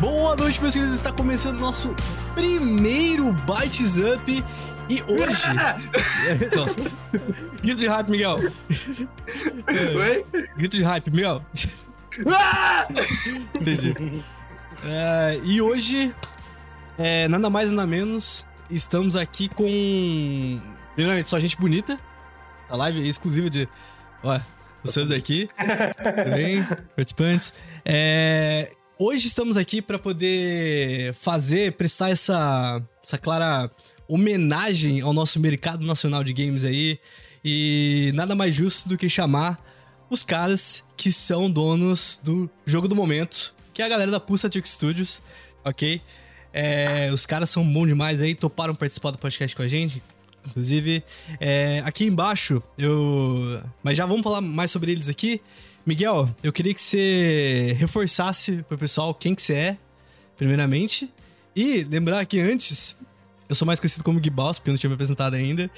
Boa noite, meus queridos. Está começando o nosso primeiro Bites Up. E hoje. Nossa. Grito de hype, Miguel. Oi? Grito de hype, Miguel. Ah! Entendi. É, e hoje, é, nada mais nada menos, estamos aqui com. Primeiramente, só gente bonita. A live é exclusiva de. Os subs aqui. Também, participantes. É, hoje estamos aqui para poder fazer, prestar essa, essa clara homenagem ao nosso mercado nacional de games aí. E nada mais justo do que chamar os caras que são donos do jogo do momento, que é a galera da Pulsa Trick Studios, ok? É, os caras são bons demais aí, toparam participar do podcast com a gente. Inclusive, é, aqui embaixo, eu. Mas já vamos falar mais sobre eles aqui. Miguel, eu queria que você reforçasse pro pessoal quem que você é, primeiramente. E lembrar que antes, eu sou mais conhecido como Gibaus, porque eu não tinha me apresentado ainda.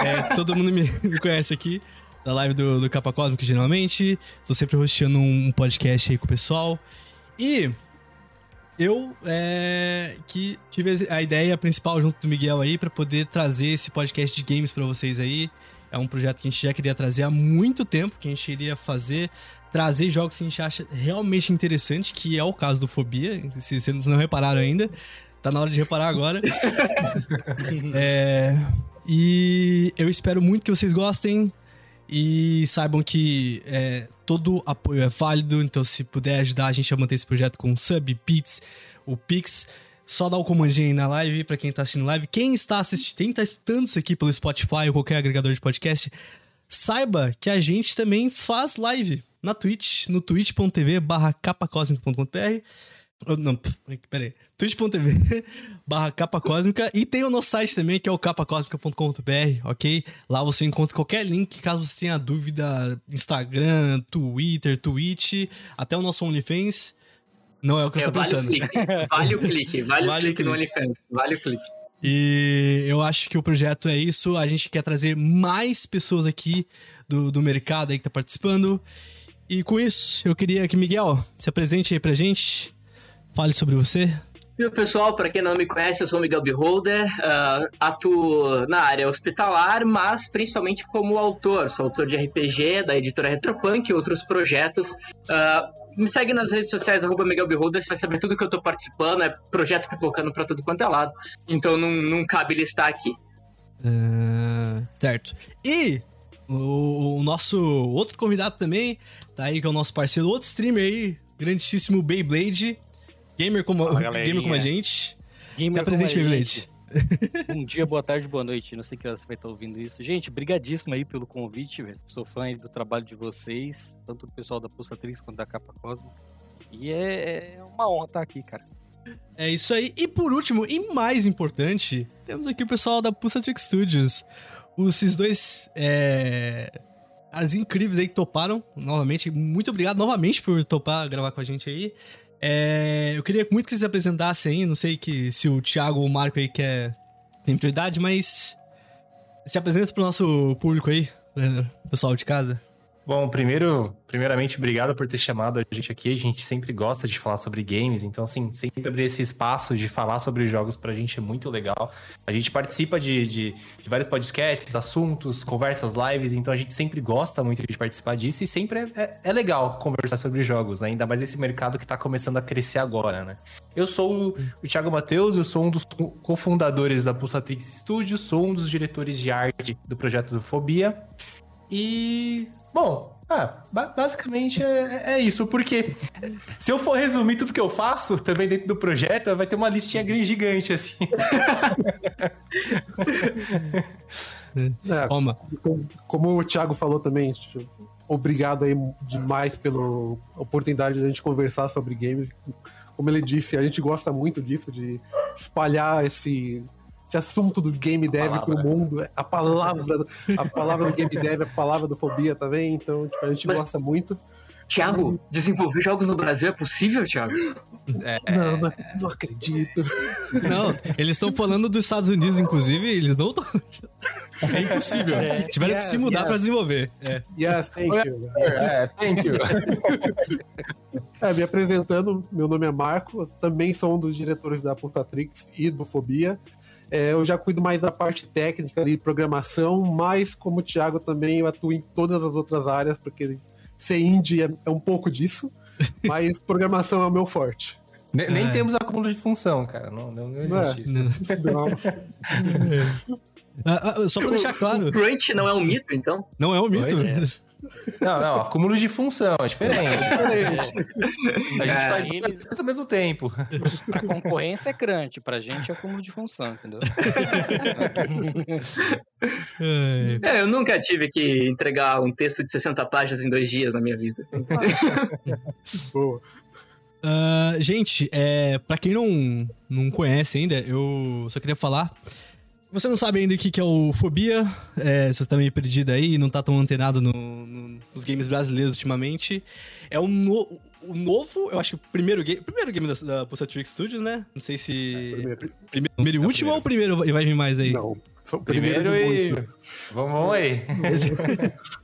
É, todo mundo me, me, conhece aqui, da live do, do Capa Cósmico, geralmente. Estou sempre hosteando um, um podcast aí com o pessoal. E eu é, que tive a ideia principal junto do Miguel aí para poder trazer esse podcast de games para vocês aí. É um projeto que a gente já queria trazer há muito tempo, que a gente iria fazer, trazer jogos que a gente acha realmente interessante, que é o caso do Fobia, se vocês não repararam ainda. Tá na hora de reparar agora. é, e eu espero muito que vocês gostem. E saibam que é, todo apoio é válido, então se puder ajudar a gente a manter esse projeto com sub, bits, o Pix, só dá o comandinho aí na live para quem tá assistindo live. Quem está assistindo, quem tá escutando isso aqui pelo Spotify ou qualquer agregador de podcast, saiba que a gente também faz live na Twitch, no twitch.tv barra capacosmico.com.br não, peraí. twitch.tv barra capa cósmica e tem o nosso site também, que é o capacosmica.com.br, ok? Lá você encontra qualquer link, caso você tenha dúvida, Instagram, Twitter, Twitch, até o nosso OnlyFans. Não é o que é, você tá vale pensando. O vale o clique, vale, vale o clique, clique no OnlyFans, vale o clique. E eu acho que o projeto é isso. A gente quer trazer mais pessoas aqui do, do mercado aí que tá participando. E com isso, eu queria que Miguel se apresente aí pra gente. Fale sobre você. E pessoal, para quem não me conhece, eu sou Miguel Beholder, uh, atuo na área hospitalar, mas principalmente como autor. Sou autor de RPG da editora Retropunk e outros projetos. Uh, me segue nas redes sociais, arroba Miguel Beholder, você vai saber tudo que eu tô participando, é projeto pipocando para tudo quanto é lado. Então não, não cabe listar aqui. Uh, certo. E o, o, nosso outro convidado também, tá aí, que é o nosso parceiro, outro streamer aí, grandíssimo Beyblade. Gamer como, Fala, gamer como a gente. Gamer Se apresente, Beyblade. Bom dia, boa tarde, boa noite. Não sei que você vai estar ouvindo isso. Gente, brigadíssimo aí pelo convite, velho. Sou fã do trabalho de vocês, tanto do pessoal da Pulsatriz quanto da Capa Cosmo. E é, é uma honra estar aqui, cara. É isso aí. E por último, e mais importante, temos aqui o pessoal da Pulsatrix Studios. Esses dois é, caras incríveis aí que toparam novamente. Muito obrigado novamente por topar gravar com a gente aí. É, eu queria muito que vocês apresentassem aí, não sei que, se o Thiago ou o Marco aí quer tem prioridade, mas se apresenta pro nosso público aí, pessoal de casa. Bom, primeiro, primeiramente, obrigado por ter chamado a gente aqui. A gente sempre gosta de falar sobre games, então, assim, sempre abrir esse espaço de falar sobre jogos pra gente é muito legal. A gente participa de, de, de, vários podcasts, assuntos, conversas, lives, então a gente sempre gosta muito de participar disso e sempre é, é, é legal conversar sobre jogos, né? ainda mais esse mercado que tá começando a crescer agora, né? Eu sou o, o Thiago Matheus, eu sou um dos cofundadores da Pulsatrix Studios, sou um dos diretores de arte do projeto do Fobia. E, bom, ah, basicamente é, é, isso, porque se eu for resumir tudo que eu faço também dentro do projeto, vai ter uma listinha gigante assim. é, como, como o Thiago falou também, obrigado aí demais pela oportunidade de a gente conversar sobre games. Como ele disse, a gente gosta muito disso, de espalhar esse esse assunto do game dev pro mundo. A palavra, a palavra do game dev, a palavra do fobia também. Então, tipo, a gente Mas, gosta muito. Thiago, desenvolver jogos no Brasil é possível, Thiago? É, Não, não, não acredito. Não, eles estão falando dos Estados Unidos, inclusive, eles não estão. É impossível. Tiveram que se Yes, mudar yes. pra desenvolver. É. Yes, thank you. é, thank you. É, me apresentando, meu nome é Marco, eu também sou um dos diretores da Putatrix e do Fobia. É, eu já cuido mais da parte técnica ali, programação, mas como o Thiago também eu atuo em todas as outras áreas, porque ser indie é, é um pouco disso, mas programação é o meu forte. Nem, nem É. temos acúmulo de função, cara. Não, não, não existe isso. Não, Ah, ah, só pra deixar claro, O Crunch não é um mito, então? não é um mito. Oi, é. Não, não, acúmulo de função, é diferente. A gente É, faz eles- duas coisas ao mesmo tempo. Pra concorrência é crunch, pra gente é acúmulo de função, entendeu? É. É, eu nunca tive que entregar um texto de 60 páginas em dois dias na minha vida. boa. Ah, gente, é, para quem não, não conhece ainda, eu só queria falar. Se você não sabe ainda o que, é o Fobia, é, se você tá meio perdido aí, não tá tão antenado no- no- nos games brasileiros ultimamente, é um, no- o novo, eu acho que o primeiro game, primeiro game da, da Pulsar Trick Studios, né? Não sei se. Primeiro. primeiro, primeiro e último ou o primeiro vai vai vir mais aí? Não, primeiro, Primeiro de e- vamos aí.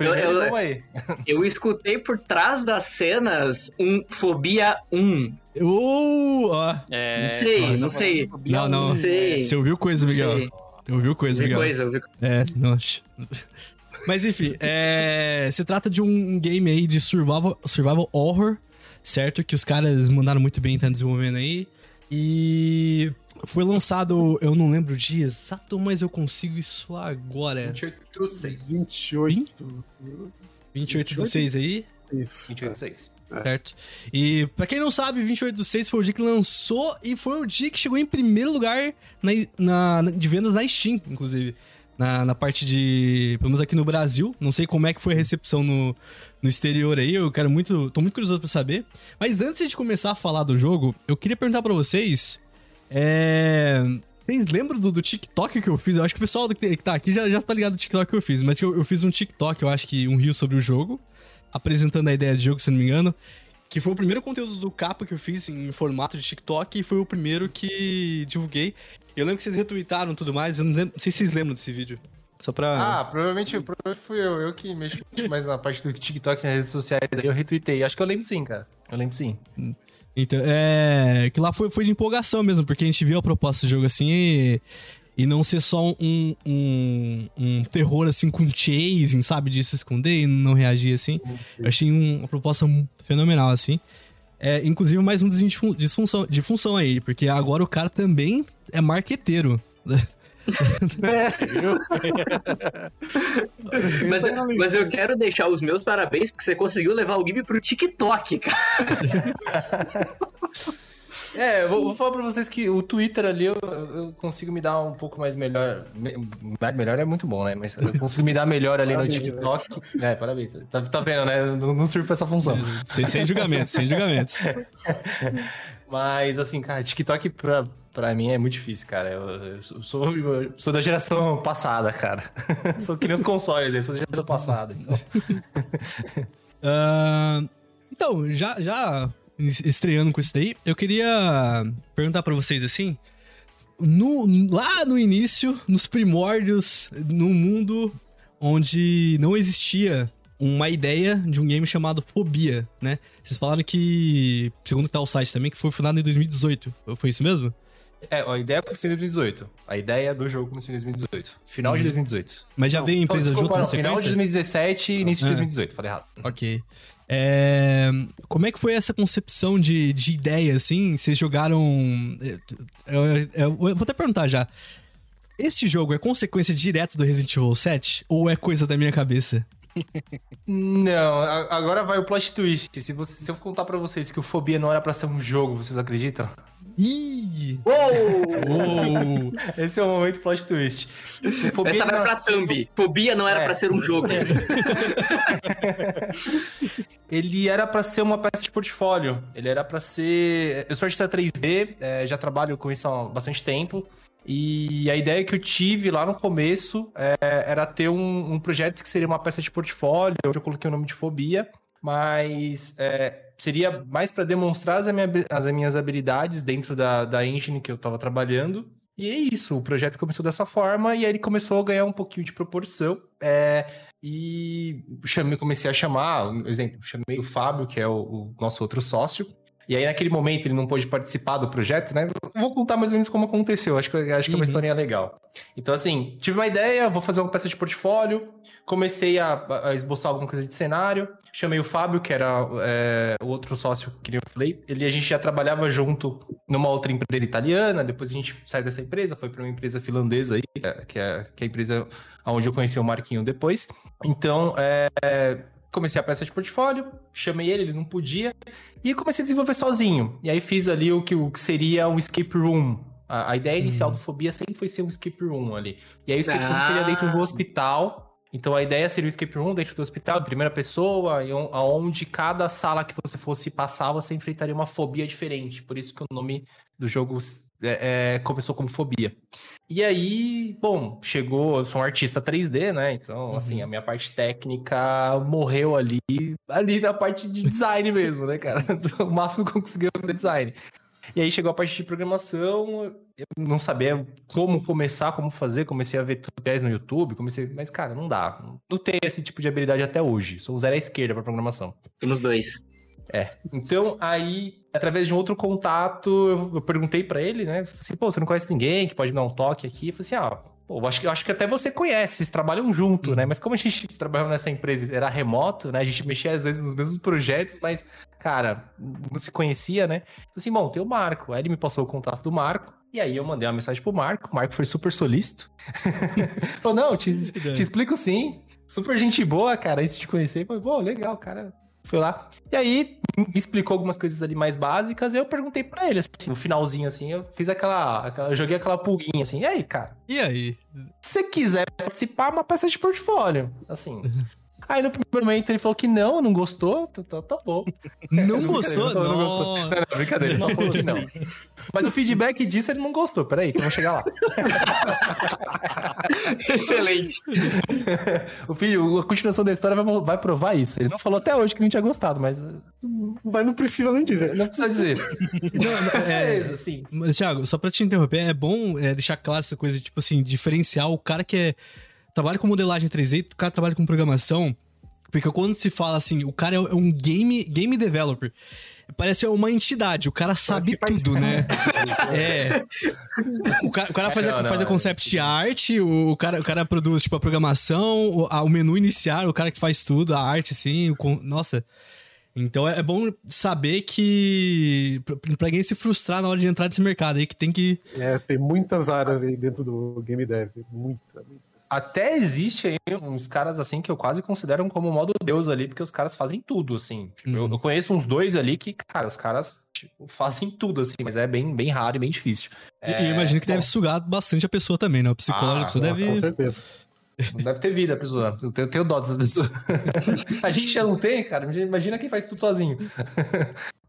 Eu- eu- vamos aí. Eu escutei por trás das cenas um Fobia 1. Uh, ó. É, Não sei, não sei. Não, não. Não sei. Você ouviu coisa, Miguel? Você ouviu coisa, Miguel? coisa, eu vi É, não. Mas enfim, é, se trata de um game aí de survival, survival horror, certo? Que os caras mandaram muito bem, tá desenvolvendo aí. E foi lançado, eu não lembro o dia exato, mas eu consigo isso agora. 28 6. 28. 28 do 6 aí, Isso. 28 6. certo? E pra quem não sabe, 28 do 6 foi o dia que lançou e foi o dia que chegou em primeiro lugar na, na- de vendas na Steam, inclusive. Na, na parte de. Pelo menos aqui no Brasil. Não sei como é que foi a recepção no, no exterior aí. Eu quero muito. tô muito curioso pra saber. Mas antes de começar a falar do jogo, eu queria perguntar pra vocês. É. Vocês lembram do, do TikTok que eu fiz? Eu acho que o pessoal que tá aqui já, já tá ligado do TikTok que eu fiz. Mas eu, eu fiz um TikTok, eu acho que um rio sobre o jogo. Apresentando a ideia de jogo, se não me engano. Que foi o primeiro conteúdo do capa que eu fiz em formato de TikTok e foi o primeiro que divulguei. Eu lembro que vocês retweetaram e tudo mais, eu não, lembro, não sei se vocês lembram desse vídeo. Só pra. Ah, provavelmente, provavelmente fui eu. Eu que mexo mais na parte do TikTok nas redes sociais. Eu retuitei. Acho que eu lembro sim, cara. Eu lembro sim. Então, é. Que lá foi, foi de empolgação mesmo, porque a gente viu a proposta do jogo assim e. E não ser só um, um, um terror assim com chasing, sabe? De se esconder e não reagir assim. Eu achei um- uma proposta fenomenal, assim. É, inclusive, mais um disfunção, de função aí, porque agora o cara também é marqueteiro. Mas, mas eu quero deixar os meus parabéns, porque você conseguiu levar o game pro TikTok, cara. É, eu vou, vou falar pra vocês que o Twitter ali eu, eu consigo me dar um pouco mais melhor. me- melhor é muito bom, né? Mas eu consigo me dar melhor ali no Parabéns, TikTok. É, parabéns. Tá, tá vendo, né? Eu Não, não sirvo pra essa função. sem, sem julgamentos, sem julgamentos. Mas, assim, cara, TikTok pra, pra mim é muito difícil, cara. Eu, eu sou, eu sou da geração passada, cara. sou que nem os consoles aí, sou da geração passada. Então. Ah, então, já, já estreando com isso daí, eu queria perguntar pra vocês assim. No, lá no início, nos primórdios, no mundo onde não existia uma ideia de um game chamado Fobia, né? Vocês falaram que, segundo tá o site também, que foi fundado em 2018. Foi isso mesmo? É, a ideia começou em 2018. A ideia do jogo começou em 2018. Final de 2018. Mas já Não, veio a empresa desculpa, junto na não, Final de sequência? 2017 e início de Ah. 2018, falei errado. Ok. É, Como é que foi essa concepção de, de ideia, assim? Vocês jogaram. Eu, eu- eu vou até perguntar já. Este jogo é consequência direta do Resident Evil 7? Ou é coisa da minha cabeça? Não, agora vai o plot twist. Se, você- se eu contar pra vocês que o Fobia não era pra ser um jogo, vocês acreditam? Ih! Uou! Esse é o momento plot twist. Fobia Essa vai pra thumb. Fobia não era É. pra ser um jogo. Ele era pra ser uma peça de portfólio. Ele era pra ser. Eu sou artista 3D, é, já trabalho com isso há bastante tempo. E a ideia que eu tive lá no começo é, era ter um, um projeto que seria uma peça de portfólio, onde eu coloquei o nome de Fobia, mas é, seria mais para demonstrar as, minha, as, minhas habilidades dentro da, da engine que eu estava trabalhando. E é isso, o projeto começou dessa forma e aí ele começou a ganhar um pouquinho de proporção. É, e chamei, comecei a chamar, exemplo, chamei o Fábio, que é o, o nosso outro sócio, e aí, naquele momento, ele não pôde participar do projeto, né? Vou contar mais ou menos como aconteceu. Acho que, acho que uhum. é uma uhum. historinha legal. Então, assim, tive uma ideia, vou fazer uma peça de portfólio. Comecei a, a esboçar alguma coisa de cenário. Chamei o Fábio, que era é, o outro sócio que eu falei. Ele a gente já trabalhava junto numa outra empresa italiana. Depois a gente saiu dessa empresa, foi para uma empresa finlandesa aí, que é, que é a empresa onde eu conheci o Marquinho depois. Então, é, comecei a peça de portfólio, chamei ele, ele não podia, e comecei a desenvolver sozinho. E aí fiz ali o que, o que seria um escape room. A, a ideia inicial hum. do Fobia sempre foi ser um escape room ali. E aí o escape ah. room seria dentro do ah. hospital. Então a ideia seria o escape room dentro do hospital, em primeira pessoa, onde cada sala que você fosse passar, você enfrentaria uma fobia diferente. Por isso que o nome do jogo é, é, começou como fobia. E aí, bom, chegou, eu sou um artista 3D, né? Então, uhum. assim, a minha parte técnica morreu ali, ali na parte de design mesmo, né, cara? O máximo que eu consegui fazer design. E aí chegou a parte de programação, eu não sabia como começar, como fazer, comecei a ver tutoriais no YouTube, comecei, mas cara, não dá. Não tenho esse tipo de habilidade até hoje. Sou zero à esquerda para programação. Temos dois. É. Então, aí, através de um outro contato, eu, perguntei para ele, né? Falei assim, pô, você não conhece ninguém que pode me dar um toque aqui? Eu falei assim, ah, pô, eu acho que, eu acho que até você conhece, vocês trabalham junto, uhum. né? Mas como a gente trabalhava nessa empresa, era remoto, né? A gente mexia às vezes nos mesmos projetos, mas, cara, não se conhecia, né? Eu falei assim, bom, tem o Marco. Aí ele me passou o contato do Marco. E aí eu mandei uma mensagem pro Marco, o Marco foi super solícito. Falou, não, te, te explico sim. Super gente boa, cara, isso te conhecer. Falei, pô, legal, cara. Fui lá. E aí, me explicou algumas coisas ali mais básicas. E eu perguntei para ele, assim, no finalzinho, assim, eu fiz aquela, aquela. Joguei aquela pulguinha assim. E aí, cara? E aí? Se você quiser participar, uma peça de portfólio. Assim. Aí no primeiro momento ele falou que não, não gostou, tá, tá, tá bom. Não gostou? Não, não, gostou. Não, não, brincadeira, ele só falou que não. Mas o feedback disso ele não gostou, peraí, que vamos chegar lá. Excelente. o filho, a continuação da história vai, vai provar isso. Ele não falou até hoje que não tinha gostado, mas. Mas não precisa nem dizer. Não precisa dizer. não, é, é, assim. Mas, Thiago, só pra te interromper, é bom é, deixar claro essa coisa, tipo assim, diferenciar o cara que é trabalha com modelagem 3D, o cara trabalha com programação. Porque quando se fala assim, o cara é um game, game developer, parece uma entidade, o cara sabe tudo, né? é. O cara, o cara faz, não, a, faz não, a concept é art, o cara, o cara produz, tipo, a programação, o, a, o menu inicial, o cara que faz tudo, a arte, assim, o, nossa. Então é, é bom saber que. Pra, pra ninguém se frustrar na hora de entrar nesse mercado aí, que tem que. É, tem muitas áreas aí dentro do game dev. Muita, muita. Até existe aí uns caras assim que eu quase considero como modo Deus ali, porque os caras fazem tudo, assim. Tipo, uhum. eu, eu, conheço uns dois ali que, cara, os caras tipo, fazem tudo, assim, mas é bem, bem raro e bem difícil. E, é... eu imagino que deve sugar bastante a pessoa também, né? O psicólogo, ah, a pessoa deve. Com certeza. Não deve ter vida a pessoa. Eu tenho, tenho dó dessas pessoas. a gente já não tem, cara. Imagina quem faz tudo sozinho.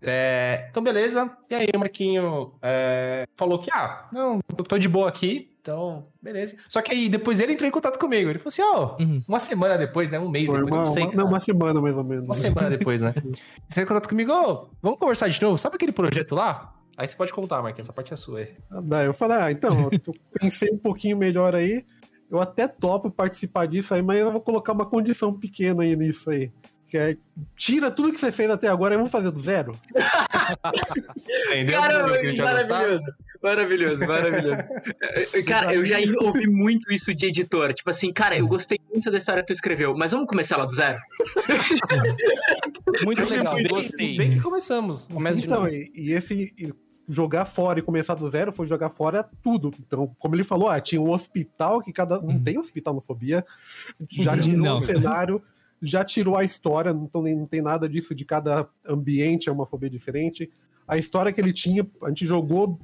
É, então, beleza. E aí, o Marquinho é, falou que, ah, não, eu tô de boa aqui. Então, beleza. Só que aí depois ele entrou em contato comigo. Ele falou assim: ó, oh, uhum. uma semana depois, né? Um mês Foi depois, uma, não sei. Uma, não, uma semana mais ou menos. Uma semana depois, né? Ele entrou em contato comigo: ó, oh, vamos conversar de novo. Sabe aquele projeto lá? Aí você pode contar, Marquinhos, essa parte é sua aí. Ah, eu falei: ah, então, eu pensei um pouquinho melhor aí. Eu até topo participar disso aí, mas eu vou colocar uma condição pequena aí nisso aí. Que é, tira tudo que você fez até agora e vamos fazer do zero. Entendeu? Caramba, maravilhoso. Maravilhoso, maravilhoso. cara, eu já ouvi muito isso de editor. Tipo assim, cara, eu gostei muito da história que tu escreveu, mas vamos começar lá do zero? muito legal, gostei. Bem que começamos. Começa então, e, e, esse jogar fora e começar do zero foi jogar fora tudo. Então, como ele falou, ah, tinha um hospital que cada. Não tem hospital no Fobia. Já tirou o cenário, já tirou a história, então não tem nada disso de cada ambiente é uma fobia diferente a história que ele tinha, a gente jogou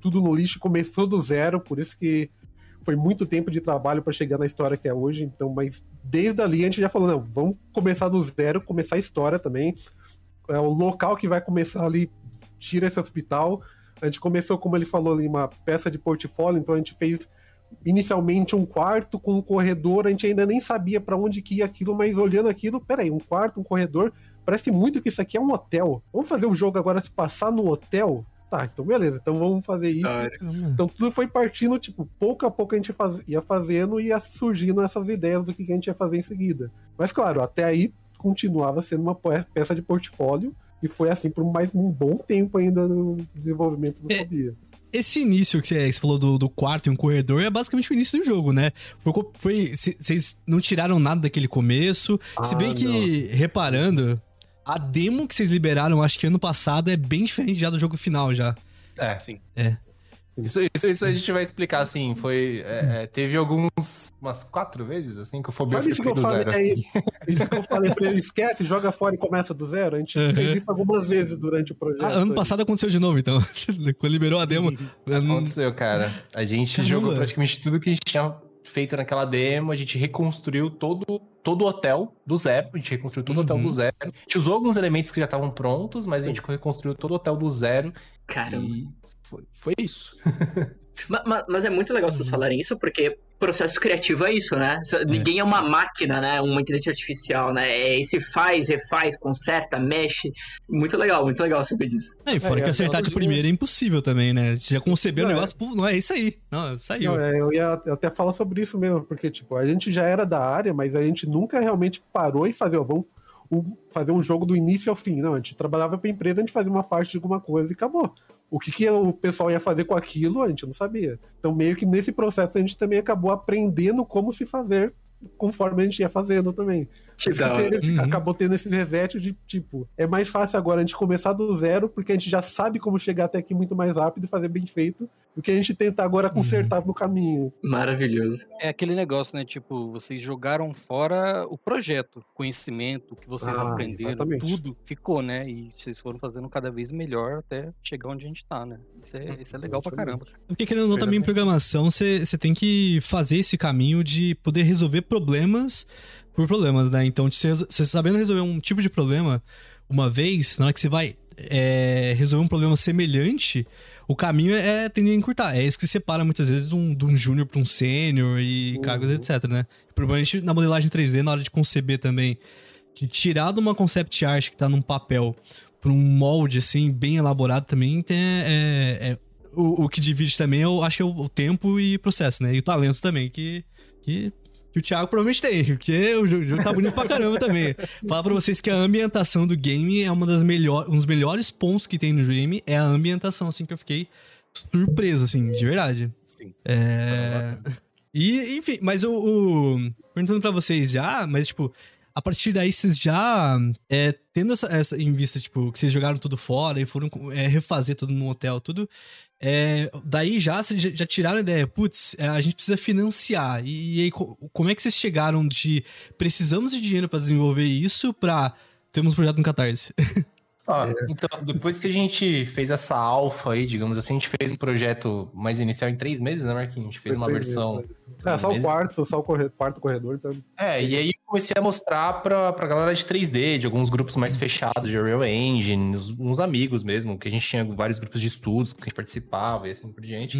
tudo no lixo, começou do zero, por isso que foi muito tempo de trabalho para chegar na história que é hoje. Então, mas desde ali a gente já falou, não, vamos começar do zero, começar a história também. É o local que vai começar ali, tira esse hospital. A gente começou, como ele falou ali, uma peça de portfólio, então a gente fez inicialmente um quarto com um corredor, a gente ainda nem sabia para onde que ia aquilo, mas olhando aquilo, peraí, um quarto, um corredor, parece muito que isso aqui é um hotel. Vamos fazer o jogo agora se passar no hotel? Tá, então beleza, então vamos fazer isso. Então tudo foi partindo, tipo, pouco a pouco a gente faz, ia fazendo e ia surgindo essas ideias do que a gente ia fazer em seguida. Mas claro, até aí continuava sendo uma peça de portfólio e foi assim por mais um bom tempo ainda no desenvolvimento do É, Fobia. Esse início que você, falou do, do quarto e um corredor é basicamente o início do jogo, né? Vocês não tiraram nada daquele começo. Se Ah, bem que, reparando, a demo que vocês liberaram, acho que ano passado, é bem diferente já do jogo final já. É, Sim. Isso, isso, isso a gente vai explicar, assim, foi... é, é, teve alguns... Umas quatro vezes, assim, que o Fobia Sabe foi isso que eu do falei zero, aí? assim. Isso que eu falei pra ele, esquece, joga fora e começa do zero. A gente Uhum. fez isso algumas vezes durante o projeto. Ah, ano aí. passado aconteceu de novo, então. Quando liberou a demo. Aconteceu, cara. A gente Caramba. jogou praticamente tudo que a gente tinha feito naquela demo, a gente reconstruiu todo, todo o hotel do zero, a gente reconstruiu todo o hotel Uhum. do zero. A gente usou alguns elementos que já estavam prontos, mas a gente reconstruiu todo o hotel do zero Caramba. foi, foi isso. Ma- ma- Mas, é muito legal vocês Uhum. falarem isso, porque processo criativo é isso, né? Isso- Ninguém é uma máquina, né? Uma inteligência artificial, né? É esse faz, refaz, conserta, mexe. Muito legal, muito legal saber disso. É, e fora É, que é, acertar de primeira é impossível também, né? Já concebeu o Não, é. negócio, pô, não é isso aí. Não, saiu. Não, é, eu ia até falar sobre isso mesmo, porque, tipo, a gente já era da área, mas a gente nunca realmente parou e fazer, ó, vamos fazer um jogo do início ao fim. Não, a gente trabalhava pra empresa, a gente fazia uma parte de alguma coisa e acabou. O que, que o pessoal ia fazer com aquilo, a gente não sabia. Então, meio que nesse processo, a gente também acabou aprendendo como se fazer conforme a gente ia fazendo também. Teve esse- Uhum. acabou tendo esse reset de tipo, é mais fácil agora a gente começar do zero, porque a gente já sabe como chegar até aqui muito mais rápido e fazer bem feito, do que a gente tentar agora Uhum. consertar no caminho. Maravilhoso. É aquele negócio, né? Tipo, vocês jogaram fora o projeto, conhecimento, o que vocês Ah, aprenderam, exatamente. tudo ficou, né? E vocês foram fazendo cada vez melhor até chegar onde a gente tá, né? Isso é, isso é legal pra caramba. Porque querendo ou não, também em programação, você você tem que fazer esse caminho de poder resolver problemas por problemas, né? Então, você sabendo resolver um tipo de problema uma vez, na hora que você vai é, resolver um problema semelhante, o caminho é tende a encurtar. É isso que separa muitas vezes de um, de um júnior para um sênior e cargos, etc, né? Provavelmente na modelagem 3D, na hora de conceber também, de tirar de uma concept art que tá num papel pra um molde, assim, bem elaborado também, tem, é, é- o, o que divide também, eu acho que é o, o tempo e processo, né? E o talento também, que, que, que o Thiago provavelmente tem, porque o jogo tá bonito pra caramba também. Falar pra vocês que a ambientação do game é uma das melhores, um dos melhores pontos que tem no game, é a ambientação, assim, que eu fiquei surpreso, assim, de verdade. Sim. É... E, enfim, mas o, o- Perguntando pra vocês já, mas, tipo, a partir daí vocês já. é, tendo essa, essa em vista, tipo, que vocês jogaram tudo fora e foram é, refazer tudo no hotel, tudo. É, daí já vocês já, já tiraram a ideia, putz, é, a gente precisa financiar. E, e aí, co- como é que vocês chegaram de precisamos de dinheiro pra desenvolver isso pra termos um projeto no Catarse? Ó, Então, depois que a gente fez essa alfa aí, digamos assim, a gente fez um projeto mais inicial em três meses, né, Marquinhos? A gente fez uma versão. Ah, só o quarto, só o corre- quarto corredor, então. É, e aí eu comecei a mostrar pra, pra galera de 3D, de alguns grupos mais fechados, de Unreal Engine, uns, uns amigos mesmo, que a gente tinha vários grupos de estudos que a gente participava e assim por diante.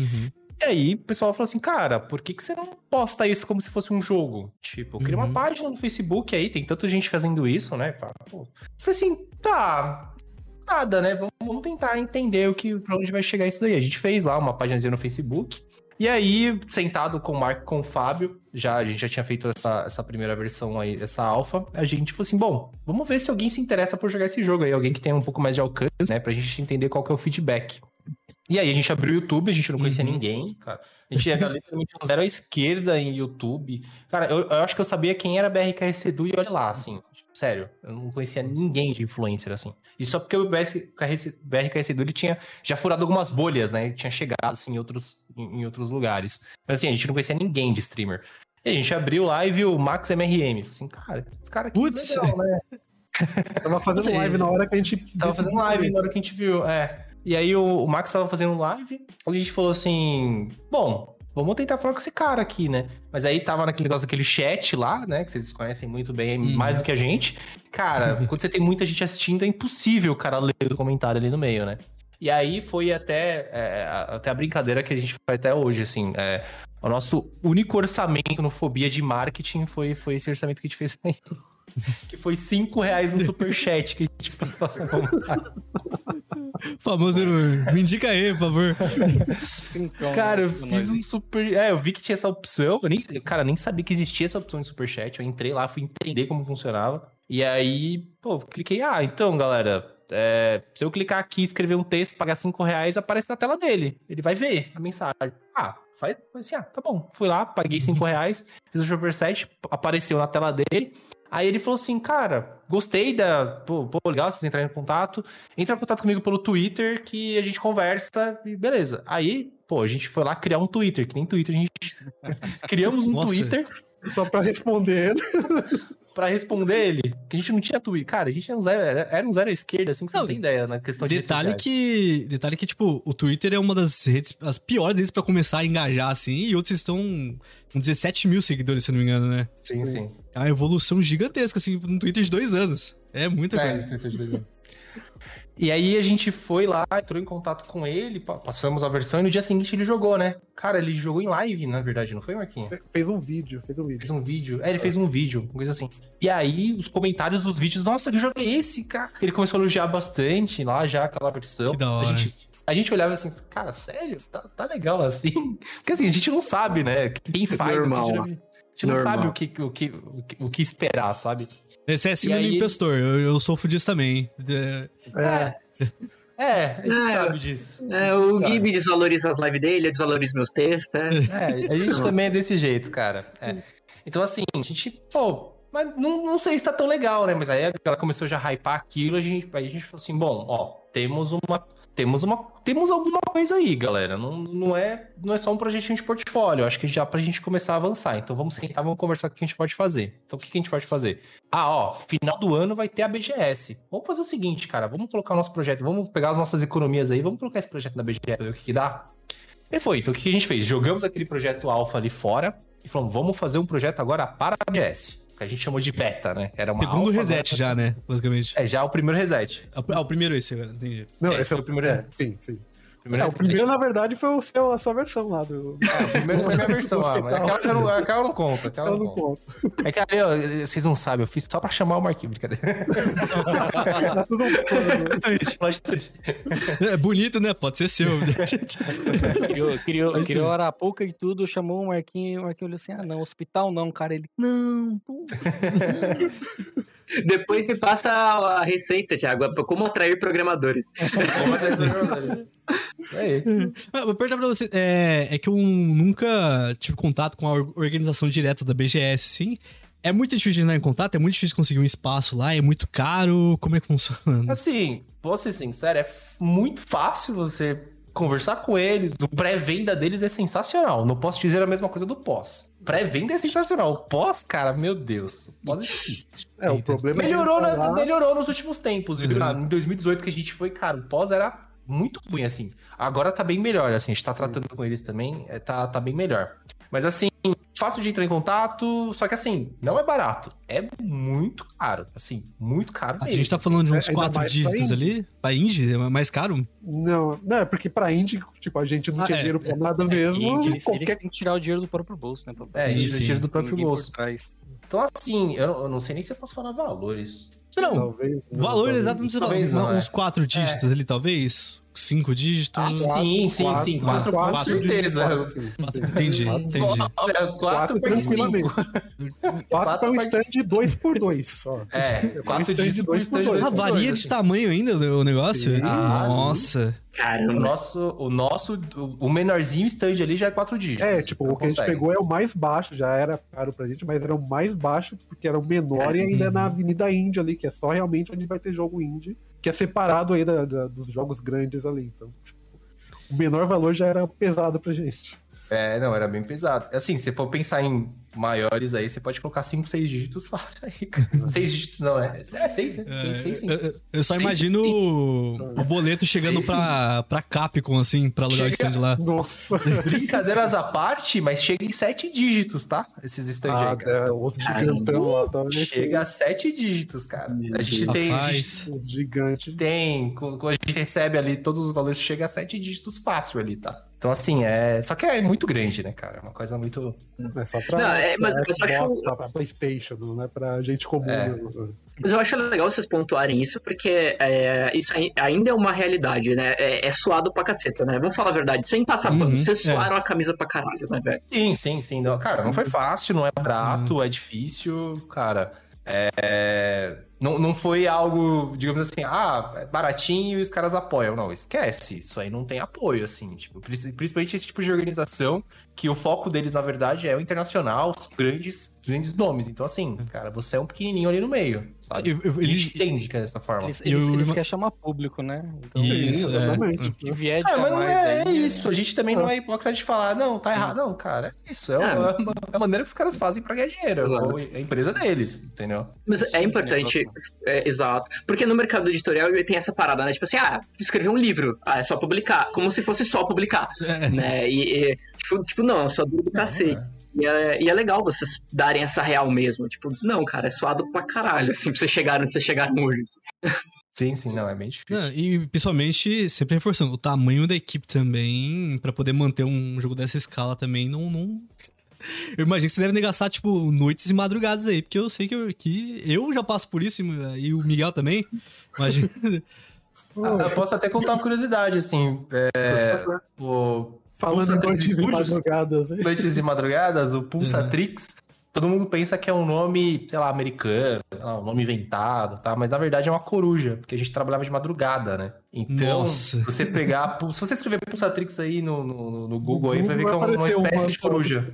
E aí o pessoal falou assim, cara, por que, que você não posta isso como se fosse um jogo? Tipo, cria Uhum. uma página no Facebook aí, tem tanta gente fazendo isso, né? Fala, pô. Falei assim, tá, nada, né? Vamos, vamos tentar entender o que, pra onde vai chegar isso daí. A gente fez lá uma páginazinha no Facebook. E aí, sentado com o Marco com o Fábio, já, a gente já tinha feito essa, essa primeira versão aí, essa alfa, a gente falou assim, bom, vamos ver se alguém se interessa por jogar esse jogo aí, alguém que tenha um pouco mais de alcance, né, pra gente entender qual que é o feedback. E aí a gente abriu o YouTube, a gente não conhecia Uhum. ninguém, cara. A gente era literalmente zero à esquerda em YouTube. Cara, eu, eu acho que eu sabia quem era BRKS Edu e olha lá, assim. Sério, eu não conhecia ninguém de influencer, assim. E só porque o BRKS Edu ele tinha já furado algumas bolhas, né? Ele tinha chegado, assim, em outros, em, em outros lugares. Mas assim, a gente não conhecia ninguém de streamer. E a gente abriu lá e viu o Max MRM. Falei assim, cara, os caras aqui Putz. legal, né? Tava fazendo Sei. live na hora que a gente. Tava fazendo live na hora que a gente viu, é. E aí o, o Max tava fazendo live, a gente falou assim, bom, vamos tentar falar com esse cara aqui, né? Mas aí tava naquele negócio, aquele chat lá, né? Que vocês conhecem muito bem, Uhum. mais do que a gente. Cara, quando você tem muita gente assistindo, é impossível o cara ler o comentário ali no meio, né? E aí foi até, é, a- até a brincadeira que a gente faz até hoje, assim. é, O nosso único orçamento no Fobia de marketing foi, foi esse orçamento que a gente fez aí. Que foi 5 reais no superchat que a gente fez pra passar Famoso. Me indica aí, por favor. Cincão, Cara, eu pra fiz um super. É, eu vi que tinha essa opção. Eu nem, cara, nem sabia que existia essa opção de superchat. Eu entrei lá, fui entender como funcionava. E aí, pô, cliquei. Ah, então, galera. é, se eu clicar aqui, escrever um texto, pagar 5 reais, aparece na tela dele. Ele vai ver a mensagem. Ah, faz assim, ah, tá bom. Fui lá, paguei 5 reais, fiz o superchat, apareceu na tela dele. Aí ele falou assim, cara, gostei da. Pô, pô, legal vocês entrarem em contato. Entra em contato comigo pelo Twitter que a gente conversa e beleza. Aí, pô, a gente foi lá criar um Twitter, que nem Twitter, a gente. Criamos um Nossa. Twitter Só pra responder. pra responder ele. Que a gente não tinha Twitter. Cara, a gente era um zero, era, era um zero à esquerda, assim, que você Não, não tem ideia na questão de. Detalhe que, detalhe que, tipo, o Twitter é uma das redes, as piores redes pra começar a engajar, assim, e outros estão com 17 mil seguidores, se eu não me engano, né? Sim, sim. É uma evolução gigantesca, assim, no Twitter de dois anos. É muita É, coisa. Twitter de dois anos. E aí a gente foi lá, entrou em contato com ele, pa- passamos a versão e no dia seguinte ele jogou, né? Cara, ele jogou em live, na verdade, não foi, Marquinhos? Fez um vídeo, fez um vídeo. Fez um vídeo. É, ele fez um vídeo, uma coisa assim. E aí, os comentários dos vídeos, nossa, que jogo é esse, cara? Ele começou a elogiar bastante lá já aquela versão. Que da hora. A gente, a gente olhava assim, cara, sério? Tá, tá legal assim? Porque assim, a gente não sabe, né? Quem faz Normal. assim, gente não Normal. sabe o que, o, que, o, que, esperar, sabe? Esse é síndrome aí- impostor, eu, eu sofro disso também. É, É, É, a gente É. sabe disso. É, o Sabe. Gibi desvaloriza as lives dele, eu desvalorizo meus textos. É. É, a gente também é desse jeito, cara. É. Então, assim, a gente, pô, mas não, não sei se tá tão legal, né? Mas aí a galera começou já a hypar aquilo, a gente, aí a gente falou assim, bom, ó, temos uma. Temos uma. Temos alguma coisa aí, galera. Não, não, é, não é só um projetinho de portfólio. Acho que já pra gente começar a avançar. Então vamos sentar, vamos conversar o que a gente pode fazer. Então o que que a gente pode fazer? Ah, ó, final do ano vai ter a BGS. Vamos fazer o seguinte, cara. Vamos colocar o nosso projeto, vamos pegar as nossas economias aí, vamos colocar esse projeto na BGS, ver o que, que dá. E foi. Então o que a gente fez? Jogamos aquele projeto alfa ali fora e falamos, vamos fazer um projeto agora para a BGS. Que a gente chamou de beta, né? Era uma segundo alfa, reset já, né? Basicamente. É, já o primeiro reset. Ah, o primeiro esse agora, entendi. não, É, esse é o foi o primeiro- primeiro. É, sim, sim. Primeiro É, o primeiro, na verdade, foi o seu, a sua versão lá do. É, o primeiro foi a minha versão, ah, mas aquela, eu não- aquela eu não conta. Aquela eu não não conta. conto. É que ali, ó, vocês não sabem, eu fiz só pra chamar o Marquinhos, brincadeira. Tá tudo plot twist. É bonito, né? Pode ser seu. Criou, criou, criou arapuca e tudo, chamou o Marquinhos e o Marquinhos olhou assim: ah, não, hospital não, cara. Ele, não, pô. Depois me passa a receita, Thiago, como atrair programadores. Isso aí. Ah, Vou perguntar pra você, é, é que eu nunca tive contato com a or- organização direta da BGS, assim. É muito difícil de entrar em contato, é muito difícil conseguir um espaço lá, é muito caro, como é que funciona? Assim, vou ser sincero, é muito fácil você conversar com eles. O pré-venda deles é sensacional. Não posso dizer a mesma coisa do pós. Pré-venda é sensacional. O Pós, cara, meu Deus. O Pós é difícil. É, o Eita. problema Melhorou, é. que na- lá- melhorou nos últimos tempos, viu? Uhum. Na- Em 2018 que a gente foi, cara, o pós era muito ruim, assim. Agora tá bem melhor, assim. A gente tá tratando com eles também, é, tá, tá bem melhor. Mas assim, fácil de entrar em contato, só que assim, não é barato. É muito caro, assim, muito caro A mesmo. gente tá falando de É, uns ainda quatro dígitos ali? Pra Indie? É mais caro? Não, não, é porque pra Indie, tipo, a gente não Ah, tinha é. dinheiro pra nada mesmo. Eles, eles qualquer... têm que tirar o dinheiro do próprio bolso, né? pra- É, isso tira do próprio bolso. Então, assim, eu, eu não sei nem se eu posso falar valores. Não, Talvez. não, valor talvez. exato não Talvez não, uns é. quatro dígitos ali, talvez? Cinco dígitos? Ah, sim, sim, sim. Quatro, com quatro, certeza. quatro, sim, sim. Entendi, Quatro- entendi. Olha, quatro, Quatro por cinco. tranquilamente. Quatro Quatro pra um stand 2 por 2 ó. É, quatro stand dígitos por dois por dois. Ah, dois varia dois, de assim. tamanho ainda o negócio? Sim. Ah, Nossa. O Caramba. nosso, o nosso, o menorzinho stand ali já é quatro dígitos. É, tipo, o que a gente consegue. pegou é o mais baixo, já era caro pra gente, mas era o mais baixo, porque era o menor e ainda é na Avenida Índia ali, que é só realmente onde vai ter jogo indie, que é separado aí da- da- dos jogos grandes ali. Então, tipo, o menor valor já era pesado pra gente. É, não, era bem pesado. Assim, se for pensar em maiores aí, você pode colocar 5, 6 dígitos fácil aí, cara. 6 dígitos, não, é. É 6, né? 6, 6, sim. Eu- só Sim, imagino o, o boleto chegando Sim, pra, pra Capcom, assim, pra alugar o Chega- stand lá. Nossa! Brincadeiras à parte, mas chega em 7 dígitos, tá? Esses stands Ah, aí, cara. é, os gigantão lá, tava nesse Chega a 7 dígitos, cara. A gente tem. A gente Rapaz, gigantes. tem. A gente recebe ali todos os valores, chega a 7 dígitos fácil ali, tá? Então, assim, é. Só que é muito grande, né, cara? É uma coisa muito. É só pra, Não, é, mas pra Xbox, acho- só pra Playstation, não é pra gente comum. É. né? Mas eu acho legal vocês pontuarem isso, porque é, isso ai- ainda é uma realidade, né? É, é suado pra caceta, né? Vamos falar a verdade, sem passar pano. Uhum, Vocês é. suaram a camisa pra caralho, né, velho? Sim, sim, sim. Cara, não foi fácil, não é barato, é difícil, cara. É, Não, não foi algo, digamos assim, ah, é baratinho e os caras apoiam. Não, esquece. Isso aí não tem apoio, assim. Tipo, princi- principalmente esse tipo de organização, que o foco deles, na verdade, é o internacional, os grandes, grandes nomes. Então, assim, cara, você é um pequenininho ali no meio, sabe? Eu- eu- A Eles, gente entende que é dessa forma. Eles, Eu- eles, eles eu- querem chamar público, né? Então, Isso, é. exatamente. que vier de Ah, mas não mais é, aí, é isso. A gente também não é hipócrita de falar, não, tá errado. Não, cara, é isso. É, É. uma- é a maneira que os caras fazem pra ganhar dinheiro. Exato. É a empresa deles, entendeu? Mas Sim, é importante, é, exato. Porque no mercado editorial tem essa parada, né? Tipo assim, ah, escrever um livro, ah, é só publicar. Como se fosse só publicar, é, né? E, e, tipo, tipo, não, é só duro do cacete. E é, e é legal vocês darem essa real mesmo. Tipo, não, cara, é suado pra caralho, assim, pra vocês chegarem onde vocês chegaram hoje. assim. Sim, sim, não, é bem difícil. Não, e principalmente, sempre reforçando, o tamanho da equipe também, pra poder manter um jogo dessa escala também, não. não... Eu imagino que você deve gastar, tipo, noites e madrugadas aí, porque eu sei que eu, que eu já passo por isso, e e o Miguel também. Imagina. Ah, eu posso até contar uma curiosidade, assim. É, o Falando em noites e madrugadas. hein? Noites e Madrugadas, o Pulsatrix, todo mundo pensa que é um nome, sei lá, americano, um nome inventado, tá? Mas na verdade é uma coruja, porque a gente trabalhava de madrugada, né? Então, Nossa. se você pegar, se você escrever Pulsatrix aí no, no, no Google, aí, vai ver que é uma, espécie uma- de coruja.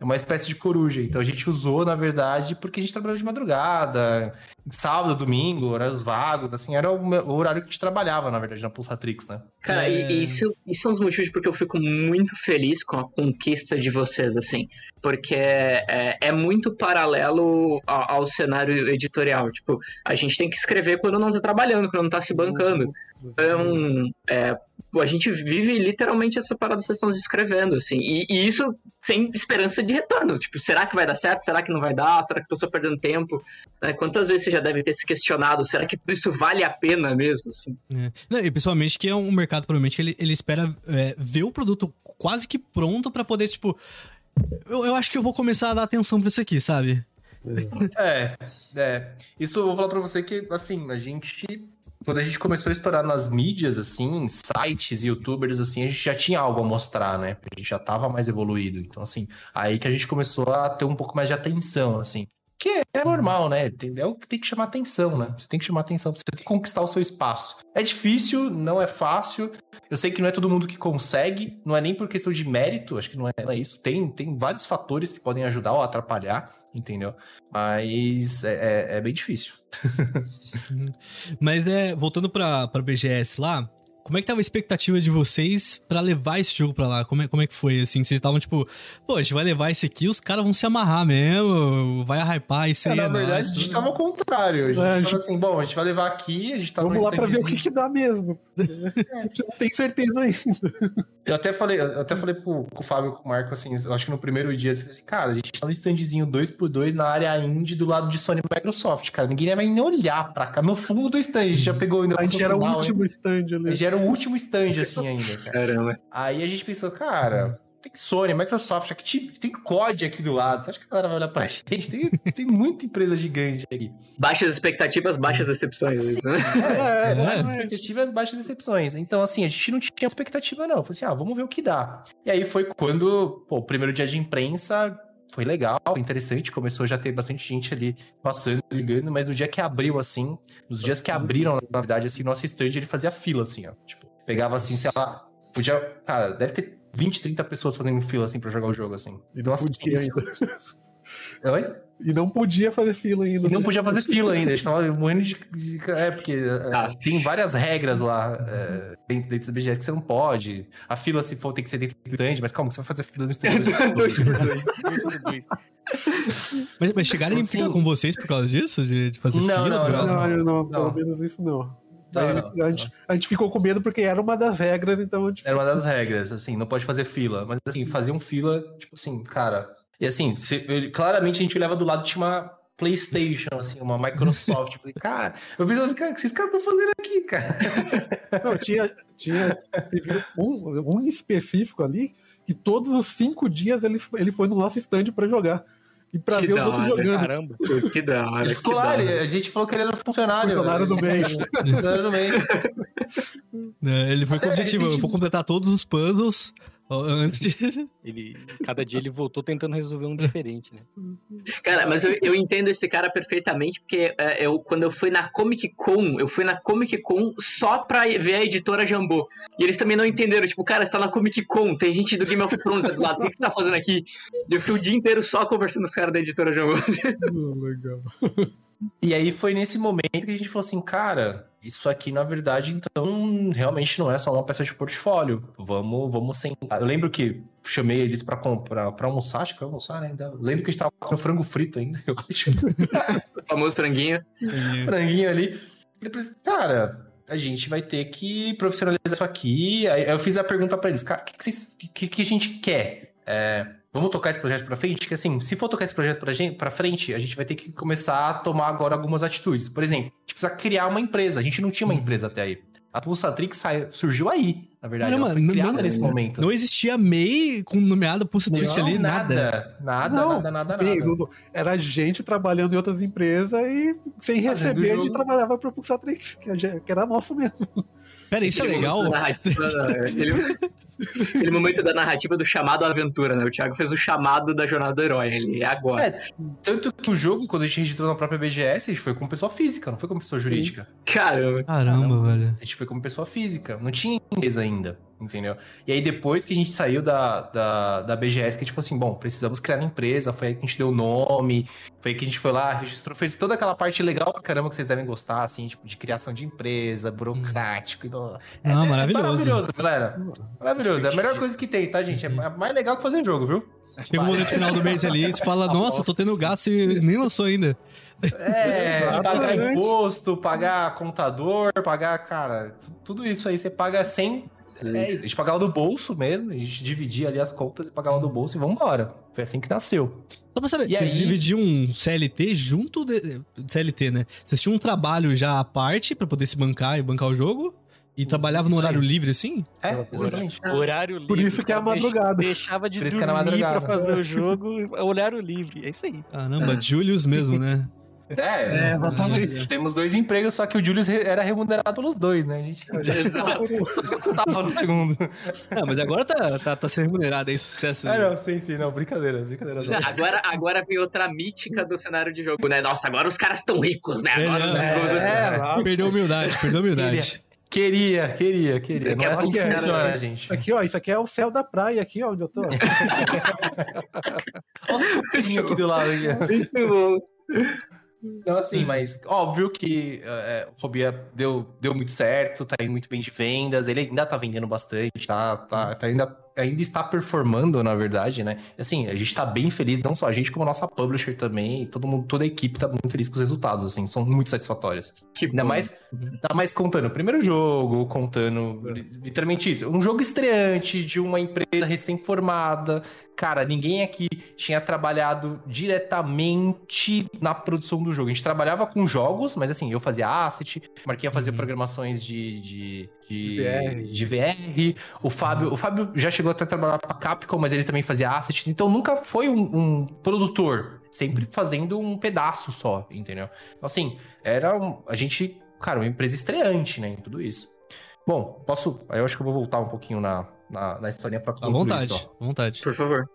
É uma espécie de coruja. Então a gente usou, na verdade, porque a gente trabalhava de madrugada, sábado, domingo, horários vagos, assim, era o, horário que a gente trabalhava, na verdade, na Pulsatrix, né? Cara, É. e, isso, isso é um dos motivos porque eu fico muito feliz com a conquista de vocês, assim. Porque é, é muito paralelo ao, ao cenário editorial. Tipo, a gente tem que escrever quando não tá trabalhando, quando não tá se bancando. Então, é, a gente vive literalmente essa parada que vocês estão escrevendo, assim. E, e isso sem esperança de retorno. Tipo, será que vai dar certo? Será que não vai dar? Será que tô só perdendo tempo? Né, Quantas vezes você já deve ter se questionado? Será que tudo isso vale a pena mesmo, assim? É. Não, e principalmente que é um mercado, provavelmente, que ele, ele espera é, ver o produto quase que pronto pra poder, tipo. Eu, eu acho que eu vou começar a dar atenção pra isso aqui, sabe? É, é. Isso eu vou falar pra você que, assim, a gente. Quando a gente começou a estourar nas mídias, assim, sites, youtubers, assim, a gente já tinha algo a mostrar, né? A gente já tava mais evoluído. Então, assim, aí que a gente começou a ter um pouco mais de atenção, assim. Que é normal, né? É o que tem que chamar atenção, né? Você tem que chamar atenção, você tem que conquistar o seu espaço. É difícil, não é fácil. Eu sei que não é todo mundo que consegue, não é nem por questão de mérito, acho que não é, não é isso. Tem, tem vários fatores que podem ajudar ou atrapalhar, entendeu? Mas é, é- é bem difícil. Mas é, voltando pra, pra BGS lá, como é que tava a expectativa de vocês pra levar esse jogo pra lá? Como é, como é que foi, assim? Vocês estavam tipo, pô, a gente vai levar esse aqui, os caras vão se amarrar mesmo, vai hypar isso É, aí. na é verdade, nóis, a gente tudo. tava ao contrário. A gente É, a tava gente- assim, bom, a gente vai levar aqui, a gente tá Vamos lá pra ver o que, que dá mesmo. A gente não tem certeza ainda. Eu até falei, eu até falei pro, pro Fábio e pro Marco, assim, eu acho que no primeiro dia, assim, assim, cara, a gente tá no standzinho 2x2 na área indie do lado de Sony e Microsoft, cara. Ninguém vai nem olhar pra cá. No fundo do stand, a gente já pegou ainda A gente era o último stand ali. Era o último stand, assim, ainda, cara. Caramba. Aí a gente pensou, cara, tem Sony, Microsoft, Active, tem COD aqui do lado. Você acha que a galera vai olhar pra gente? Tem, tem muita empresa gigante aqui. Baixas expectativas, baixas decepções. Sim. né? É, É, baixas é. expectativas, baixas decepções. Então, assim, a gente não tinha expectativa, não. Falei assim, ah, vamos ver o que dá. E aí foi quando, pô, o primeiro dia de imprensa foi legal, foi interessante. Começou já a ter bastante gente ali passando, ligando, mas no dia que abriu, assim, nos dias que abriram, na verdade, assim, nosso stand, ele fazia fila, assim, ó. Tipo, pegava assim, sei lá, podia. Cara, deve ter 20, 30 pessoas fazendo fila, assim, pra jogar o jogo, assim. E não podia ainda. Oi? E não podia fazer fila ainda. E não podia fazer fila ainda. A gente tava morrendo de. é, porque é, Ah. tem várias regras lá é, dentro, dentro do BGS que você não pode. A fila, se for, tem que ser dentro do stand, mas calma, você vai fazer fila no stand. Dois por dois. Dois por dois. Mas, mas chegaram a implicar Sim. com vocês por causa disso? De, de fazer Não, fila? não, pra- Não, não, não, pelo Não. menos isso não. Não, Mas não, a, gente, a gente ficou com medo porque era uma das regras, então a gente Era uma das regras, assim, não pode fazer fila. Mas assim, faziam fila, tipo assim, cara. E assim, se- ele- claramente a gente olhava do lado tinha uma PlayStation, assim, uma Microsoft. Eu falei, cara, eu pensei, cara, o que caras estão fazendo aqui, cara? Não, tinha, tinha teve um, um específico ali que todos os cinco dias ele, ele foi no nosso stand pra jogar. E pra Que ver outros hora, jogando. Caramba. Que da hora. Ele ficou lá, a gente falou que ele era funcionário. Funcionário do mês. Funcionário do mês. É, ele foi com o objetivo, eu vou completar todos os puzzles antes de... Ele, cada dia ele voltou tentando resolver um diferente, né? Cara, mas eu, eu entendo esse cara perfeitamente, porque é, eu, quando eu fui na Comic Con, eu fui na Comic Con só pra ver a editora Jambô. E eles também não entenderam, tipo, cara, você tá na Comic Con, tem gente do Game of Thrones do lado, o que você tá fazendo aqui? E eu fui o dia inteiro só conversando com os caras da editora Jambô. Legal. E aí foi nesse momento que a gente falou assim, cara, isso aqui na verdade então realmente não é só uma peça de portfólio. Vamos, vamos sentar. Eu lembro que chamei eles pra comprar, para almoçar, acho que foi almoçar, né? Ainda. Lembro que a gente tava com frango frito ainda, eu acho. o famoso franguinho. franguinho ali. Falei pra eles, cara, a gente vai ter que profissionalizar isso aqui. Aí eu fiz a pergunta pra eles, cara, o que, que, que a gente quer? É, vamos tocar esse projeto pra frente? Que assim, se for tocar esse projeto pra frente, a gente vai ter que começar a tomar agora algumas atitudes. Por exemplo, a gente precisa criar uma empresa. A gente não tinha uma empresa até aí. A Pulsatrix surgiu aí, na verdade. Caramba, ela não- criada não- nesse momento. Não existia MEI com nomeada Pulsa Trix ali, nada. Nada, Não, nada, nada, nada. Não- Era gente trabalhando em outras empresas e sem Fazendo receber a gente jogo. trabalhava pra Pulsatrix, que era nosso mesmo. Pera, isso é Aquele legal? momento da narrativa- Aquele, aquele momento da narrativa do chamado à aventura, né? O Thiago fez o chamado da jornada do herói, ele é agora. É, Tanto que o jogo, quando a gente registrou na própria BGS, a gente foi como pessoa física, não foi como pessoa jurídica. Caramba. Caramba, velho. A gente foi como pessoa física, não tinha empresa ainda, entendeu? E aí depois que a gente saiu da, da, da BGS, que a gente falou assim, bom, precisamos criar uma empresa, foi aí que a gente deu o nome, foi aí que a gente foi lá, registrou, fez toda aquela parte legal pra caramba que vocês devem gostar, assim, tipo, de criação de empresa, burocrático. e blá. É- Não, é maravilhoso. maravilhoso, galera. Maravilhoso. É a melhor coisa que tem, tá, gente? É mais legal que fazer jogo, viu? Chega um momento final do mês ali, você fala, nossa, tô tendo gasto e nem lançou ainda. É, pagar Exatamente. imposto, pagar contador, pagar, cara, tudo isso aí você paga sem. É isso. A gente pagava do bolso mesmo, a gente dividia ali as contas e pagava do bolso e vambora. Foi assim que nasceu. Só pra saber, E vocês aí? dividiam um CLT junto de, CLT, né? Vocês tinham um trabalho já à parte pra poder se bancar e bancar o jogo? E trabalhava no horário aí. livre assim? É, Exatamente. Horário livre. Por isso que é a o cara deix- madrugada. Deixava de Por isso que é dormir na madrugada. pra fazer o jogo, horário livre. É isso aí. Caramba, Julius mesmo, né? É, É, exatamente. Temos dois empregos, só que o Julius era remunerado pelos dois, né? A gente só gostava no segundo. Ah, mas agora tá, tá, tá sendo remunerado aí, sucesso. Ah, não, sim, sim, não, brincadeira, brincadeira. Não, Agora, agora vem outra mítica do cenário de jogo, né? Nossa, agora os caras estão ricos, né? Agora É, nossa. Perdeu a humildade, perdeu a humildade. Queria, queria, queria. Não é assim que Quer- funciona, quer- gente. Isso aqui, ó, isso aqui é o céu da praia aqui, ó, onde eu tô. Olha o aqui do lado. Aqui. Muito bom. Então, assim, mas óbvio que é, o Fobia deu, deu muito certo, tá indo muito bem de vendas, ele ainda tá vendendo bastante, tá, tá, tá ainda, ainda está performando, na verdade, né? Assim, a gente tá bem feliz, não só a gente, como a nossa publisher também, todo mundo, toda a equipe tá muito feliz com os resultados, assim, são muito satisfatórios. Que Ainda bom. mais, ainda mais contando o primeiro jogo, contando li- literalmente isso. Um jogo estreante de uma empresa recém-formada. Cara, ninguém aqui tinha trabalhado diretamente na produção do jogo. A gente trabalhava com jogos, mas assim, eu fazia asset, Marquinha fazia Uhum. programações de, de, de, De VR. de VR. O Fábio, o Fábio já chegou até a trabalhar pra Capcom, mas ele também fazia asset. Então nunca foi um, um produtor, sempre fazendo um pedaço só, entendeu? Então, assim, era um- a gente, cara, uma empresa estreante, né, em tudo isso. Bom, posso. Eu acho que eu vou voltar um pouquinho na, na, na historinha pra À concluir vontade, só. à vontade. Por favor.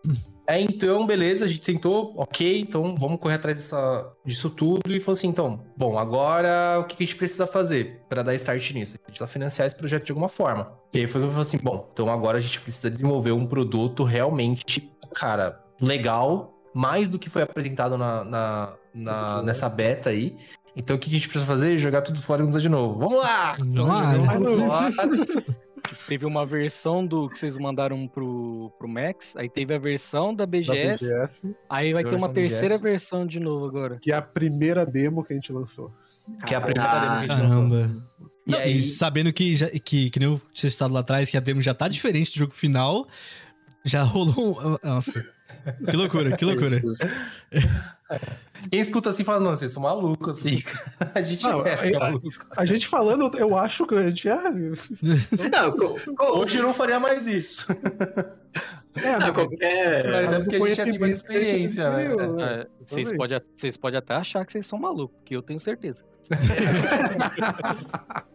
É, então, beleza, a gente sentou, ok, então vamos correr atrás dessa, disso tudo e falou assim, então, bom, agora o que a gente precisa fazer para dar start nisso? A gente precisa financiar esse projeto de alguma forma. E aí foi que eu falei assim, bom, então agora a gente precisa desenvolver um produto realmente, cara, legal, mais do que foi apresentado na, na- na- nessa beta aí. Então o que a gente precisa fazer? Jogar tudo fora e mudar de novo. Vamos lá! Vamos lá, Então, né? Teve uma versão do que vocês mandaram pro, pro Max, aí teve a versão da Da BGS, BGS, aí vai ter uma terceira BGS. versão de novo agora. que é a primeira demo que a gente lançou. Que é a primeira Ah, demo que a gente lançou. Caramba. E Não, aí- E sabendo que, já, que, que nem eu tinha citado lá atrás, que a demo já tá diferente do jogo final, já rolou um... Nossa. Que loucura, que loucura. Quem escuta assim fala, não, vocês são malucos, assim. A gente Não, é, é- maluco. A gente falando, eu acho que a gente é. Não, co- co- Hoje eu não faria mais isso. É, não, não, qualquer. Mas é porque a gente já tem mais experiência, né? né? É, vocês Também. podem vocês podem até achar que vocês são malucos, que eu tenho certeza.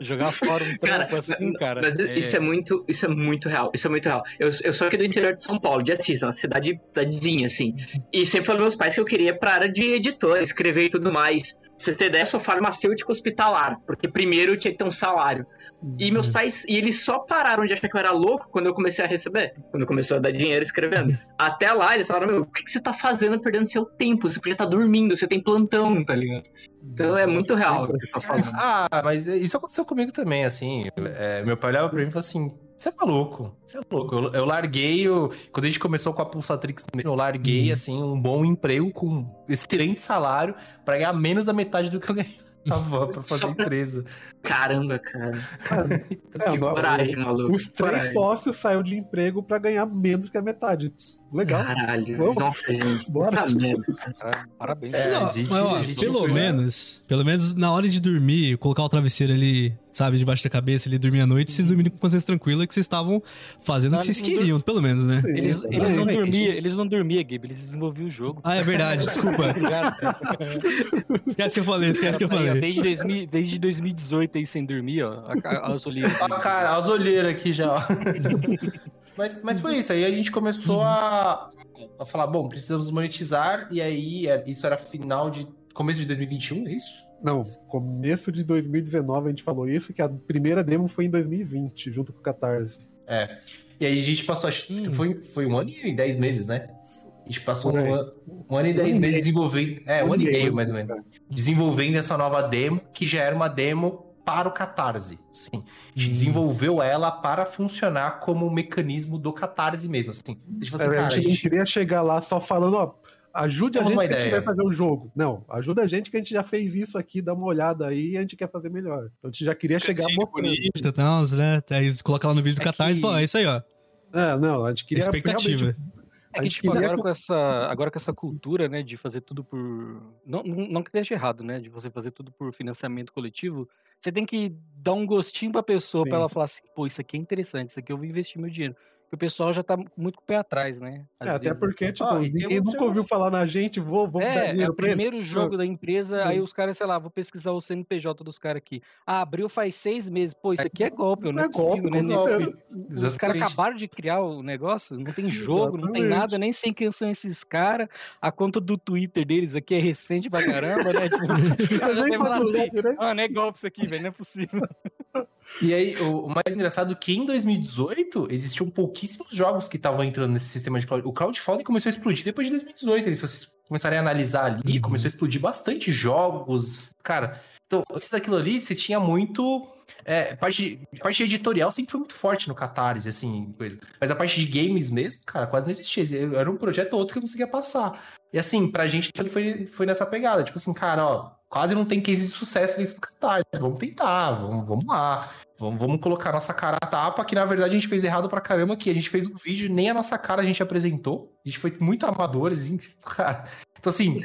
Jogar fora um Cara, trampo assim, cara. Mas isso é muito, isso é muito real, isso é muito real. Eu, eu sou aqui do interior de São Paulo, de Assis, uma cidade, cidadezinha, assim. E sempre falei meus pais que eu queria ir pra área de editor, escrever e tudo mais. Vocês terem ideia, eu sou farmacêutico hospitalar, porque primeiro eu tinha que ter um salário. E meus pais, e eles só pararam de achar que eu era louco quando eu comecei a receber, quando comecei a dar dinheiro escrevendo. Até lá, eles falaram, meu, o que, que você tá fazendo perdendo seu tempo? Você podia estar dormindo, você tem plantão, tá ligado? Então é muito real o que você tá falando. Ah, mas isso aconteceu comigo também, assim. É, meu pai olhava pra mim e falou assim: você é maluco, você é louco. Eu, eu larguei, quando a gente começou com a Pulsatrix, eu larguei, assim, um bom emprego com excelente salário pra ganhar menos da metade do que eu ganhava pra fazer empresa. Caramba, cara. É, Que coragem, maluco. Os três coragem. sócios saíram de emprego pra ganhar menos que a metade. Legal. Caralho. Vamos? Nossa, gente. Bora. Cara, Parabéns. É, Não, a gente- mas, ó, a gente pelo menos, pelo menos na hora de dormir, colocar o travesseiro ali, sabe, debaixo da cabeça, ele dormir à noite, vocês dormiram com consciência tranquila que vocês estavam fazendo o que vocês queriam, pelo menos, né? Sim, Eles, é, eles não dormiam, eles não dormiam, Gabe, eles desenvolviam o jogo. Ah, é verdade, desculpa. Obrigado. Esquece que eu falei, esquece que eu falei. desde, 2000, desde 2018 aí sem dormir, ó. A, a, as olheiras. Ó, cara, as olheiras aqui já, ó. mas, mas foi isso. Aí a gente começou a, a falar, bom, precisamos monetizar. E aí, é, isso era final de. Começo de 2021, é isso? Não, começo de 2019 a gente falou isso, que a primeira demo foi em 2020, junto com o Catarse. É. E aí a gente passou, acho que Hum. foi, foi um ano e dez meses, né? A gente passou um ano, um ano e dez Um meses meio. desenvolvendo. É, um ano e meio, mais ou menos. Desenvolvendo essa nova demo, que já era uma demo para o Catarse. Sim. A gente Hum. desenvolveu ela para funcionar como um mecanismo do Catarse mesmo. Assim. A gente falou assim, a cara, gente não queria chegar lá só falando, ó, ajude a gente que a gente ideia. vai fazer o jogo. Não, ajuda a gente que a gente já fez isso aqui, dá uma olhada aí e a gente quer fazer melhor. Então a gente já queria chegar Cutscene mostrando. bonita e tal, né? Aí coloca lá no vídeo do É Catarse e que- fala, é isso aí, ó. É, não, a gente queria Expectativa. realmente- É que, tipo, queria agora co- com, essa, agora com essa cultura, né, de fazer tudo por. Não, não não que esteja errado, né? De você fazer tudo por financiamento coletivo, você tem que dar um gostinho pra pessoa Sim. pra ela falar assim, pô, isso aqui é interessante, isso aqui eu vou investir meu dinheiro. Porque o pessoal já tá muito com o pé atrás, né? É, até vezes, porque, assim. tipo, tem ninguém nunca ouviu falar na gente, vou, vamos dar É, é o primeiro jogo da empresa, aí os caras, sei lá, vou pesquisar o CNPJ dos caras aqui. Ah, abriu faz seis meses. Pô, isso aqui é golpe, eu não é, É golpe, possível, né? Os caras Exatamente. acabaram de criar o negócio, não tem jogo, não tem Exatamente. nada, nem sei quem são esses caras. A conta do Twitter deles aqui é recente pra caramba, né? Tipo, os Eu caras já nem. Mano, é golpe isso aqui, velho, não é possível. E aí, o, mais engraçado é que em 2018 existiam pouquíssimos jogos que estavam entrando nesse sistema de crowd. O crowdfunding começou a explodir depois de 2018. Se vocês começarem a analisar ali, Uhum. começou a explodir bastante jogos. Cara, então, antes daquilo ali, você tinha muito. É, parte, parte editorial sempre foi muito forte no Catarse, assim, coisa. Mas a parte de games mesmo, cara, quase não existia. Era um projeto ou outro que eu conseguia passar. E assim, pra gente foi, foi nessa pegada. Tipo assim, cara, ó, quase não tem case de sucesso dentro do Catarse. Vamos tentar, vamos, vamos lá. Vamos, vamos colocar nossa cara a tapa, que na verdade a gente fez errado pra caramba, que a gente fez um vídeo, nem a nossa cara a gente apresentou. A gente foi muito amador, assim, tipo, cara. Então, assim,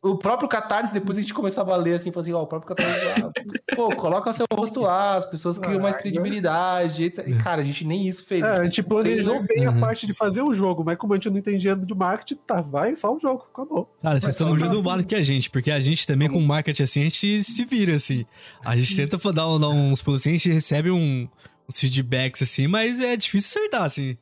o próprio Catarse, depois a gente começava a ler assim, assim, ó, o próprio Catarse, ah, pô, coloca o seu rosto lá, as pessoas criam mais Ah, credibilidade, etc. E, cara, a gente nem isso fez. É, a gente planejou né? bem a Uhum. parte de fazer o jogo, mas como a gente não entendia de marketing, tá, vai só o jogo, acabou. Cara, vocês estão no mesmo barco que a gente, porque a gente também com marketing assim, a gente se vira assim. A gente tenta dar, dar uns pulos assim, a gente recebe um, uns feedbacks assim, mas é difícil acertar assim.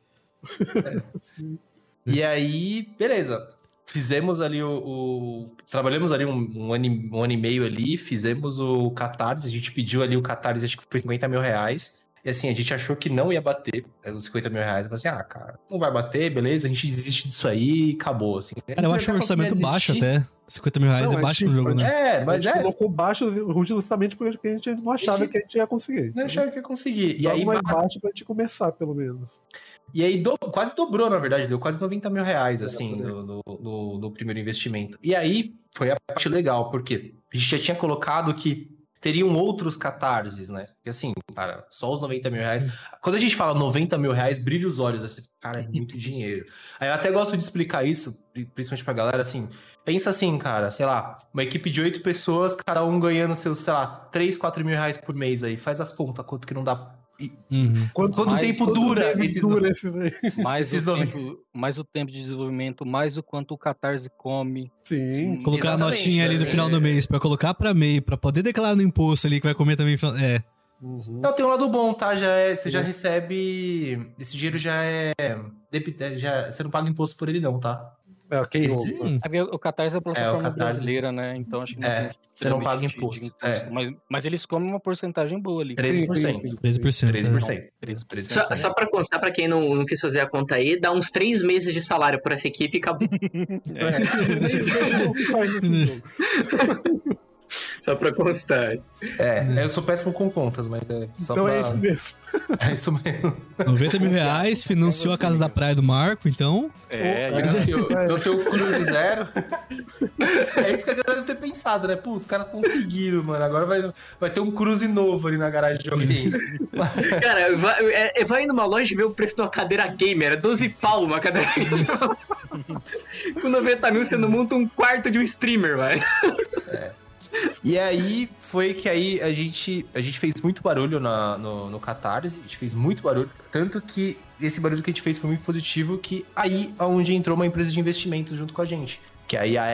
E aí, beleza. Fizemos ali o. o- trabalhamos ali um, um, ano, e- um ano e meio ali, fizemos o Catarse, a gente pediu ali o Catarse, acho que foi 50 mil reais. E assim, a gente achou que não ia bater é, os 50 mil reais. Eu falei assim, ah, cara, não vai bater, beleza, a gente desiste disso aí e acabou, assim. Cara, eu acho um orçamento baixo até. 50 mil reais Não, é a baixo gente- pro jogo, né? É, a mas gente é. colocou baixo justamente porque a gente não achava que a gente ia conseguir. Não achava que ia conseguir. E aí, mais ba- baixo pra gente começar, pelo menos. E aí do- quase dobrou, na verdade, deu quase 90 mil reais, assim, no- no- no primeiro investimento. E aí foi a parte legal, porque a gente já tinha colocado que teriam outros catarses, né? Porque assim, cara, só os 90 mil reais. Quando a gente fala 90 mil reais, brilha os olhos, assim, cara, é muito dinheiro. Aí eu até gosto de explicar isso, principalmente pra galera, assim, pensa assim, cara, sei lá, uma equipe de oito pessoas, cada um ganhando seus, sei lá, 3, 4 mil reais por mês aí. Faz as contas, quanto que não dá Uhum. Quanto, Quanto Mais- tempo quantos dura esses dura esses aí? Mais Esses o, tempo, mais o tempo de desenvolvimento, mais o quanto o Catarse come. Sim. Colocar a notinha ali no final do mês pra colocar pra MEI, pra poder declarar no imposto ali que vai comer também. É. Uhum. Não, tem um lado bom, tá? Já é, você já recebe. Esse dinheiro já é. é, Já, você não paga imposto por ele, não, tá? É, ok, Esse- o-. É o Catarse é a plataforma Catarse- brasileira, né? Então acho que não É, você não paga de- de imposto, é. Mas, mas eles comem uma porcentagem boa ali. 13%. sim, sim. 13%. 13%. 13%. Só, só pra constar, pra quem não, não quis fazer a conta aí, dá uns três meses de salário por essa equipe e acabou. Não se faz esse jogo. Só pra constar. É, eu sou péssimo com contas, mas é só Então pra... é isso mesmo. É isso mesmo. 90 mil reais, financiou a casa da praia do Marco, então. É, e- Eu sei o- Cruze Zero. É isso que a galera deve ter pensado, né? Pô, os caras conseguiram, mano. Agora vai, vai ter um Cruze novo ali na garagem de alguém. Cara, vai, é, vai numa loja e vê o preço de uma cadeira gamer. É 12 pau uma cadeira gamer. Com 90 mil você não monta um quarto de um streamer, vai. E aí foi que aí a gente, a gente fez muito barulho na, no, no Catarse, a gente fez muito barulho, tanto que esse barulho que a gente fez foi muito positivo, que aí é onde entrou uma empresa de investimentos junto com a gente. Que aí a,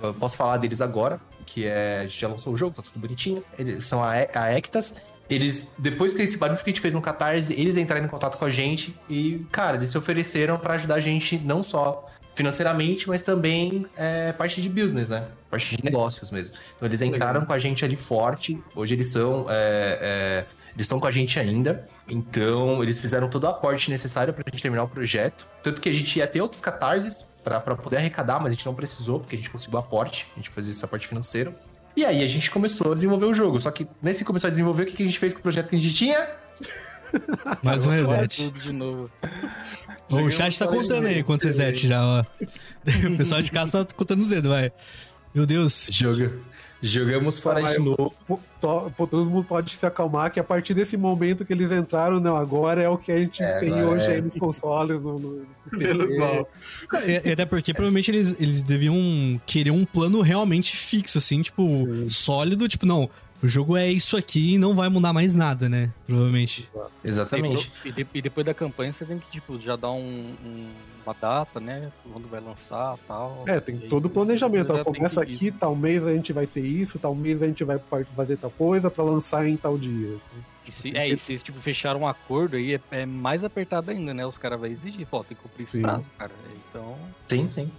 a- eu posso falar deles agora, que é, a gente já lançou o jogo, tá tudo bonitinho. Eles são a, a Ectas. Eles, depois que esse barulho que a gente fez no Catarse, eles entraram em contato com a gente e, cara, eles se ofereceram pra ajudar a gente não só financeiramente, mas também é, parte de business, né? Parte de negócios mesmo. Então eles entraram com a gente ali forte. Hoje eles são. é, é, eles estão com a gente ainda. Então eles fizeram todo o aporte necessário pra gente terminar o projeto. Tanto que a gente ia ter outros catarses pra pra poder arrecadar, mas a gente não precisou, porque a gente conseguiu o aporte. A gente fazia esse aporte financeiro. E aí a gente começou a desenvolver o jogo. Só que nesse começou a desenvolver, o que que a gente fez com o projeto que a gente tinha? Mais um reset. tudo de novo. O chat tá contando aí quantos reset já, ó. O pessoal de casa tá contando os dedos, vai. Meu Deus. Joga. Jogamos fora de novo. Pô, todo mundo pode se acalmar que a partir desse momento que eles entraram, não, agora é o que a gente É, tem hoje é. aí nos consoles, no, no PC. mal. E, e até porque provavelmente eles, eles deviam querer um plano realmente fixo, assim, tipo, sólido, tipo, não, o jogo é isso aqui e não vai mudar mais nada, né? Provavelmente. Exatamente. E, de- e depois da campanha você tem que, tipo, já dar um- um- uma data, né? Quando vai lançar e tal. É, tem aí todo o planejamento. tem começa aqui, isso. tal mês a gente vai ter isso, tal mês a gente vai fazer tal coisa pra lançar em tal dia. E se, é, e se eles, tipo, fecharam um acordo aí, é, é mais apertado ainda, né? Os caras vão exigir, fala, tem que cumprir esse Sim. prazo, cara. Então, Sim, sim.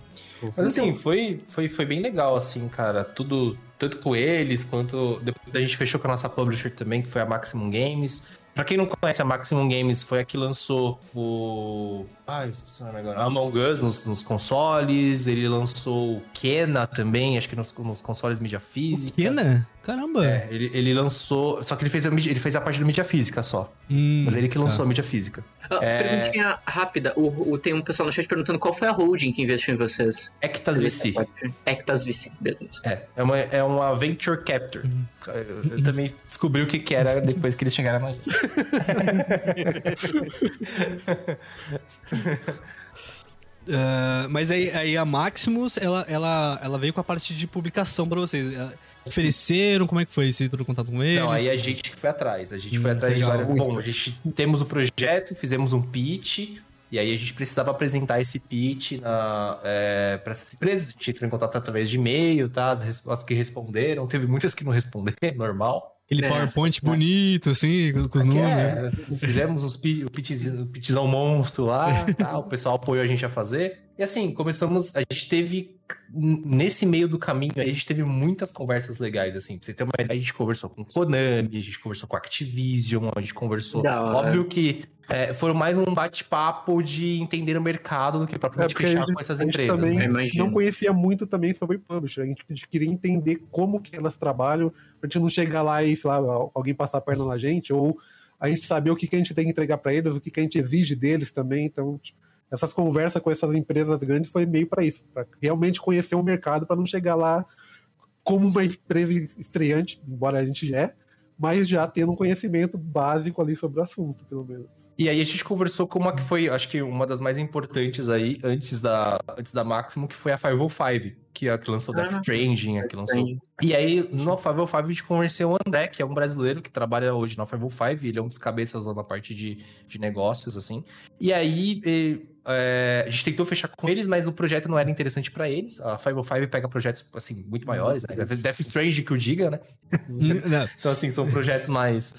Mas assim, foi, foi, foi bem legal, assim, cara. Tudo, tanto com eles, quanto. Depois a gente fechou com a nossa publisher também, que foi a Maximum Games. Pra quem não conhece, a Maximum Games foi a que lançou o. Ai, esqueci o nome agora. Among Us nos, nos consoles. Ele lançou o Kena também, acho que nos, nos consoles mídia física. Kena? Caramba. É, ele, ele lançou. Só que ele fez, a, ele fez a parte do mídia física só. Hum, Mas ele que tá. lançou a mídia física. Ah, É. Perguntinha rápida. O, o- tem um pessoal no chat perguntando qual foi a holding que investiu em vocês. Ectas VC. Ectas VC, beleza. É, é uma, é uma Venture Capture. Eu, eu também descobri o que, que era depois que eles chegaram na gente. Ah, mas aí, aí a Maximus, ela, ela, ela veio com a parte de publicação pra vocês. Ela- Ofereceram? Como é que foi? Você entrou em contato com eles? Não, aí a gente que foi atrás. A gente Hum, foi atrás legal. de várias. Bom, a gente temos o projeto, fizemos um pitch. E aí a gente precisava apresentar esse pitch para essas empresas. A gente entrou em contato através de e-mail, tá? As, as que responderam. Teve muitas que não responderam, normal. Aquele É. PowerPoint bonito, assim, com, com os Que números. é, fizemos uns o pitchzinho- o pitchzão monstro lá, tá? o pessoal apoiou a gente a fazer. E assim, começamos, a gente teve, nesse meio do caminho, aí, a gente teve muitas conversas legais, assim. Pra você ter uma ideia, a gente conversou com Konami, a gente conversou com Activision, a gente conversou... Hora. Óbvio que é, foi mais um bate-papo de entender o mercado do que É, propriamente a fechar gente, com essas a gente empresas. também né? Não conhecia muito também sobre publisher. A gente, a gente queria entender como que elas trabalham, pra gente não chegar lá e, sei lá, alguém passar a perna na gente, ou a gente saber o que, que a gente tem que entregar pra eles, o que, que a gente exige deles também. Então, tipo, essas conversas com essas empresas grandes foi meio pra isso, pra realmente conhecer o mercado, pra não chegar lá como uma empresa estreante, embora a gente já é, mas já tendo um conhecimento básico ali sobre o assunto, pelo menos. E aí a gente conversou com uma que foi, acho que uma das mais importantes aí, antes da, antes da Maximum, que foi a 505, que é a que lançou Death Ah, Stranding, a que lançou... E aí, no 505, a gente conversou o André, que é um brasileiro que trabalha hoje na 505, ele é um dos cabeças lá na parte de, de negócios, assim. E aí, e, é, a gente tentou fechar com eles, mas o projeto não era interessante pra eles. A 505 pega projetos, assim, muito maiores, né? Death Strange que eu diga, né? Então, assim, são projetos mais.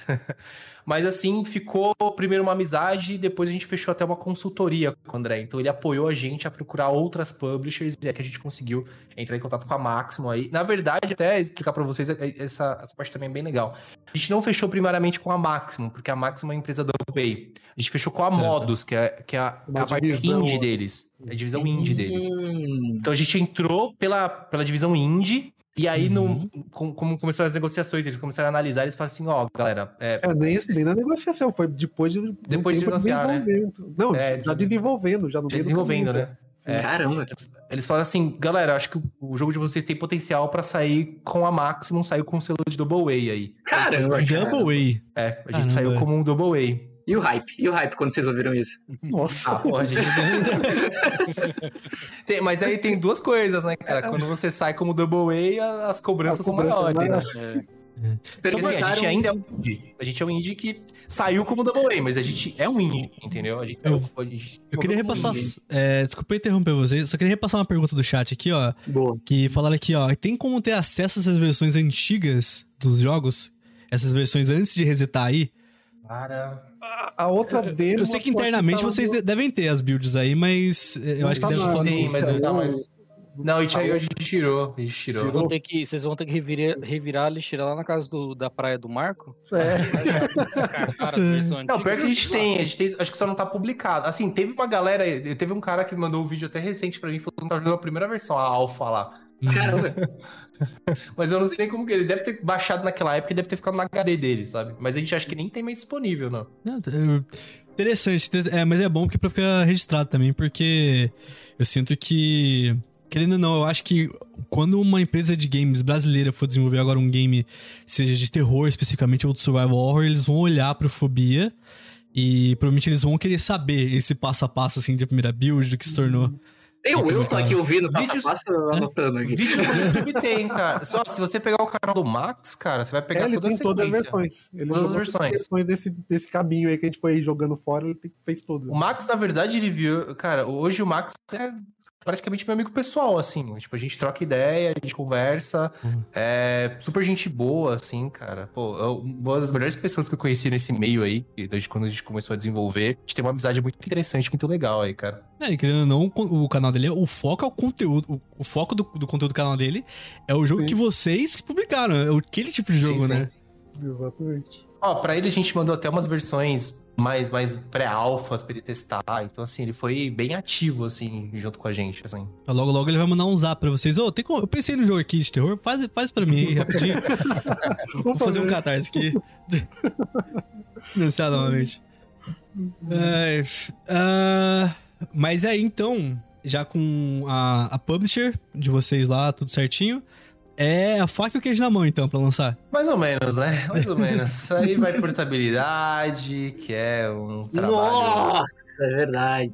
Mas, assim, ficou primeiro uma amizade e depois a gente fechou até uma consultoria com o André. Então, ele apoiou a gente a procurar outras publishers e é que a gente conseguiu entrar em contato com a Maximo aí. Na verdade, até explicar pra vocês, é- essa, essa parte também é bem legal. A gente não fechou primeiramente com a Maximo, porque a Maximo é uma empresa da Pay. A gente fechou com a Modus, que é, que é a, é a parte indie deles. É a divisão indie deles. Hum, Então a gente entrou pela, pela divisão indie, e aí, Uhum. no, com- como começaram as negociações, eles começaram a analisar, eles falaram assim, ó, galera, é, É, nem, nem na negociação, foi depois de, de um Depois de negociar, né? desenvolvendo. Não, É, já desenvolvendo, já no meio do desenvolvendo, né? É. Caramba. Eles falaram assim, galera, acho que o, jogo de vocês tem potencial pra sair com a Maximum, saiu com o selo de Double A aí. Caramba, cara. Double A. É, a gente Caramba. saiu como um Double A. E o hype? E o hype quando vocês ouviram isso? Nossa, Ah, porra, a gente... Tem- mas aí tem duas coisas, né, cara? Quando você sai como Double A, as cobranças A são maiores, é né? É. Porque, assim, a gente ainda é um indie. A gente é um indie que saiu como Double A, mas a gente é um indie, entendeu? A gente Eu- saiu- a gente Eu queria repassar. É, desculpa interromper vocês, só queria repassar uma pergunta do chat aqui, ó. boa. Que falaram aqui, ó. Tem como ter acesso a essas versões antigas dos jogos? Essas versões antes de resetar aí? Cara, A outra demo. Eu sei que internamente vocês no- de- devem ter as builds aí, mas é, eu Não acho que tá deve falando. tem, mas não, mas... Não, isso aí a gente tirou, a gente tirou. Vocês vão ter que, vocês vão ter que revirar, revirar a lixeira lá na casa do, da praia do Marco? É, Descartar as versões Não, pior que a gente tem, a gente tem, acho que só não tá publicado. Assim, teve uma galera, teve um cara que mandou um vídeo até recente pra mim, falando que tá jogando a primeira versão, a Alpha lá. Caramba. Mas eu não sei nem como que ele deve ter baixado naquela época e deve ter ficado no HD dele, sabe? Mas a gente acha que nem tem mais disponível, não. Não, Interessante, inter- é, mas é bom porque pra ficar registrado também, porque eu sinto que, querendo ou não, eu acho que quando uma empresa de games brasileira for desenvolver agora um game, seja de terror especificamente ou de survival horror, eles vão olhar pro Fobia e provavelmente eles vão querer saber esse passo a passo, assim, de primeira build, do que se tornou. Eu, eu tô aqui ouvindo passo Vídeos- anotando aqui. Vídeo no YouTube tem, cara. Só se você pegar o canal do Max, cara, você vai pegar É, ele toda tem todas as versões. Ele Todas as versões. versões desse, desse caminho aí que a gente foi jogando fora, ele tem- fez todas. O Max, na verdade, ele viu. Cara, hoje o Max é praticamente meu amigo pessoal, assim. Tipo, a gente troca ideia, a gente conversa. Uhum. É super gente boa, assim, cara. Pô, é uma das melhores pessoas que eu conheci nesse meio aí, e desde quando a gente começou a desenvolver. A gente tem uma amizade muito interessante, muito legal aí, cara. É, e querendo ou não, o canal dele, o foco é o conteúdo. O, o foco do, do conteúdo do canal dele é o jogo Sim. que vocês publicaram. É aquele tipo de jogo, sim. né? Exatamente. Ó, pra ele a gente mandou até umas versões mais, mais pré-alfas pra ele testar. Então, assim, ele foi bem ativo, assim, junto com a gente, assim. Logo, logo ele vai mandar um zap pra vocês. Ô, tem como... eu pensei num jogo aqui de terror, faz, faz pra mim aí, rapidinho. Vou fazer um catarse aqui. Financiar novamente. É, ah, mas aí, então, já com a, a publisher de vocês lá, tudo certinho, é a faca e o queijo na mão, então, pra lançar. Mais ou menos, né? Mais ou menos. Aí vai portabilidade, que é um trabalho. Nossa, é verdade.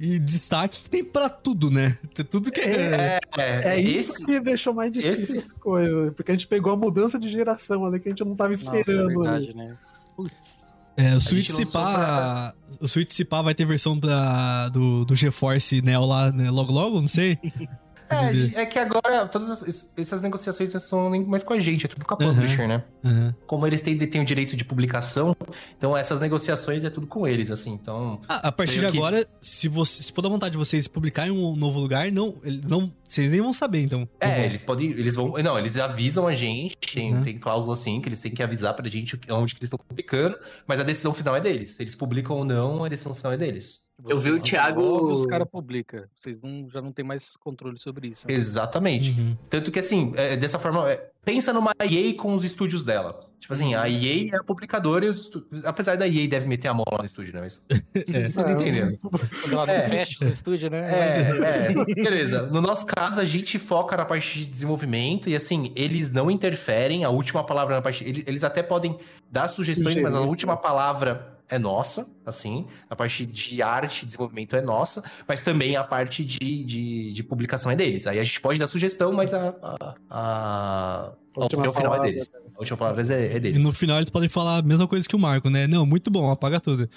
E, e destaque que tem pra tudo, né? Tem Tudo que é... É, É isso esse- que deixou mais difícil esse- essa coisa. Porque a gente pegou a mudança de geração ali que a gente não tava Nossa, é esperando. ali. verdade, né? Putz. É, o Switch Cipá. O Switch Cipá vai ter versão da, do, do GeForce Neo lá, né? Logo, logo, não sei. É, é que agora todas as- essas negociações não são nem mais com a gente, é tudo com a publisher, né? Aham. Como eles têm, têm o direito de publicação, então essas negociações é tudo com eles, assim. Então, Ah, a partir de que- agora, se, você, se for da vontade de vocês publicarem um novo lugar, não, não, vocês nem vão saber, então. é, eles podem, eles vão, não, eles avisam a gente, tem, Uhum. tem cláusula assim, que eles têm que avisar pra gente onde que eles estão publicando, mas a decisão final é deles. Se eles publicam ou não, a decisão final é deles. Eu vi o Vocês Thiago- desenvolvem, Os caras publicam. Vocês não, já não tem mais controle sobre isso. né? Exatamente. Uhum. Tanto que, assim, é, dessa forma, é, pensa numa EA com os estúdios dela. Tipo assim, a EA é a publicadora e os estúdios. Apesar da EA deve meter a mão lá no estúdio, né? Mas. Vocês entenderam. Quando ela É. fecha os estúdios, né? É, é, beleza. No nosso caso, a gente foca na parte de desenvolvimento e assim, eles não interferem. A última palavra na parte. Eles, eles até podem dar sugestões, mas a última palavra é nossa, assim. A parte de arte e desenvolvimento é nossa, mas também a parte de, de, de publicação é deles. Aí a gente pode dar sugestão, mas a, a, a, a opinião final é deles. A última palavra é, é E deles. no final eles podem falar a mesma coisa que o Marco, né? Não, muito bom, apaga tudo.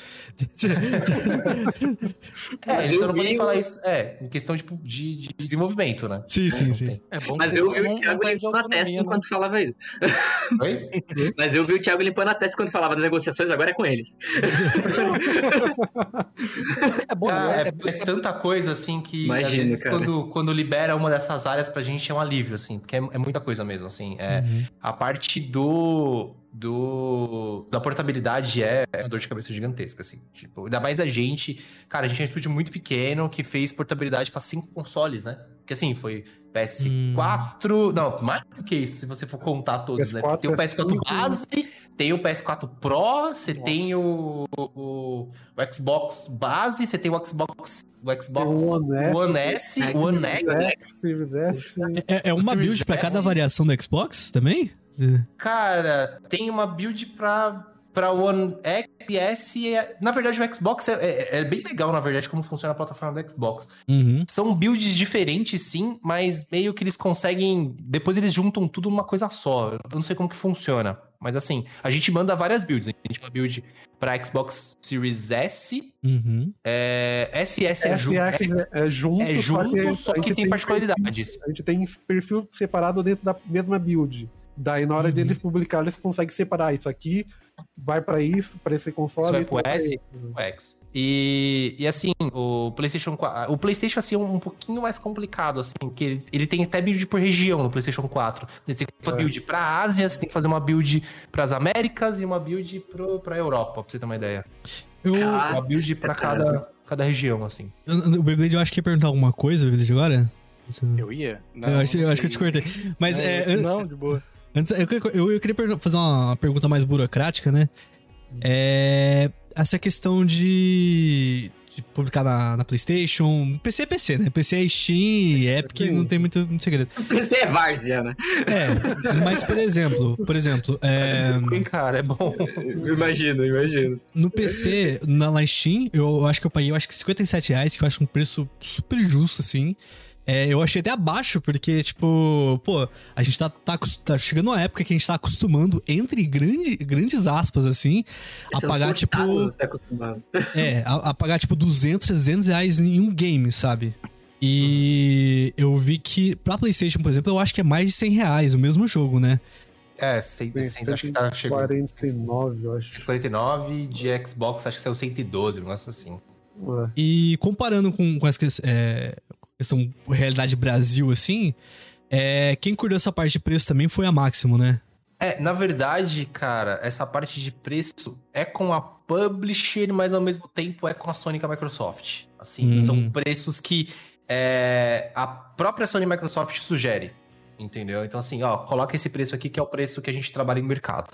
É, eles só não podem falar isso. É, em questão de, de, de desenvolvimento, né? sim, sim, Não sim. tem. É bom Mas que eu vi o Thiago limpando a testa né? enquanto falava isso. Oi? Mas eu vi o Thiago limpando a testa quando falava das negociações, agora é com eles. É bom, Ah, né? é, é tanta coisa assim que às Imagino, vezes quando, quando libera uma dessas áreas pra gente é um alívio, assim, porque é, é muita coisa mesmo, assim. É, Uhum. A parte do. do da portabilidade é uma dor de cabeça gigantesca, assim. Tipo, ainda mais a gente. Cara, a gente é um estúdio muito pequeno que fez portabilidade pra cinco consoles, né? Porque assim, foi PS4. Não, mais que isso, se você for contar todos, né? PS4, Tem o PS4 PS5. base, tem o PS4 Pro, você tem o, o, o Xbox base, você tem o Xbox. O Xbox One S, One S, é, One X. É, é uma build pra S? cada variação do Xbox também? Cara, tem uma build pra, pra One X e S. e é- Na verdade, o Xbox é, é- é bem legal, na verdade, como funciona a plataforma do Xbox. Uhum. São builds diferentes, sim, mas meio que eles conseguem. Depois eles juntam tudo numa coisa só. Eu não sei como que funciona. Mas assim, a gente manda várias builds. A gente uma build pra Xbox Series S. Uhum. É, SS é, ju é, é junto, é junto, só a gente que tem particularidades. A gente tem perfil separado dentro da mesma build. Daí, na hora Uhum. de eles publicar, eles conseguem separar. Isso aqui vai pra isso, pra esse console. Isso vai pro S. o X. E, e assim, o PlayStation 4. O PlayStation assim, é um pouquinho mais complicado, assim, que ele, ele tem até build por região no PlayStation 4. Você tem que fazer É. build pra Ásia, você tem que fazer uma build pras Américas e uma build pro, pra Europa, pra você ter uma ideia. Eu, Ah, Uma build pra cada, cada região, assim. o Beyblade, eu acho que ia perguntar alguma coisa, Beyblade, agora? Eu ia? Não, eu, acho, eu acho que eu te cortei. Mas Não, é, an- Não, de boa. Antes, eu, queria- eu, eu queria fazer uma pergunta mais burocrática, né? É, essa questão de, de publicar na, na PlayStation. PC é PC, né? PC é Steam, Epic, Sim. não tem muito, muito segredo. Você é várzea, né? É, mas por exemplo, por exemplo, é, Bem, cara, é bom. Imagino, imagino. no PC, na, na Steam, eu acho que eu paguei eu acho que 57 reais, que eu acho um preço super justo, assim. É, eu achei até abaixo, porque, tipo, pô, a gente tá, tá, tá chegando uma época que a gente tá acostumando, entre grande, grandes aspas, assim, a pagar, tipo. forçados a se acostumar. É, a, a pagar, tipo, 200, 300 reais em um game, sabe? E eu vi que, pra PlayStation, por exemplo, eu acho que é mais de 100 reais o mesmo jogo, né? É, 100, Tem 100, acho que tá chegando. 149, eu acho. 49 de Xbox, acho que saiu 112, um negócio assim. É. E comparando com, com essa é, questão realidade Brasil, assim, é, quem cuidou dessa parte de preço também foi a Máximo, né? É, na verdade, cara, essa parte de preço é com a publisher, mas ao mesmo tempo é com a Sony e com a Microsoft. Assim, Hum. são preços que é, a própria Sony e Microsoft sugere. Entendeu? Então, assim, ó, coloca esse preço aqui que é o preço que a gente trabalha em mercado.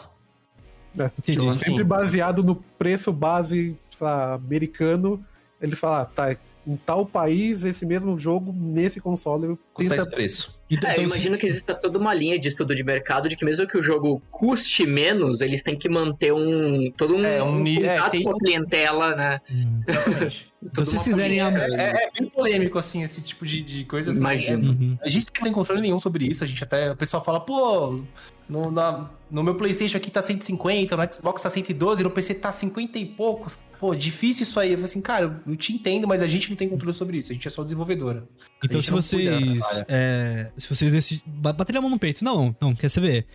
É, Entendi. tipo, Assim- sempre baseado no preço base sei lá, americano. Eles falam, ah, tá, em tal país, esse mesmo jogo, nesse console, Custa tenta esse preço. Então, É, eu então, imagino que exista toda uma linha de estudo de mercado de que mesmo que o jogo custe menos, eles têm que manter um todo um, É, um ni- é, tem- com a clientela, né? hum. Vocês fizerem a-. É, é bem polêmico, assim, esse tipo de, de coisa. Assim, Imagino. É- Uhum. A gente não tem controle nenhum sobre isso. A gente até. O pessoal fala, pô, no, na- no meu PlayStation aqui tá 150, no Xbox tá 112, no PC tá 50 e poucos. Pô, difícil isso aí. Eu falei assim, cara, eu te entendo, mas a gente não tem controle sobre isso. A gente é só desenvolvedora. Então, se vocês. é, se vocês decidirem. Baterem a mão no peito. Não, não, quer saber?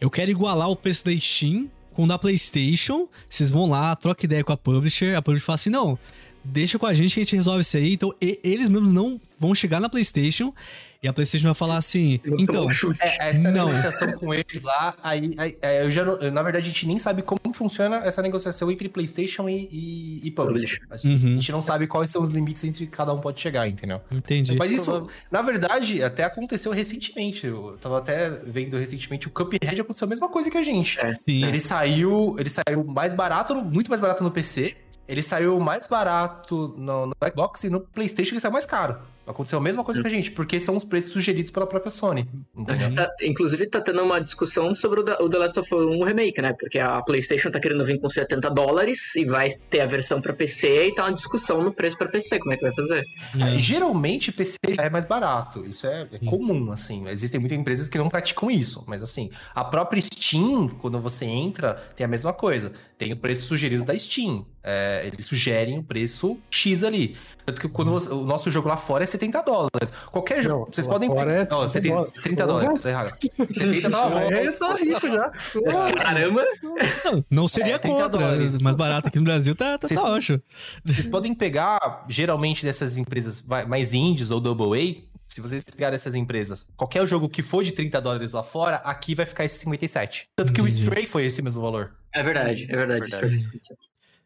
Eu quero igualar o preço da Steam com o da PlayStation. Vocês vão lá, troca ideia com a publisher. A publisher fala assim: não, deixa com a gente que a gente resolve isso aí. Então, e- eles mesmos não vão chegar na PlayStation e a PlayStation vai falar assim: Eu então, um. É, essa Não. negociação com eles lá, aí, aí- é, eu já não- na verdade a gente nem sabe como funciona essa negociação entre PlayStation e, e, e Publisher. A gente- Uhum. a gente não sabe quais são os limites entre que cada um pode chegar, entendeu? entendi. Mas isso, na verdade, até aconteceu recentemente. Eu tava até vendo recentemente o Cuphead aconteceu a mesma coisa que a gente. É. Sim. Ele saiu, ele saiu mais barato, muito mais barato no PC. Ele saiu mais barato no, no Xbox e no PlayStation ele saiu mais caro. Aconteceu a mesma coisa com a gente, porque são os preços sugeridos pela própria Sony. Tá- inclusive, tá tendo uma discussão sobre o, da- o The Last of Us 1 Remake, né? Porque a PlayStation tá querendo vir com 70 dólares e vai ter a versão pra PC e tá uma discussão no preço pra PC. Como é que vai fazer? É. Geralmente PC já é mais barato. Isso é, é comum, assim. Existem muitas empresas que não praticam isso. Mas assim, a própria Steam, quando você entra, tem a mesma coisa. Tem o preço sugerido da Steam. É, eles sugerem o preço X ali. Tanto que quando você- o nosso jogo lá fora é 70 dólares. Qualquer jogo. Não, vocês podem é 30 70, dólares. 30 dólares. tá errado. 70 tá bom. É, tá rico já. Caramba! Não, não seria É, 30 contra. dólares. Mais barato aqui no Brasil tá, tá, Vocês- tá ótimo. Vocês podem pegar, geralmente, dessas empresas mais indies ou double A. Se vocês pegarem essas empresas, qualquer jogo que for de 30 dólares lá fora, aqui vai ficar esse 57. Tanto que Entendi. o Stray foi esse mesmo valor. É verdade, é verdade. Verdade.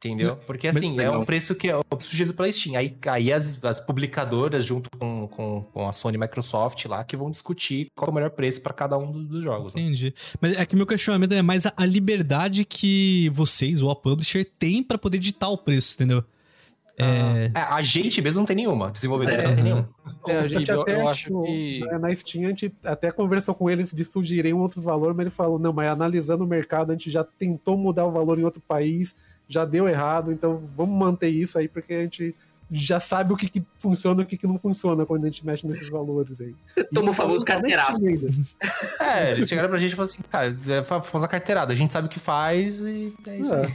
Entendeu? Porque assim, é Legal. um preço que é sugerido pela Steam. Aí, aí as, as publicadoras, junto com, com, com a Sony e Microsoft lá, que vão discutir qual é o melhor preço para cada um dos, dos jogos. né? Entendi. Mas é que meu questionamento é mais a, a liberdade que vocês ou a publisher tem pra poder ditar o preço, entendeu? É. É, a gente mesmo não tem nenhuma. Desenvolvedor É. não tem nenhum. É, a gente eu, até, eu acho que. na- na Steam, a gente até conversou com eles de sugerir um outro valor, mas ele falou, não, mas analisando o mercado, a gente já tentou mudar o valor em outro país, já deu errado, então vamos manter isso aí, porque a gente já sabe o que, que funciona e o que, que não funciona quando a gente mexe nesses valores aí. Toma o Isso famoso carteirado. É, eles chegaram pra gente e falaram assim, cara, é fa- famosa carteirada. A gente sabe o que faz e é isso. É.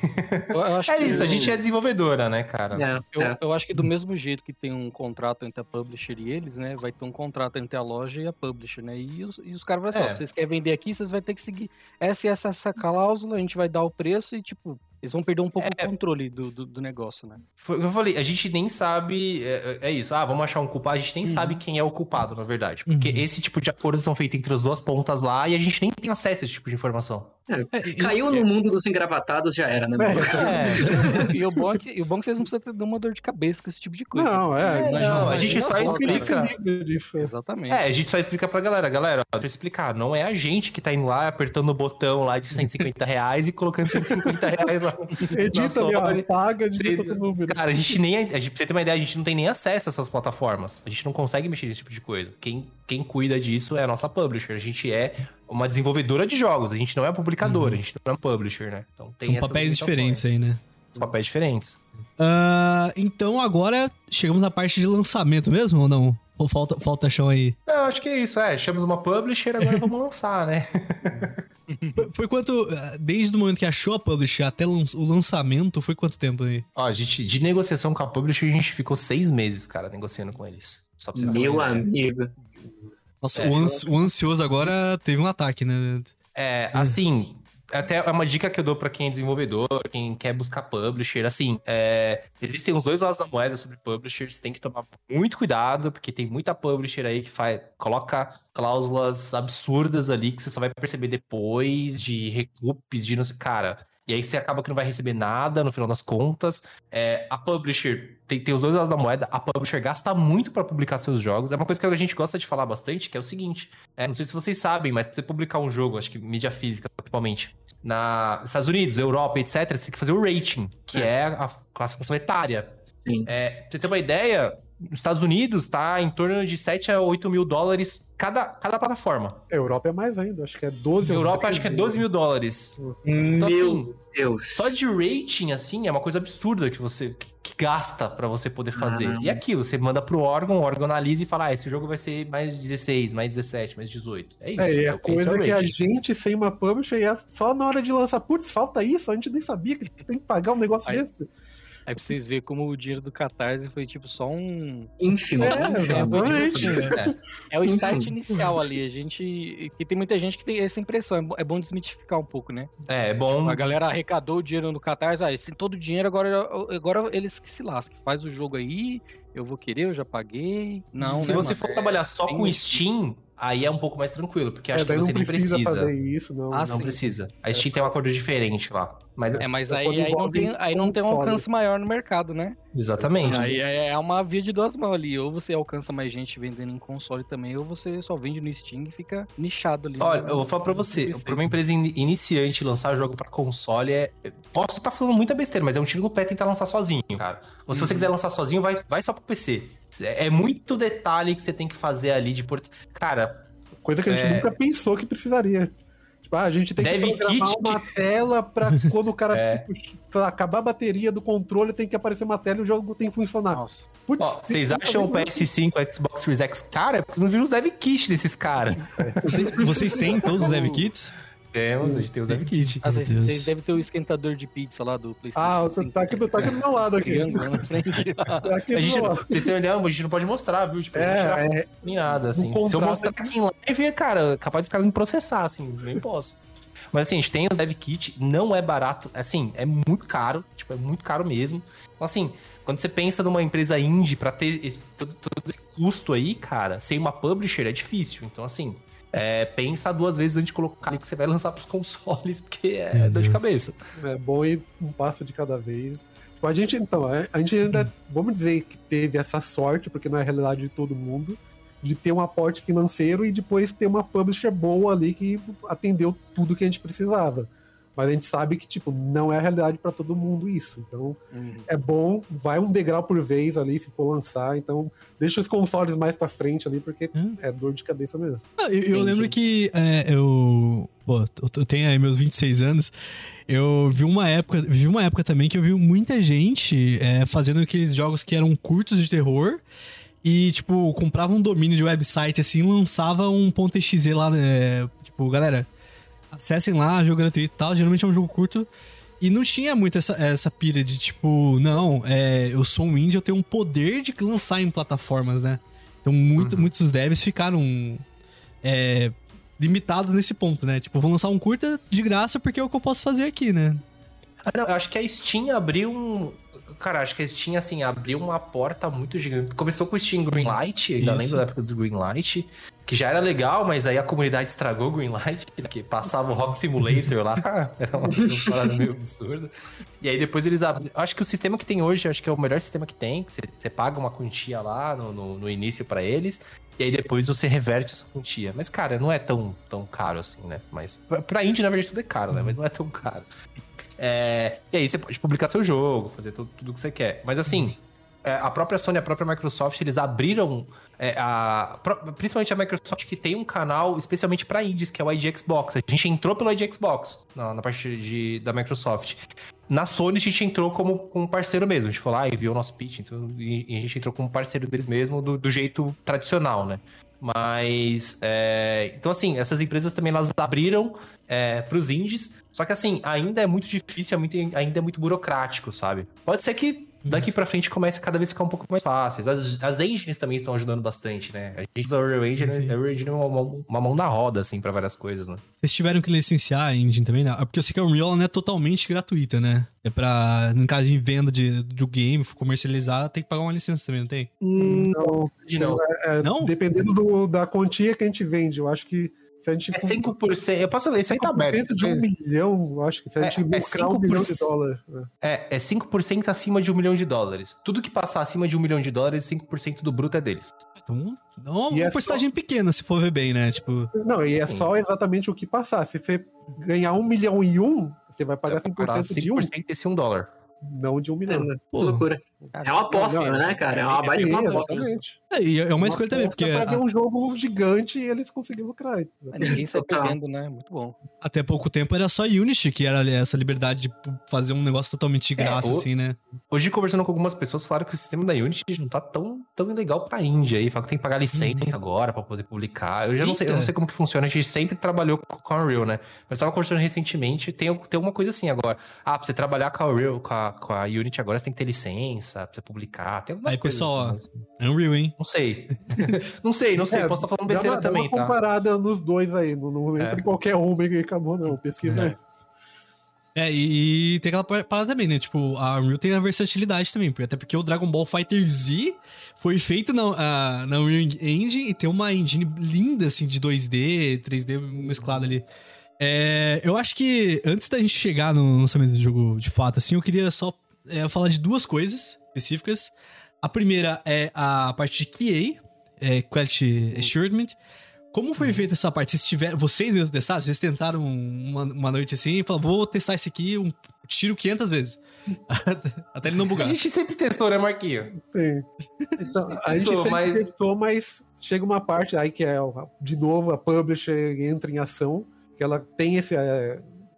Eu, eu acho É que isso, a o- gente é desenvolvedora, né, cara? É, Eu, é. eu acho que do mesmo jeito que tem um contrato entre a publisher e eles, né? Vai ter um contrato entre a loja e a publisher, né? E os, e os caras vão assim, É. ó, se vocês querem vender aqui, vocês vão ter que seguir essa e essa, essa cláusula, a gente vai dar o preço e, tipo, eles vão perder um pouco É. o controle do, do, do negócio, né? Eu falei, a gente nem sabe. É, é isso, ah, vamos achar um culpado, a gente nem Uhum. sabe quem é o culpado, na verdade. Porque Uhum. esse tipo de acordos são feitos entre as duas pontas lá e a gente nem tem acesso a esse tipo de informação. É, e- Caiu no mundo dos engravatados, já era, né? É, E o bom é que, e o bom é que vocês não precisam ter uma dor de cabeça com esse tipo de coisa. Não, é, Imagina- não, a gente só explica. disso. Exatamente. é, a gente só explica pra galera, galera, deixa eu explicar, não é a gente que tá indo lá apertando o botão lá de 150 reais e colocando 150 reais lá. Edita ali, ó, paga, outro número. Cara, a gente nem. A gente, pra você ter uma ideia, a gente não tem nem acesso a essas plataformas. A gente não consegue mexer nesse tipo de coisa. Quem, quem cuida disso é a nossa publisher. A gente é uma desenvolvedora de jogos. A gente não é uma publicadora, a gente não é um publisher, né? Então tem São essas papéis diferentes aí, né? São papéis diferentes. Ah, então agora chegamos na parte de lançamento mesmo ou não? Ou falta, falta chão aí? Não, acho que é isso, é. Chamamos uma publisher, agora vamos lançar, né? Foi, foi quanto. ah, Desde o momento que achou a publisher até o lançamento, foi quanto tempo aí? Ó, a gente, de negociação com a publisher, a gente ficou seis meses, cara, negociando com eles. Só pra vocês terem Meu amigo. Nossa, É, o, ansi- o ansioso agora teve um ataque, né? É, assim, até é uma dica que eu dou pra quem é desenvolvedor, quem quer buscar publisher, assim, é, existem os dois lados da moeda sobre publishers, tem que tomar muito cuidado, porque tem muita publisher aí que faz, coloca cláusulas absurdas ali que você só vai perceber depois de recupes, de não sei, cara, e aí você acaba que não vai receber nada no final das contas. É, a publisher tem, tem os dois lados da moeda. A publisher gasta muito pra publicar seus jogos. É uma coisa que a gente gosta de falar bastante, que é o seguinte: é, não sei se vocês sabem, mas pra você publicar um jogo, acho que mídia física principalmente, na nos Estados Unidos, Europa, etc., você tem que fazer o rating, que é, a classificação etária. Sim. É, pra você ter uma ideia, nos Estados Unidos tá em torno de 7 a 8 mil dólares cada, cada plataforma. A Europa é mais ainda, acho que é 12 ou Europa acho que é 13. 12 mil dólares. Então, Meu assim, Deus. só de rating, assim, é uma coisa absurda que você que, que gasta pra você poder fazer. Caramba. E aquilo, você manda pro órgão, o órgão analisa e fala, ah, esse jogo vai ser mais 16, mais 17, mais 18. É isso. É, e a é coisa que a gente sem uma publisher ia só na hora de lançar, putz, falta isso, a gente nem sabia que tem que pagar um negócio Aí- desse. Aí pra vocês verem como o dinheiro do Catarse foi tipo só um. Ínfimo. É, exatamente. É, é o start inicial ali. A gente. Que tem muita gente que tem essa impressão. É É bom desmitificar um pouco, né? É, é bom. A galera arrecadou o dinheiro no Catarse. Ah, eles têm todo o dinheiro, agora, agora eles que se lasquem. Faz o jogo aí, eu vou querer, eu já paguei. Não, Se né, você for É- trabalhar só com. Steam, aí é um pouco mais tranquilo, porque acho É, que você não nem precisa, precisa. fazer isso, não. Ah, Não sim. precisa. A Steam tem um acordo diferente lá. Mas, É, mas É aí, aí, não tem, aí não tem um alcance maior no mercado, né? exatamente. Aí é é uma via de duas mãos ali. Ou você alcança mais gente vendendo em console também, ou você só vende no Steam e fica nichado ali. Olha, no- eu vou falar pra você, PC. pra uma empresa in- iniciante lançar jogo pra console é. Posso estar falando muita besteira, mas é um tiro no pé tentar lançar sozinho, cara. Ou se você Uhum. quiser lançar sozinho, vai, vai só pro PC. É é muito detalhe que você tem que fazer ali de port... Cara, Coisa que a gente É. nunca pensou que precisaria. Tipo, ah, a gente tem Dev que programar kit. uma tela pra quando o cara É. tipo, acabar a bateria do controle, tem que aparecer uma tela e o jogo tem que funcionar. Nossa. Putz, ó, vocês acham o talvez PS5, o Xbox Series X? Cara, vocês não viram os dev kit desses caras. Vocês têm todos os dev kits? Temos, a gente tem os dev kit. Ah, vocês, devem ter o esquentador de pizza lá do PlayStation. Ah, 5. tá aqui, tá aqui do meu lado aqui. Tá aqui A do gente, não- vocês têm uma ideia, a gente não pode mostrar, viu? Tipo, a gente tirar É, é, nem nada, assim. Se eu mostrar aqui em live, cara, é capaz dos caras me processar, assim, nem posso. Mas assim, a gente tem os dev kit, não é barato, assim, é muito caro, tipo, é muito caro mesmo. Então, assim, quando você pensa numa empresa indie pra ter esse, todo, todo esse custo aí, cara, sem uma publisher é difícil. Então, assim, é, pensa duas vezes antes de colocar ali que você vai lançar pros consoles, porque é Meu dor de Deus. cabeça. É bom ir um passo de cada vez. Tipo, a gente, então, a a gente ainda, vamos dizer que teve essa sorte, porque não é a realidade de todo mundo, de ter um aporte financeiro e depois ter uma publisher boa ali que atendeu tudo que a gente precisava. Mas a gente sabe que, tipo, não é a realidade para todo mundo isso. Então, Uhum. é bom, vai um degrau por vez ali se for lançar. Então, deixa os consoles mais pra frente ali, porque Hum. é dor de cabeça mesmo. Ah, eu, eu lembro que é, eu. Pô, eu eu tenho aí meus 26 anos. Eu vi uma época, vi uma época também que eu vi muita gente é, fazendo aqueles jogos que eram curtos de terror. E, tipo, comprava um domínio de website assim, lançava um .exe lá, né? Tipo, galera, acessem lá, jogo gratuito e tal. Geralmente é um jogo curto. E não tinha muito essa, essa pira de, tipo, não, é, eu sou um indie, eu tenho um poder de lançar em plataformas, né? Então, muito, Uhum. muitos devs ficaram é, limitados nesse ponto, né? Tipo, vou lançar um curta de graça porque é o que eu posso fazer aqui, né? Ah, não, eu acho que a Steam abriu um. Cara, acho que a Steam, assim, abriu uma porta muito gigante. Começou com o Steam Greenlight, ainda Isso. lembro da época do Greenlight, que já era legal, mas aí a comunidade estragou o Greenlight, que passava o Rock Simulator lá, era uma uma parada meio absurda. E aí depois eles abriram. Acho que o sistema que tem hoje, acho que é o melhor sistema que tem, que você, você paga uma quantia lá no, no, no início pra eles, e aí depois você reverte essa quantia. Mas, cara, não é tão, tão caro assim, né? Mas pra, pra indie, na verdade, tudo é caro, né? Mas não é tão caro. É, e aí você pode publicar seu jogo, fazer tudo, tudo que você quer. Mas assim, a própria Sony a própria Microsoft, eles abriram é, a, principalmente a Microsoft que tem um canal especialmente para indies, que é o ID Xbox. A gente entrou pelo ID Xbox na, na parte de, da Microsoft. Na Sony a gente entrou como, como parceiro mesmo. A gente foi lá e viu o nosso pitch, então, e, e a gente entrou como parceiro deles mesmo do, do jeito tradicional, né? Mas, é, então assim, essas empresas também elas abriram é, para os indies, só que assim, ainda é muito difícil, é muito, ainda é muito burocrático, sabe? Pode ser que daqui pra frente comece a cada vez ficar um pouco mais fáceis. As, as engines também estão ajudando bastante, né? A gente usa a Unreal Engine, Sim. a Unreal Engine é uma, mão- uma mão na roda, assim, pra várias coisas, né? Vocês tiveram que licenciar a engine também, né? Porque eu sei que a Unreal não é totalmente gratuita, né? É pra, no caso de venda de, do game, comercializar, tem que pagar uma licença também, não tem? Não, Não, é, Não? dependendo do- da quantia que a gente vende, eu acho que se a gente é 5%, eu posso ler, isso aí tá aberto. 5% de um milhão, acho que se a É, gente é lucrar um milhão de 5%. dólares. né? É, é 5% acima de um milhão de dólares. Tudo que passar acima de um milhão de dólares, 5% do bruto é deles. Então, não é E uma é porcentagem pequena, se for ver bem, né? Tipo, Não, e é só exatamente o que passar. Se você ganhar um milhão e um, você vai pagar Você 5% vai de um, 5% desse um dólar. não de um milhão. É, Pô. que loucura. É uma aposta, Não, não, né, cara? É uma baita Sim, uma aposta. exatamente. É, e é uma escolha também, porque pra ver um jogo gigante e eles conseguirem lucrar. Mas ninguém sai Total. perdendo, né? Muito bom. até pouco tempo era só Unity que era essa liberdade de fazer um negócio totalmente de graça, o- assim, né? Hoje, conversando com algumas pessoas, falaram que o sistema da Unity não tá tão, tão legal pra Índia aí. Falaram que tem que pagar licença agora pra poder publicar. Eu já não sei, eu não sei como que funciona. A gente sempre trabalhou com com a Unreal, né? Mas tava conversando recentemente, tem, tem uma coisa assim agora. Ah, pra você trabalhar com a Unreal, com a, com a Unity agora, você tem que ter licença pra você publicar. Tem algumas Aí, coisas pessoal, assim, mas- É Unreal, hein? Não sei. não sei, não sei. É, Posso estar falando Dá besteira uma, dá também, uma tá? comparada nos dois aí. Não, não entra É. em qualquer uma e acabou, não. Pesquisa É. É, e, e tem aquela par- parada também, né? Tipo, a Unreal tem a versatilidade também, porque- até porque o Dragon Ball Fighter Z foi feito na, a- na Unreal Engine e tem uma engine linda, assim, de 2D, 3D mesclado ali. É, eu acho que antes da gente chegar no lançamento do jogo de fato, assim, eu queria só é, falar de duas coisas específicas. A primeira é a parte de QA, é, Quality Assurement. Como foi feita essa parte? Vocês, tiveram, vocês mesmos testaram? Vocês tentaram uma, uma noite assim e falaram, vou testar esse aqui, um tiro 500 vezes. Até ele não A bugar. gente sempre testou, né, Marquinho? Sim. Então, a gente Testou, sempre mas- testou, mas chega uma parte aí que é, de novo, a publisher entra em ação, que ela tem esse...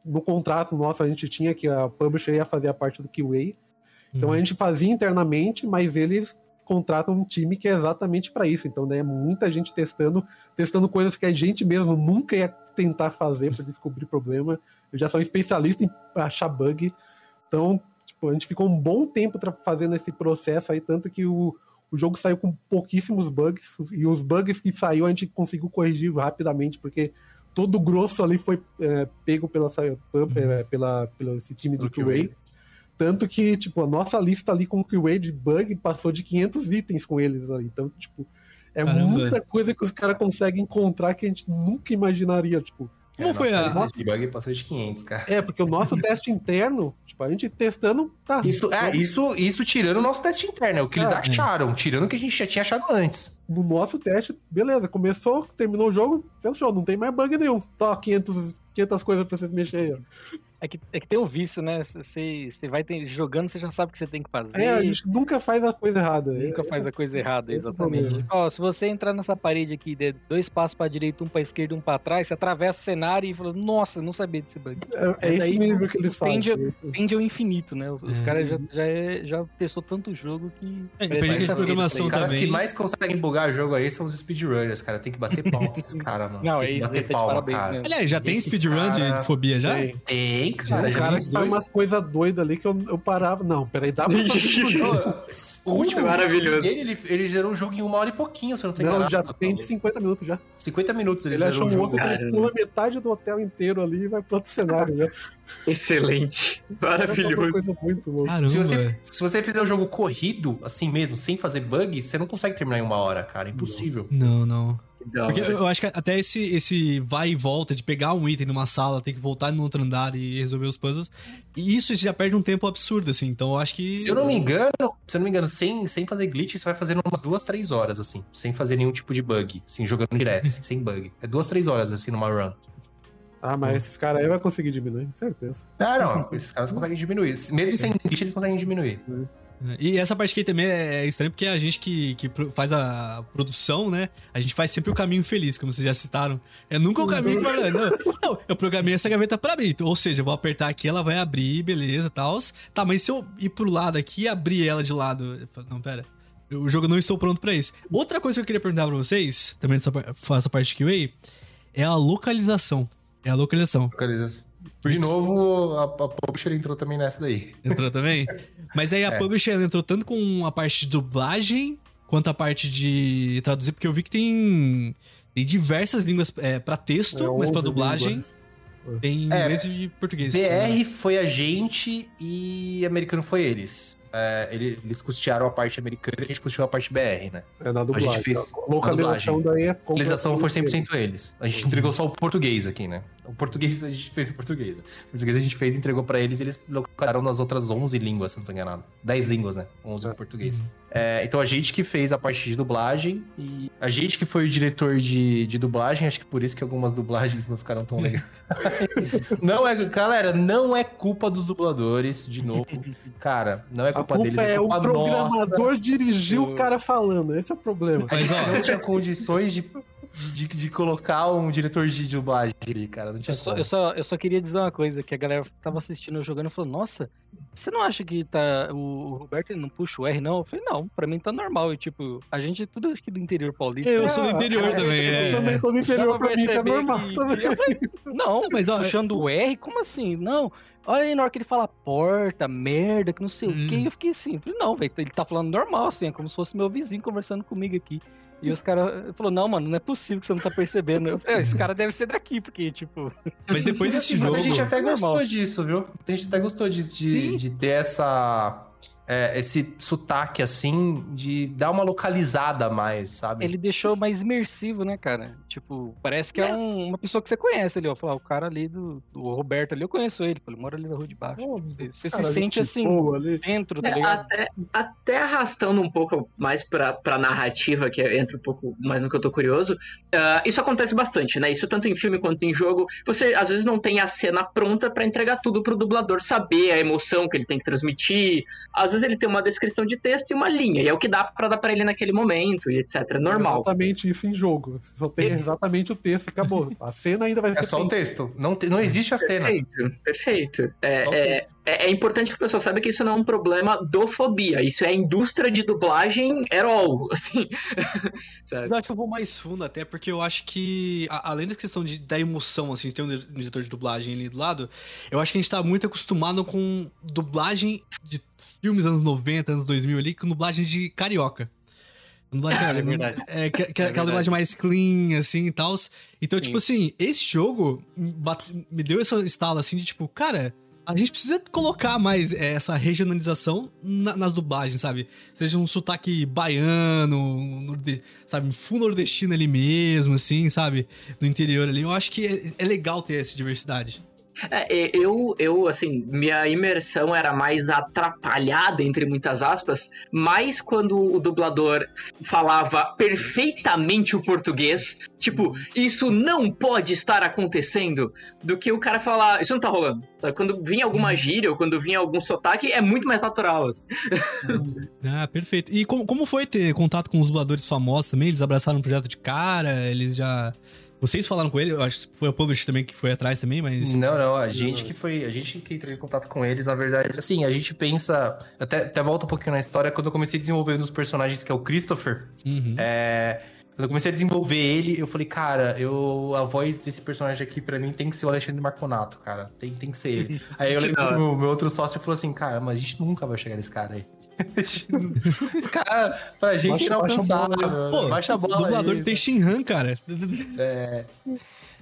no contrato nosso a gente tinha que a publisher ia fazer a parte do QA, então Uhum. a gente fazia internamente, mas eles contratam um time que é exatamente para isso. Então, daí é muita gente testando, testando coisas que a gente mesmo nunca ia tentar fazer para descobrir problema. Eu já sou um especialista em achar bug. Então, tipo, a gente ficou um bom tempo fazendo esse processo aí, tanto que o, o jogo saiu com pouquíssimos bugs, e os bugs que saiu a gente conseguiu corrigir rapidamente, porque todo o grosso ali foi é, pego pela, sa- é, pela, pelo esse time QA. QA. Tanto que, tipo, a nossa lista ali com o QA de bug passou de 500 itens com eles ali. Então, tipo, é Caramba. muita coisa que os caras conseguem encontrar que a gente nunca imaginaria, tipo. Como foi a- nossa de bug passou de 500, cara. É, porque o nosso teste interno, tipo, a gente testando, tá. Isso, é, isso, isso tirando o nosso teste interno, é o que eles É. acharam, tirando o que a gente já tinha achado antes. No nosso teste, beleza, começou, terminou o jogo, fechou, não tem mais bug nenhum. Só 500, 500 coisas pra vocês mexerem. É que, é que tem o vício, né? Você você vai ter- jogando, você já sabe o que você tem que fazer. É, a gente nunca faz a coisa errada. Nunca É, faz a coisa errada, esse é exatamente. Ó, se você entrar nessa parede aqui, der dois passos pra direita, um pra esquerda, um pra trás, você atravessa o cenário e fala, nossa, não sabia desse bug. É, é esse nível que eles fazem. tende a- Esse- Tende ao infinito, né? Os, os É. caras já, já, é- já testou tanto jogo que. É, depende de essa programação Os caras também. que mais conseguem bugar jogo aí são os speedrunners, cara. Tem que bater pau nesses caras, mano. Não, tem é isso bater tá de palma, parabéns cara. mesmo. Aliás, já tem Esses speedrun cara- de fobia já? Tem. Tem, Cara, o já cara que faz umas coisas doidas ali que eu, eu parava. Não, peraí, dá pra fazer isso O último Maravilhoso. dele, ele, ele gerou um jogo em uma hora e pouquinho, eu não tô Não, já tem de 50 minutos já. 50 minutos ele, Ele gerou achou um um jogo. outro que ele pula metade do hotel inteiro ali e vai pro outro cenário já. Excelente. É uma Maravilhoso. coisa muito louca. Caramba. Se você, se você fizer um jogo corrido, assim mesmo, sem fazer bug, você não consegue terminar em uma hora, cara. Impossível. Não, não. Porque eu acho que até esse, esse vai e volta de pegar um item numa sala, ter que voltar no outro andar e resolver os puzzles. E isso já perde um tempo absurdo, assim. Então eu acho que. Se eu não me engano, se eu não me engano, sem, sem fazer glitch, você vai fazendo umas duas, três horas, assim, sem fazer nenhum tipo de bug, assim, jogando direto, assim, sem bug. É duas, três horas, assim, numa run. Ah, mas esses caras aí vai conseguir diminuir, com certeza. Ah, não, esses caras conseguem diminuir. Mesmo sem glitch, eles conseguem diminuir. E essa parte aqui também é estranha porque a gente que, que faz a produção, né? A gente faz sempre o caminho feliz, como vocês já citaram. É nunca o caminho que fala, não, não, eu programei essa gaveta pra abrir. Ou seja, eu vou apertar aqui, ela vai abrir, beleza, tal. Tá, mas se eu ir pro lado aqui e abrir ela de lado. Não, pera. O jogo não estou pronto pra isso. Outra coisa que eu queria perguntar pra vocês, também dessa essa parte de QA, é a localização. É a localização. De novo, a, a Publisher entrou também nessa daí. Entrou também? Mas aí a É. publisher entrou tanto com a parte de dublagem quanto a parte de traduzir, porque eu vi que tem, tem diversas línguas é, para texto, É, mas pra 11 dublagem línguas. tem É, inglês e português. BR foi a gente e americano foi eles. É, ele- eles custearam a parte americana e a gente custeou a parte BR, né? É na dublagem. gente fez a localização daí é A localização foi completamente 100% eles. A gente entregou só o português aqui, né? O português a gente fez o português. né? O português a gente fez e entregou pra eles e eles localizaram nas outras 11 línguas, se não tô enganado. 10 línguas, né? 11 em É. português. É, então a gente que fez a parte de dublagem e a gente que foi o diretor de, de dublagem, acho que por isso que algumas dublagens não ficaram tão legais. não é, galera, não é culpa dos dubladores, de novo. Cara, não é culpa culpa deles. é o culpa programador nossa. dirigiu o cara falando. Esse é o problema. A gente Mas, ó, não tinha condições de, de, de colocar um diretor de dublagem ali, cara. Não tinha Eu só, eu, só, eu só queria dizer uma coisa, que a galera tava assistindo eu jogando e falou, nossa, você não acha que tá. O, Roberto ele não puxa o R, não? Eu falei, não, pra mim tá normal. E tipo, a gente é tudo aqui do interior paulista. Eu né? sou do interior Ah, também, Eu é. também sou do interior, pra pra mim tá normal que- também. Eu falei, não, Mas, ó, puxando o R, como assim? Não. Olha aí na hora que ele fala porta, merda, que não sei Hum. o quê. Eu fiquei assim, eu falei, não, velho, ele tá falando normal, assim, é como se fosse meu vizinho conversando comigo aqui. E os caras falaram, não, mano, não é possível que você não tá percebendo. Eu falei, "Ah, esse cara deve ser daqui, porque, tipo. Mas depois desse jogo. a gente até gostou disso, viu? A gente até gostou disso, de, de ter essa. É, esse sotaque assim, de dar uma localizada a mais, sabe? Ele deixou mais imersivo, né, cara? Tipo, parece que é, um- uma pessoa que você conhece ali, ó. Falar, o cara ali do, do Roberto ali, eu conheço ele, ele mora ali na rua de baixo. Pô, Você, cara, se sente assim, dentro, tá É, ligado? até, até arrastando um pouco mais pra, pra narrativa, que entra um pouco mais no que eu tô curioso, ah, isso acontece bastante, né? Isso tanto em filme quanto em jogo. Você às vezes não tem a cena pronta pra entregar tudo pro dublador saber a emoção que ele tem que transmitir. Às vezes ele tem uma descrição de texto e uma linha, e é o que dá pra dar pra ele naquele momento, e etc. Normal. Exatamente isso em jogo. Só tem exatamente o texto e acabou. A cena ainda vai ser É só o feita. texto. Não, te- não existe a cena. Perfeito, perfeito. É, o é, é, é importante que o pessoal saiba que isso não é um problema do fobia. Isso é a indústria de dublagem all, assim. Eu acho que eu vou mais fundo até, porque eu acho que, a- além da questão de, da emoção, assim, de ter um um diretor de dublagem ali do lado, eu acho que a gente tá muito acostumado com dublagem de filmes anos 90, anos 2000 ali, com dublagem de carioca. Dublagem, É verdade. É, que- que- aquela verdade. dublagem mais clean, assim, e tal. Então, Sim. tipo assim, esse jogo bate- me deu essa estala, assim, de tipo, cara... A gente precisa colocar mais é, essa regionalização na- nas dublagens, sabe? Seja um sotaque baiano, norde- sabe? Full nordestino ali mesmo, assim, sabe? No interior ali. Eu acho que é, é legal ter essa diversidade. É, eu, eu, assim, minha imersão era mais atrapalhada, entre muitas aspas, mais quando o dublador falava perfeitamente o português, tipo, isso não pode estar acontecendo, do que o cara falar, isso não tá rolando. Sabe? Quando vinha alguma gíria ou quando vinha algum sotaque, é muito mais natural. assim. Ah, perfeito. E como, como foi ter contato com os dubladores famosos também? Eles abraçaram o projeto de cara? Eles já. Vocês falaram com ele? Eu acho que foi o Publish também que foi atrás também, mas. Não, não, a gente que foi, a gente que entrou em contato com eles, na verdade, assim, a gente pensa, até, até volta um pouquinho na história, quando eu comecei a desenvolver um dos personagens, que é o Christopher, Uhum. é, quando eu comecei a desenvolver ele, eu falei, cara, eu, a voz desse personagem aqui, pra mim, tem que ser o Alexandre Marconato, cara, tem, tem que ser ele. Aí eu lembro que o meu, meu outro sócio falou assim, cara, mas a gente nunca vai chegar nesse cara aí. Esse cara, pra gente, não alcançar. Pô, baixa a bola dublador aí. tem Shinhan, cara. É.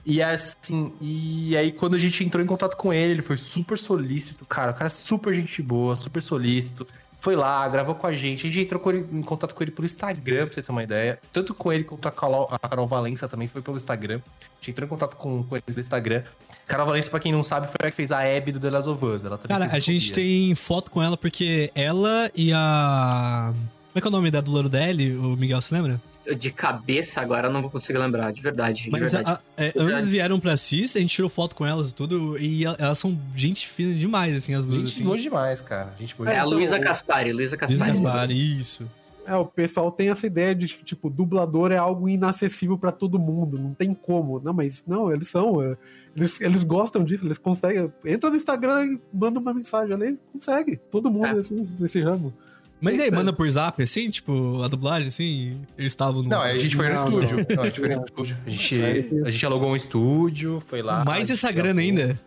E assim, e aí quando a gente entrou em contato com ele, ele foi super solícito, cara. O cara é super gente boa, super solícito. Foi lá, gravou com a gente. A gente entrou com ele- em contato com ele pelo Instagram, pra você ter uma ideia. Tanto com ele quanto a Carol, a Carol Valença também foi pelo Instagram. A gente entrou em contato com, com eles pelo Instagram. Carol Valença, pra quem não sabe, foi a que fez a Abby do The Last of Us. Ela também Cara, a gente tem foto com ela porque ela e a. Como é que é o nome da do Louro dele, o Miguel, você lembra? De cabeça agora eu não vou conseguir lembrar, de verdade. De Mas verdade. a- é, ambas vieram pra CIS, a gente tirou foto com elas e tudo, e el- elas são gente fina demais, assim, as duas. Gente assim. boa demais, cara. Gente boa É a demais. Luísa Caspari, Luísa Caspari. Gaspar, isso. É, o pessoal tem essa ideia de que, tipo, dublador é algo inacessível pra todo mundo, não tem como. Não, mas não, eles são. é, eles, eles gostam disso, eles conseguem. Entra no Instagram e manda uma mensagem ali, consegue. Todo mundo É. assim, nesse ramo. Mas aí, manda por zap, assim, tipo, a dublagem, assim, eles estavam no... Não, a gente foi no Não, estúdio. Não, a gente foi no estúdio. A gente, a gente alugou um estúdio, foi lá. Mais essa grana gravou. ainda.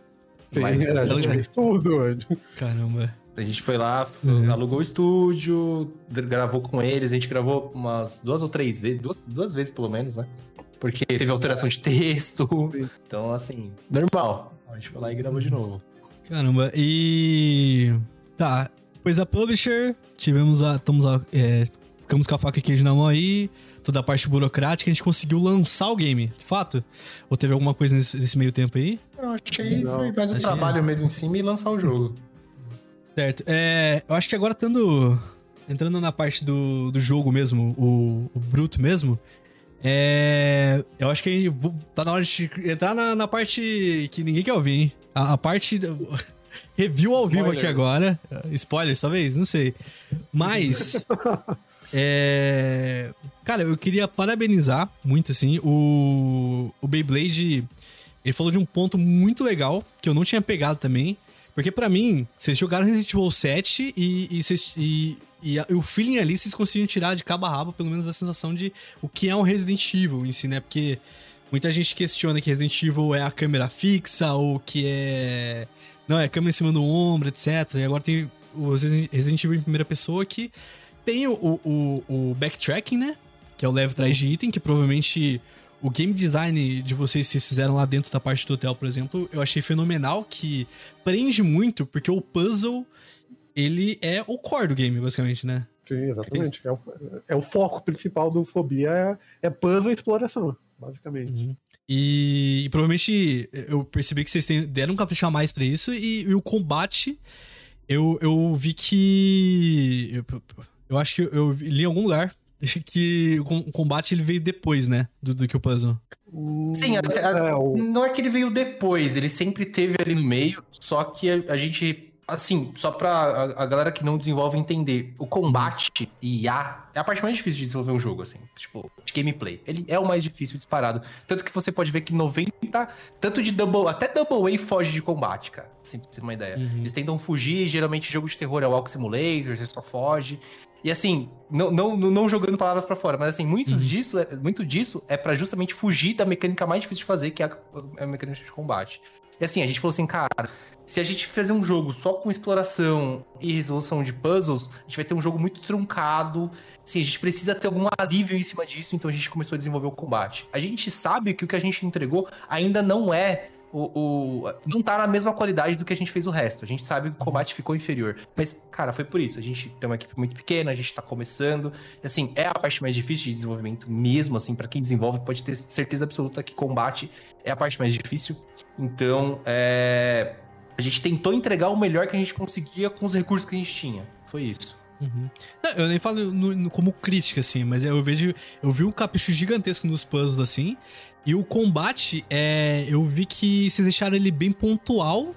Sim, Mas, é, ela- fez tudo. Caramba. A gente foi lá, Uhum. alugou o estúdio, gravou com eles. A gente gravou umas duas ou três vezes, duas, duas vezes pelo menos, né? Porque teve alteração de texto. Então, assim, normal. A gente foi lá e gravou de novo. Caramba, e... Tá, depois a Publisher, tivemos a... Estamos a... É, ficamos com a faca e queijo na mão aí, toda a parte burocrática, a gente conseguiu lançar o game, de fato? Ou teve alguma coisa nesse, nesse meio tempo aí? Eu acho que aí Não, foi mais um achei- trabalho mesmo em cima e lançar o jogo. Certo. É, eu acho que agora estando. Entrando na parte do, do jogo mesmo, o, o bruto mesmo. É. Eu acho que vou- tá na hora de entrar na, na parte que ninguém quer ouvir, hein? A, a parte. do- Review ao vivo Spoilers. aqui agora. Spoilers, talvez? Não sei. Mas. é... Cara, eu queria parabenizar muito, assim. O, o Beyblade. Ele falou de um ponto muito legal que eu não tinha pegado também. Porque pra mim, vocês jogaram Resident Evil 7 e, e, vocês- e- e a- o feeling ali vocês conseguiram tirar de cabo a rabo, pelo menos a sensação de o que é um Resident Evil em si, né? Porque muita gente questiona que Resident Evil é a câmera fixa ou que é. Não, é câmera em cima do ombro, etc. E agora tem o Resident Evil em primeira pessoa que tem o, o, o backtracking, né? Que é o leve atrás de item, que provavelmente o game design de vocês, vocês fizeram lá dentro da parte do hotel, por exemplo, eu achei fenomenal, que prende muito, porque o puzzle, ele é o core do game, basicamente, né? Sim, exatamente. É o, é o foco principal do Fobia, é, é puzzle e exploração, basicamente. E, e provavelmente eu percebi que vocês têm- deram um capricho a mais pra isso, e, e o combate, eu, eu vi que. Eu, eu acho que eu li em algum lugar que o com- o combate ele veio depois, né? Do, do que o puzzle. Sim, até- É, Não é que ele veio depois, ele sempre teve ali no meio, só que a, a gente, assim, só pra a, a galera que não desenvolve entender, o combate e IA é a parte mais difícil de desenvolver um jogo, assim, tipo, de gameplay. Ele é o mais difícil disparado. Tanto que você pode ver que 90, tanto de Double, até Double A foge de combate, cara, assim, pra você ter uma ideia. Eles tentam fugir, geralmente jogo de terror é o Walk Simulator, você só foge. E assim, não, não, não jogando palavras pra fora, mas assim, muitos disso, é- muito disso é pra justamente fugir da mecânica mais difícil de fazer, que é a, é a mecânica de combate. E assim, a gente falou assim, cara, se a gente fazer um jogo só com exploração e resolução de puzzles, a gente vai ter um jogo muito truncado. Assim, a gente precisa ter algum alívio em cima disso, então a gente começou a desenvolver o combate. A gente sabe que o que a gente entregou ainda não é o, o- não tá na mesma qualidade do que a gente fez o resto. A gente sabe que o combate ficou inferior. Mas, cara, foi por isso. A gente tem uma equipe muito pequena, a gente tá começando. Assim, é a parte mais difícil de desenvolvimento mesmo, assim, para quem desenvolve pode ter certeza absoluta que combate é a parte mais difícil. Então, é... a gente tentou entregar o melhor que a gente conseguia com os recursos que a gente tinha. Foi isso. Não, eu nem falo no- no- como crítica, assim, mas eu vejo. Eu vi um capricho gigantesco nos puzzles, assim. E o combate, é, eu vi que vocês deixaram ele bem pontual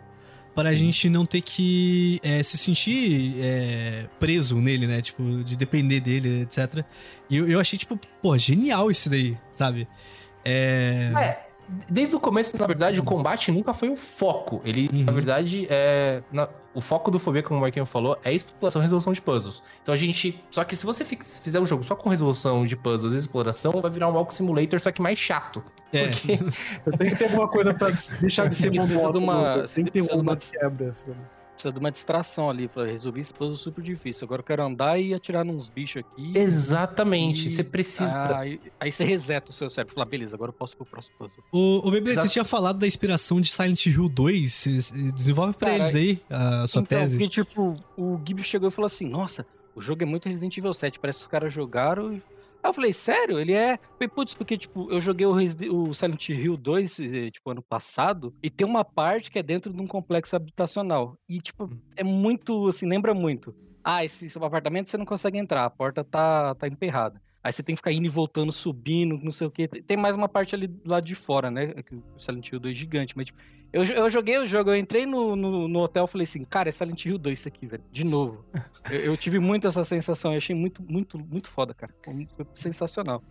para a gente não ter que é, se sentir é, preso nele, né? Tipo, de depender dele, etc. E eu, eu achei, tipo, pô, genial isso daí, sabe? É. É, desde o começo, na verdade, o combate nunca foi o foco. Ele, Uhum. na verdade, é. na- o foco do Fobia, como o Marquinhos falou, é exploração e resolução de puzzles. Então a gente. Só que se você fi- fizer um jogo só com resolução de puzzles e exploração, vai virar um Walk Simulator, só que mais chato. É. Porque Você tem que ter alguma coisa pra deixar de ser Precisa de monótono. uma- né? Tem que ter precisa de uma uma- quebra. Assim. Precisa de uma distração ali. Pra resolver esse puzzle super difícil. Agora eu quero andar e atirar nos bichos aqui. Exatamente, E- você precisa. Ah, aí, aí você reseta o seu cérebro. Fala, beleza, agora eu posso ir pro próximo puzzle. O, o Exato. você tinha falado da inspiração de Silent Hill 2. Vocês- Desenvolve pra Cara, eles aí a sua então, tese. porque, tipo, o Gibi chegou e falou assim: Nossa, o jogo é muito Resident Evil 7. Parece que os caras jogaram. e- Aí eu falei, sério? Ele é. Falei, Putz, porque, tipo, eu joguei o, Resi- o Silent Hill 2, eh, tipo, ano passado, e tem uma parte que é dentro de um complexo habitacional. E, tipo, é muito, assim, lembra muito. Ah, esse seu apartamento você não consegue entrar, a porta tá, tá emperrada. Aí você tem que ficar indo e voltando, subindo, não sei o quê. Tem mais uma parte ali do lado de fora, né? que O Silent Hill 2 é gigante, mas, tipo, eu, eu joguei o jogo, eu entrei no, no, no hotel e falei assim, cara, é Silent Hill 2 isso aqui, velho. De novo. eu, eu tive muito essa sensação, eu achei muito, muito, muito foda, cara. Foi foi sensacional.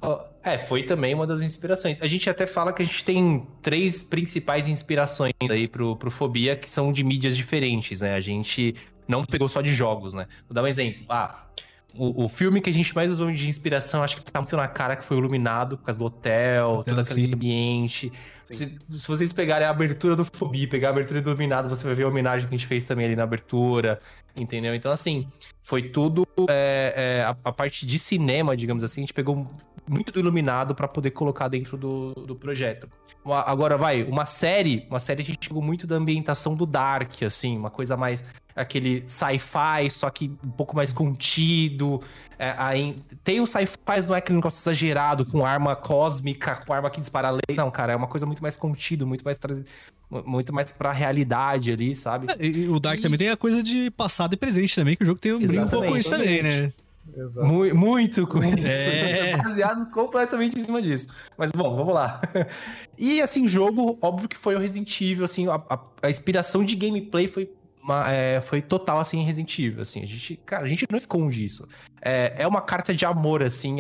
É, foi também uma das inspirações. A gente até fala que a gente tem três principais inspirações aí pro, pro Fobia, que são de mídias diferentes, né? A gente não pegou só de jogos, né? Vou dar um exemplo. Ah, o, o filme que a gente mais usou de inspiração, acho que tá muito na cara, que foi Iluminado, por causa do hotel, Hotel, todo aquele sim. ambiente. Se, se vocês pegarem a abertura do Fobia, pegar a abertura do Iluminado, você vai ver a homenagem que a gente fez também ali na abertura, entendeu? Então, assim, foi tudo é, é, a, a parte de cinema, digamos assim, a gente pegou muito do Iluminado pra poder colocar dentro do, do projeto. Uma- Agora, vai, uma série, uma série a gente pegou muito da ambientação do Dark, assim, uma coisa mais aquele sci-fi, só que um pouco mais contido. É, aí, tem o sci-fi, não é aquele negócio exagerado, com arma cósmica, com arma que dispara lei. Não, cara, é uma coisa muito mais contido, muito mais trazido, muito mais pra realidade ali, sabe? É, e o Dark também tem a coisa de passado e presente também, que o jogo tem um brinco um pouco com isso também, né? Exato. Mu- Muito com isso. É. Baseado completamente em cima disso. Mas bom, vamos lá. E assim, jogo, óbvio que foi o Resident Evil, assim, a, a- a inspiração de gameplay foi uma- é, foi total, assim, Resident Evil, assim. A gente, cara, a gente não esconde isso. É, é uma carta de amor, assim,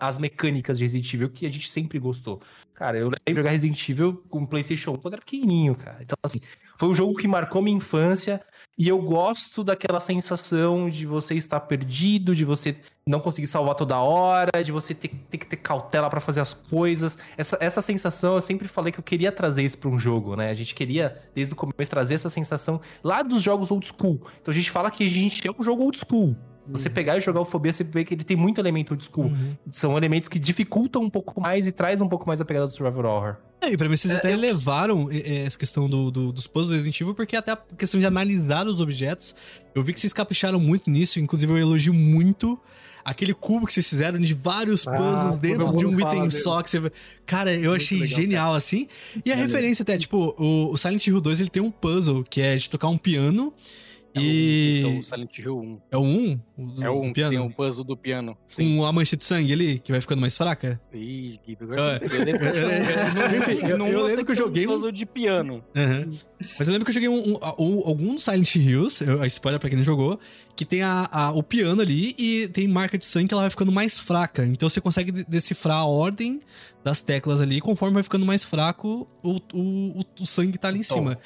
às mecânicas de Resident Evil que a gente sempre gostou. Cara, eu lembro de jogar Resident Evil com o PlayStation 1 quando era pequenininho, cara. Então, assim, foi um jogo que marcou minha infância e eu gosto daquela sensação de você estar perdido, de você não conseguir salvar toda hora, de você ter, ter que ter cautela pra fazer as coisas. Essa, essa sensação, eu sempre falei que eu queria trazer isso pra um jogo, né? A gente queria, desde o começo, trazer essa sensação lá dos jogos old school. Então a gente fala que a gente é um jogo old school. Você pegar e jogar o Fobia, você vê que ele tem muito elemento old school. Uhum. São elementos que dificultam um pouco mais e traz um pouco mais a pegada do Survival Horror. É, e pra mim vocês É, até eu- levaram é, é, essa questão do, do- dos puzzles do Resident Evil, porque até a questão de analisar os objetos, eu vi que vocês capricharam muito nisso, inclusive eu elogio muito aquele cubo que vocês fizeram de vários Ah, puzzles dentro todo de um item dele. só, que você... Cara, eu achei legal, genial, assim. E a referência até, tipo, o, o Silent Hill 2, ele tem um puzzle, que é de tocar um piano, É e... o Silent Hill 1. É o 1? O do- É o do 1 que piano? tem o puzzle do piano. Sim. Com a mancha de sangue ali, que vai ficando mais fraca? Ih, Gui, agora você pegou. Eu lembro que eu eu- um lembro que eu um joguei um- puzzle de piano. Aham. Mas eu lembro que eu joguei um, um- um- algum Silent Hills, a spoiler pra quem não jogou, que tem a, a- o piano ali e tem marca de sangue que ela vai ficando mais fraca. Então você consegue de- decifrar a ordem das teclas ali, conforme vai ficando mais fraco, o, o, o, o sangue tá ali em Então. cima.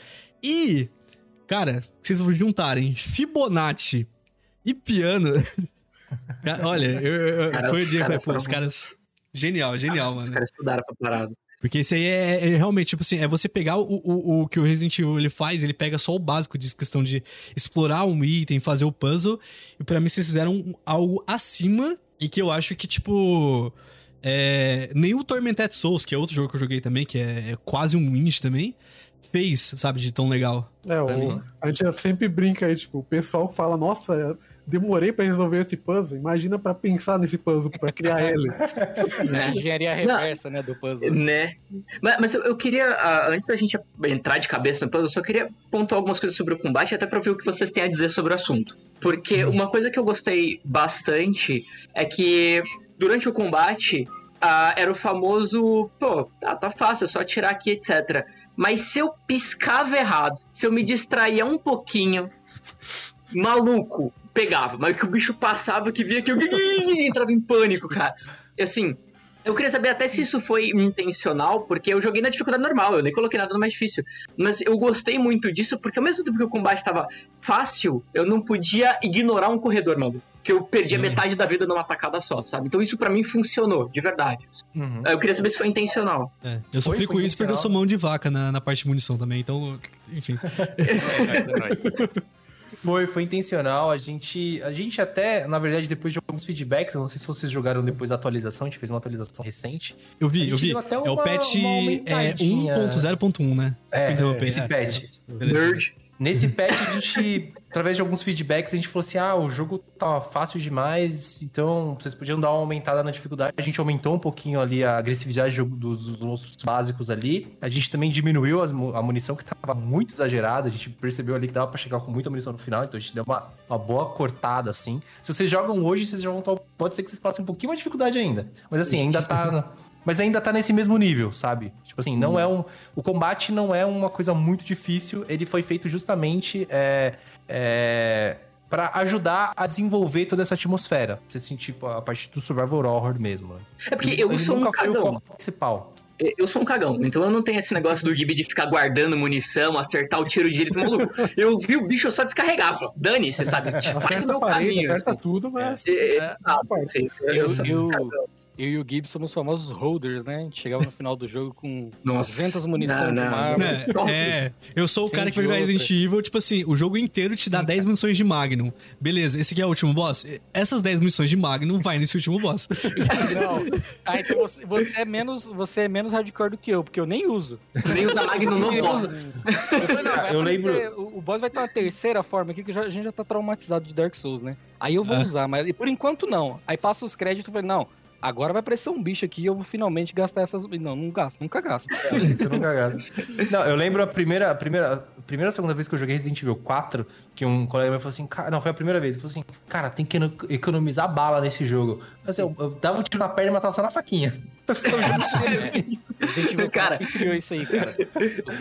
E, cara, vocês vão juntarem Fibonacci e piano. Cara, Olha, eu, eu- Cara, foi o os dia que eu falei, caras pô, os caras. Genial, genial, Os mano. caras estudaram pra parada. Porque isso aí é, é realmente, tipo assim, é você pegar o, o, o que o Resident Evil ele faz, ele pega só o básico de questão de explorar um item, fazer o puzzle. E pra mim vocês fizeram algo acima e que eu acho que, tipo. É, nem o Tormented Souls, que é outro jogo que eu joguei também, que é, é quase um indie também, fez, sabe, de tão legal. É, o- a gente sempre brinca aí, tipo, o pessoal fala, nossa, demorei pra resolver esse puzzle. Imagina pra pensar nesse puzzle, pra criar ele. né? Engenharia reversa, né, do puzzle. Né? Mas, mas eu, eu queria, antes da gente entrar de cabeça no puzzle, eu só queria pontuar algumas coisas sobre o combate, até pra ver o que vocês têm a dizer sobre o assunto. Porque uma coisa que eu gostei bastante é que durante o combate ah, era o famoso, pô, tá, tá fácil, é só atirar aqui, etc. Mas se eu piscava errado, se eu me distraía um pouquinho, maluco, pegava. Mas que o bicho passava, que via que eu entrava em pânico, cara. E assim, eu queria saber até se isso foi intencional, porque eu joguei na dificuldade normal, eu nem coloquei nada no mais difícil. Mas eu gostei muito disso, porque ao mesmo tempo que o combate tava fácil, eu não podia ignorar um corredor, mano. Que eu perdia Hum. metade da vida numa tacada só, sabe? Então isso pra mim funcionou, de verdade. Uhum. Eu queria saber se foi intencional. É, eu sofri com isso porque eu sou mão de vaca na, na parte de munição também, então, enfim. É nóis, é nóis. Foi, foi intencional. A gente, a gente até, na verdade, depois de alguns feedbacks, eu não sei se vocês jogaram depois da atualização, a gente fez uma atualização recente. Eu A vi, eu vi. deu até é o uma- patch uma é, aumentadinha. 1.0.1, né? É, esse É, patch. Nerd. Nesse patch, a gente, através de alguns feedbacks, a gente falou assim: ah, o jogo tá fácil demais, então vocês podiam dar uma aumentada na dificuldade. A gente aumentou um pouquinho ali a agressividade dos, dos monstros básicos ali. A gente também diminuiu as a munição que tava muito exagerada. A gente percebeu ali que dava pra chegar com muita munição no final, então a gente deu uma, uma boa cortada assim. Se vocês jogam hoje, vocês jogam. tal- Pode ser que vocês passem um pouquinho mais dificuldade ainda. Mas assim, ainda tá. Mas ainda tá nesse mesmo nível, sabe? Tipo assim, não é um. O combate não é uma coisa muito difícil. Ele foi feito justamente é, é, para ajudar a desenvolver toda essa atmosfera. Pra você sentir tipo, a parte do survival horror mesmo. né? É porque eu Ele sou um nunca o cagão. foco principal. Eu sou um cagão, então eu não tenho esse negócio do Gibi de ficar guardando munição, acertar o tiro direito, maluco. Eu vi o bicho eu só descarregar, falei, dane-se, sabe? Sai do meu parede, caminho. acerta assim. tudo, mas. É, É. ah, sei, eu, Eu- sou um eu- cagão. Eu e o Gibbs somos os famosos holders, né? A gente chegava no final do jogo com Nossa. 200 munição Não, de Magnum. Top. é, eu sou o cara que vai jogar de Resident Evil, tipo assim, o jogo inteiro te dá 10 munições de Magnum. Beleza, esse aqui é o último boss? Essas 10 munições de Magnum vai nesse último boss. Não. Ah, então você, você é menos, você é menos hardcore do que eu, porque eu nem uso. Nem usa Magnum no Eu boss. Eu falei, não, Eu aparecer- o, o boss vai ter uma terceira forma aqui que já- a gente já tá traumatizado de Dark Souls, né? Aí eu vou É. usar, mas e por enquanto não. Aí passa os créditos e falei, não, agora vai aparecer um bicho aqui e eu vou finalmente gastar essas. Não, não gasto, nunca gasto. Você nunca gasta. Não, eu lembro a primeira, a primeira, a primeira segunda vez que eu joguei Resident Evil 4 que um colega meu falou assim, cara, não, foi a primeira vez. Ele falou assim, cara, tem que economizar bala nesse jogo. Mas eu, eu dava um tiro na perna e matava só na faquinha. Ficava jogando sério assim. cara, quem criou isso aí, cara?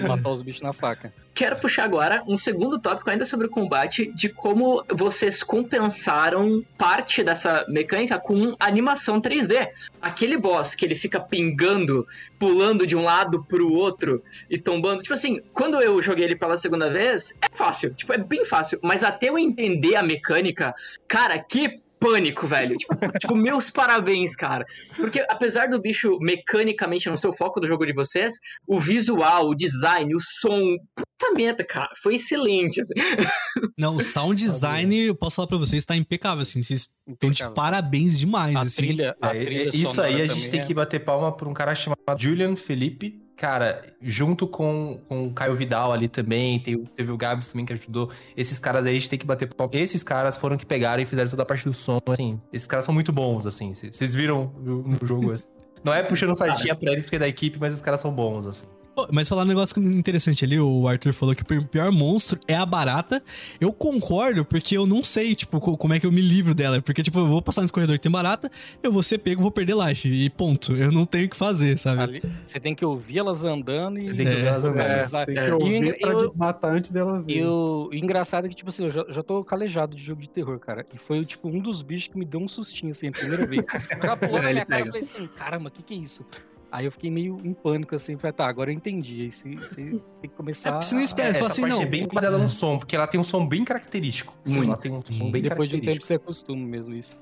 Matar os bichos na faca. Quero puxar agora um segundo tópico ainda sobre o combate, de como vocês compensaram parte dessa mecânica com animação 3D. Aquele boss que ele fica pingando, pulando de um lado pro outro e tombando. Tipo assim, quando eu joguei ele pela segunda vez, é fácil. Tipo, é bem fácil. Mas até eu entender a mecânica, cara, que pânico, velho. Tipo, tipo, meus parabéns, cara. Porque apesar do bicho mecanicamente não ser o foco do jogo de vocês, o visual, o design, o som, puta merda, cara, foi excelente. Assim. Não, o sound design, eu posso falar pra vocês, tá impecável, assim. Vocês estão de parabéns demais, A assim. trilha, a É, trilha isso aí a gente tem é- que bater palma por um cara chamado Julian Felipe. Cara, junto com, com o Caio Vidal ali também, tem, o- teve o Gabs também que ajudou. Esses caras aí a gente tem que bater palma. Esses caras foram que pegaram e fizeram toda a parte do som, assim. Esses caras são muito bons, assim. Vocês viram no jogo, assim. Não é puxando sardinha pra eles porque é da equipe, mas os caras são bons, assim. Mas falar um negócio interessante ali, o Arthur falou que o pior monstro é a barata. Eu concordo, porque eu não sei, tipo, co- como é que eu me livro dela. Porque, tipo, eu vou passar nesse corredor que tem barata, eu vou ser pego, vou perder life. E ponto. Eu não tenho o que fazer, sabe? Ali, você tem que ouvir elas andando e. Você tem que ver elas andando. É, tem que É. ouvir E pra eu- matar antes delas virem. o, e o engraçado é que, tipo assim, eu já, já tô calejado de jogo de terror, cara. E foi, tipo, um dos bichos que me deu um sustinho, assim, a primeira vez. Pulou na minha cara e falei assim, caramba, o que que é isso? Aí eu fiquei meio em pânico, assim, falei, tá, agora eu entendi. Aí você, você tem que começar... É porque você não espera, você fala assim, não. é bem baseada no som, porque ela tem um som bem característico. Sim. Ela tem um som bem Depois de um tempo você acostuma mesmo isso.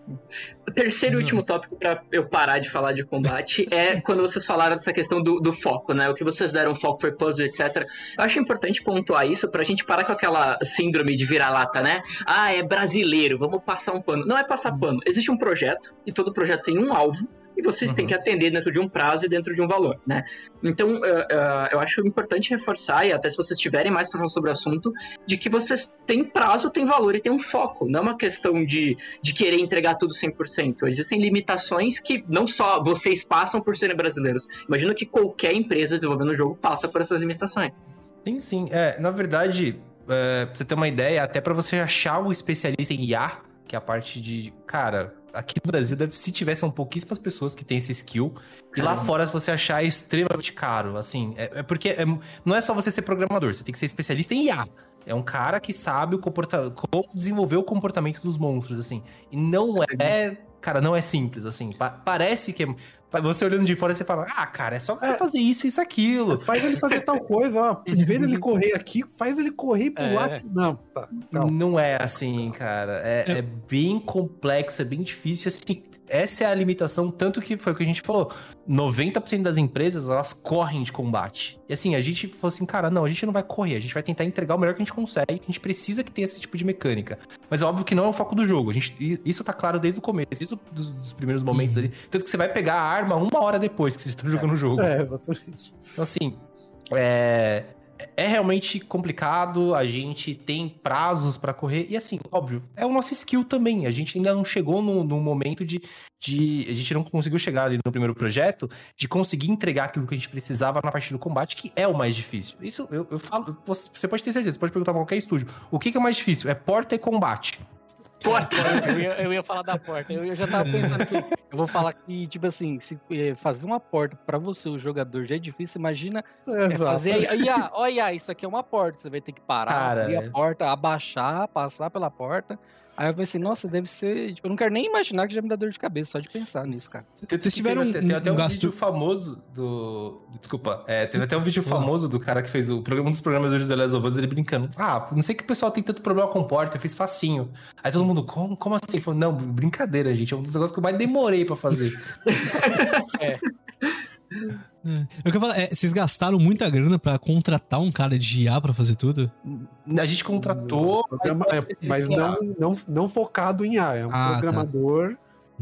O terceiro e último tópico pra eu parar de falar de combate é quando vocês falaram dessa questão do, do foco, né? O que vocês deram foco foi puzzle, etc. Eu acho importante pontuar isso pra gente parar com aquela síndrome de vira-lata, né? Ah, é brasileiro, vamos passar um pano. Não é passar pano. Existe um projeto e todo projeto tem um alvo. E vocês Uhum. têm que atender dentro de um prazo e dentro de um valor, né? Então, eh, eh, eu acho importante reforçar, e até se vocês tiverem mais falar sobre o assunto, de que vocês têm prazo, têm valor e têm um foco. Não é uma questão de, de querer entregar tudo 100%. Existem limitações que não só vocês passam por serem brasileiros. Imagino que qualquer empresa desenvolvendo o jogo passa por essas limitações. Sim, sim. É, na verdade, é, pra você ter uma ideia, até pra você achar um especialista em IA, que é a parte de. Cara, aqui no Brasil, deve, se tivesse, são pouquíssimas pessoas que têm esse skill. E lá fora, se você achar, é extremamente caro. Assim, é, é porque é- não é só você ser programador, você tem que ser especialista em IA. É um cara que sabe o comporta como desenvolver o comportamento dos monstros, assim. E não é. Cara, não é simples, assim. Pa- parece que é. Você olhando de fora, você fala, ah, cara, é só você É. fazer isso, isso, aquilo. Faz ele fazer tal coisa, ó. Em vez dele correr aqui, faz ele correr e pular É. aqui. Não, tá. Calma. Não é assim, cara. É, é bem complexo, é bem difícil. Assim, essa é a limitação, tanto que foi o que a gente falou. 90% das empresas, elas correm de combate. E assim, a gente falou assim, cara, não, a gente não vai correr, a gente vai tentar entregar o melhor que a gente consegue. A gente precisa que tenha esse tipo de mecânica. Mas é óbvio que não é o foco do jogo. A gente, isso tá claro desde o começo, isso dos, dos primeiros momentos ali. Tanto que você vai pegar a arma uma hora depois que você tá jogando o jogo. É, exatamente. Então, assim, é, é realmente complicado, a gente tem prazos pra correr, e assim, óbvio, é o nosso skill também. A gente ainda não chegou no, no momento de, de. A gente não conseguiu chegar ali no primeiro projeto de conseguir entregar aquilo que a gente precisava na parte do combate, que é o mais difícil. Isso eu, eu falo, você pode ter certeza, você pode perguntar pra qualquer estúdio. O que, que é mais difícil? É porta e combate. Porta! Eu ia, eu ia falar da porta. Eu, eu já tava pensando que eu vou falar que, tipo assim, se eh, fazer uma porta pra você, o jogador, já é difícil, imagina é, fazer. Aí, ah, olha, isso aqui é uma porta. Você vai ter que parar, Cara, abrir é. a porta, abaixar, passar pela porta. Aí eu pensei, nossa, deve ser. Tipo, eu não quero nem imaginar que já me dá dor de cabeça só de pensar nisso, cara. Vocês tiveram um, Tem até um um gasto. vídeo famoso do. Desculpa, é, teve até um vídeo famoso do cara que fez o programa, um dos programadores do The Last of Us, ele brincando. Ah, não sei que o pessoal tem tanto problema com porta, eu fiz facinho. Aí todo mundo, como, como assim? Ele falou, não, brincadeira, gente. É um dos negócios que eu mais demorei pra fazer. É, Eu quero falar, é, vocês gastaram muita grana pra contratar um cara de IA pra fazer tudo? A gente contratou. Programa- é, mas não, não, não focado em A. É um Ah, tá. programador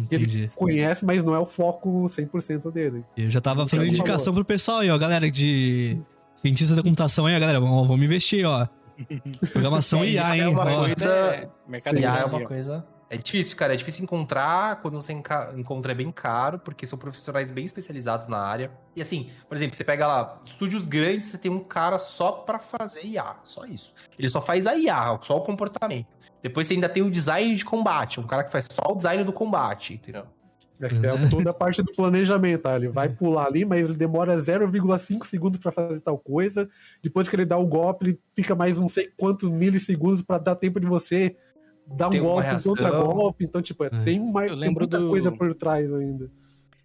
que ele conhece, mas não é o foco 100% dele. Eu já tava fazendo Então, indicação pro pessoal aí, ó, galera de cientista da computação aí, ó, galera, vamos, vamos investir, ó. Programação IA, hein? é uma ó. coisa- É, mercado IA é uma coisa. É difícil, cara. É difícil encontrar. Quando você encontra é bem caro, porque são profissionais bem especializados na área. E assim, por exemplo, você pega lá, estúdios grandes, você tem um cara só pra fazer IA. Só isso. Ele só faz a IA, só o comportamento. Depois você ainda tem o design de combate, um cara que faz só o design do combate, entendeu? É que toda a parte do planejamento, tá? Ele vai pular ali, mas ele demora 0,5 segundos pra fazer tal coisa. Depois que ele dá o golpe, ele fica mais não sei quantos milissegundos pra dar tempo de você dar um Tem uma golpe, reação. contra golpe. Então, tipo, tem, mais, Eu tem lembro muita do- coisa por trás ainda.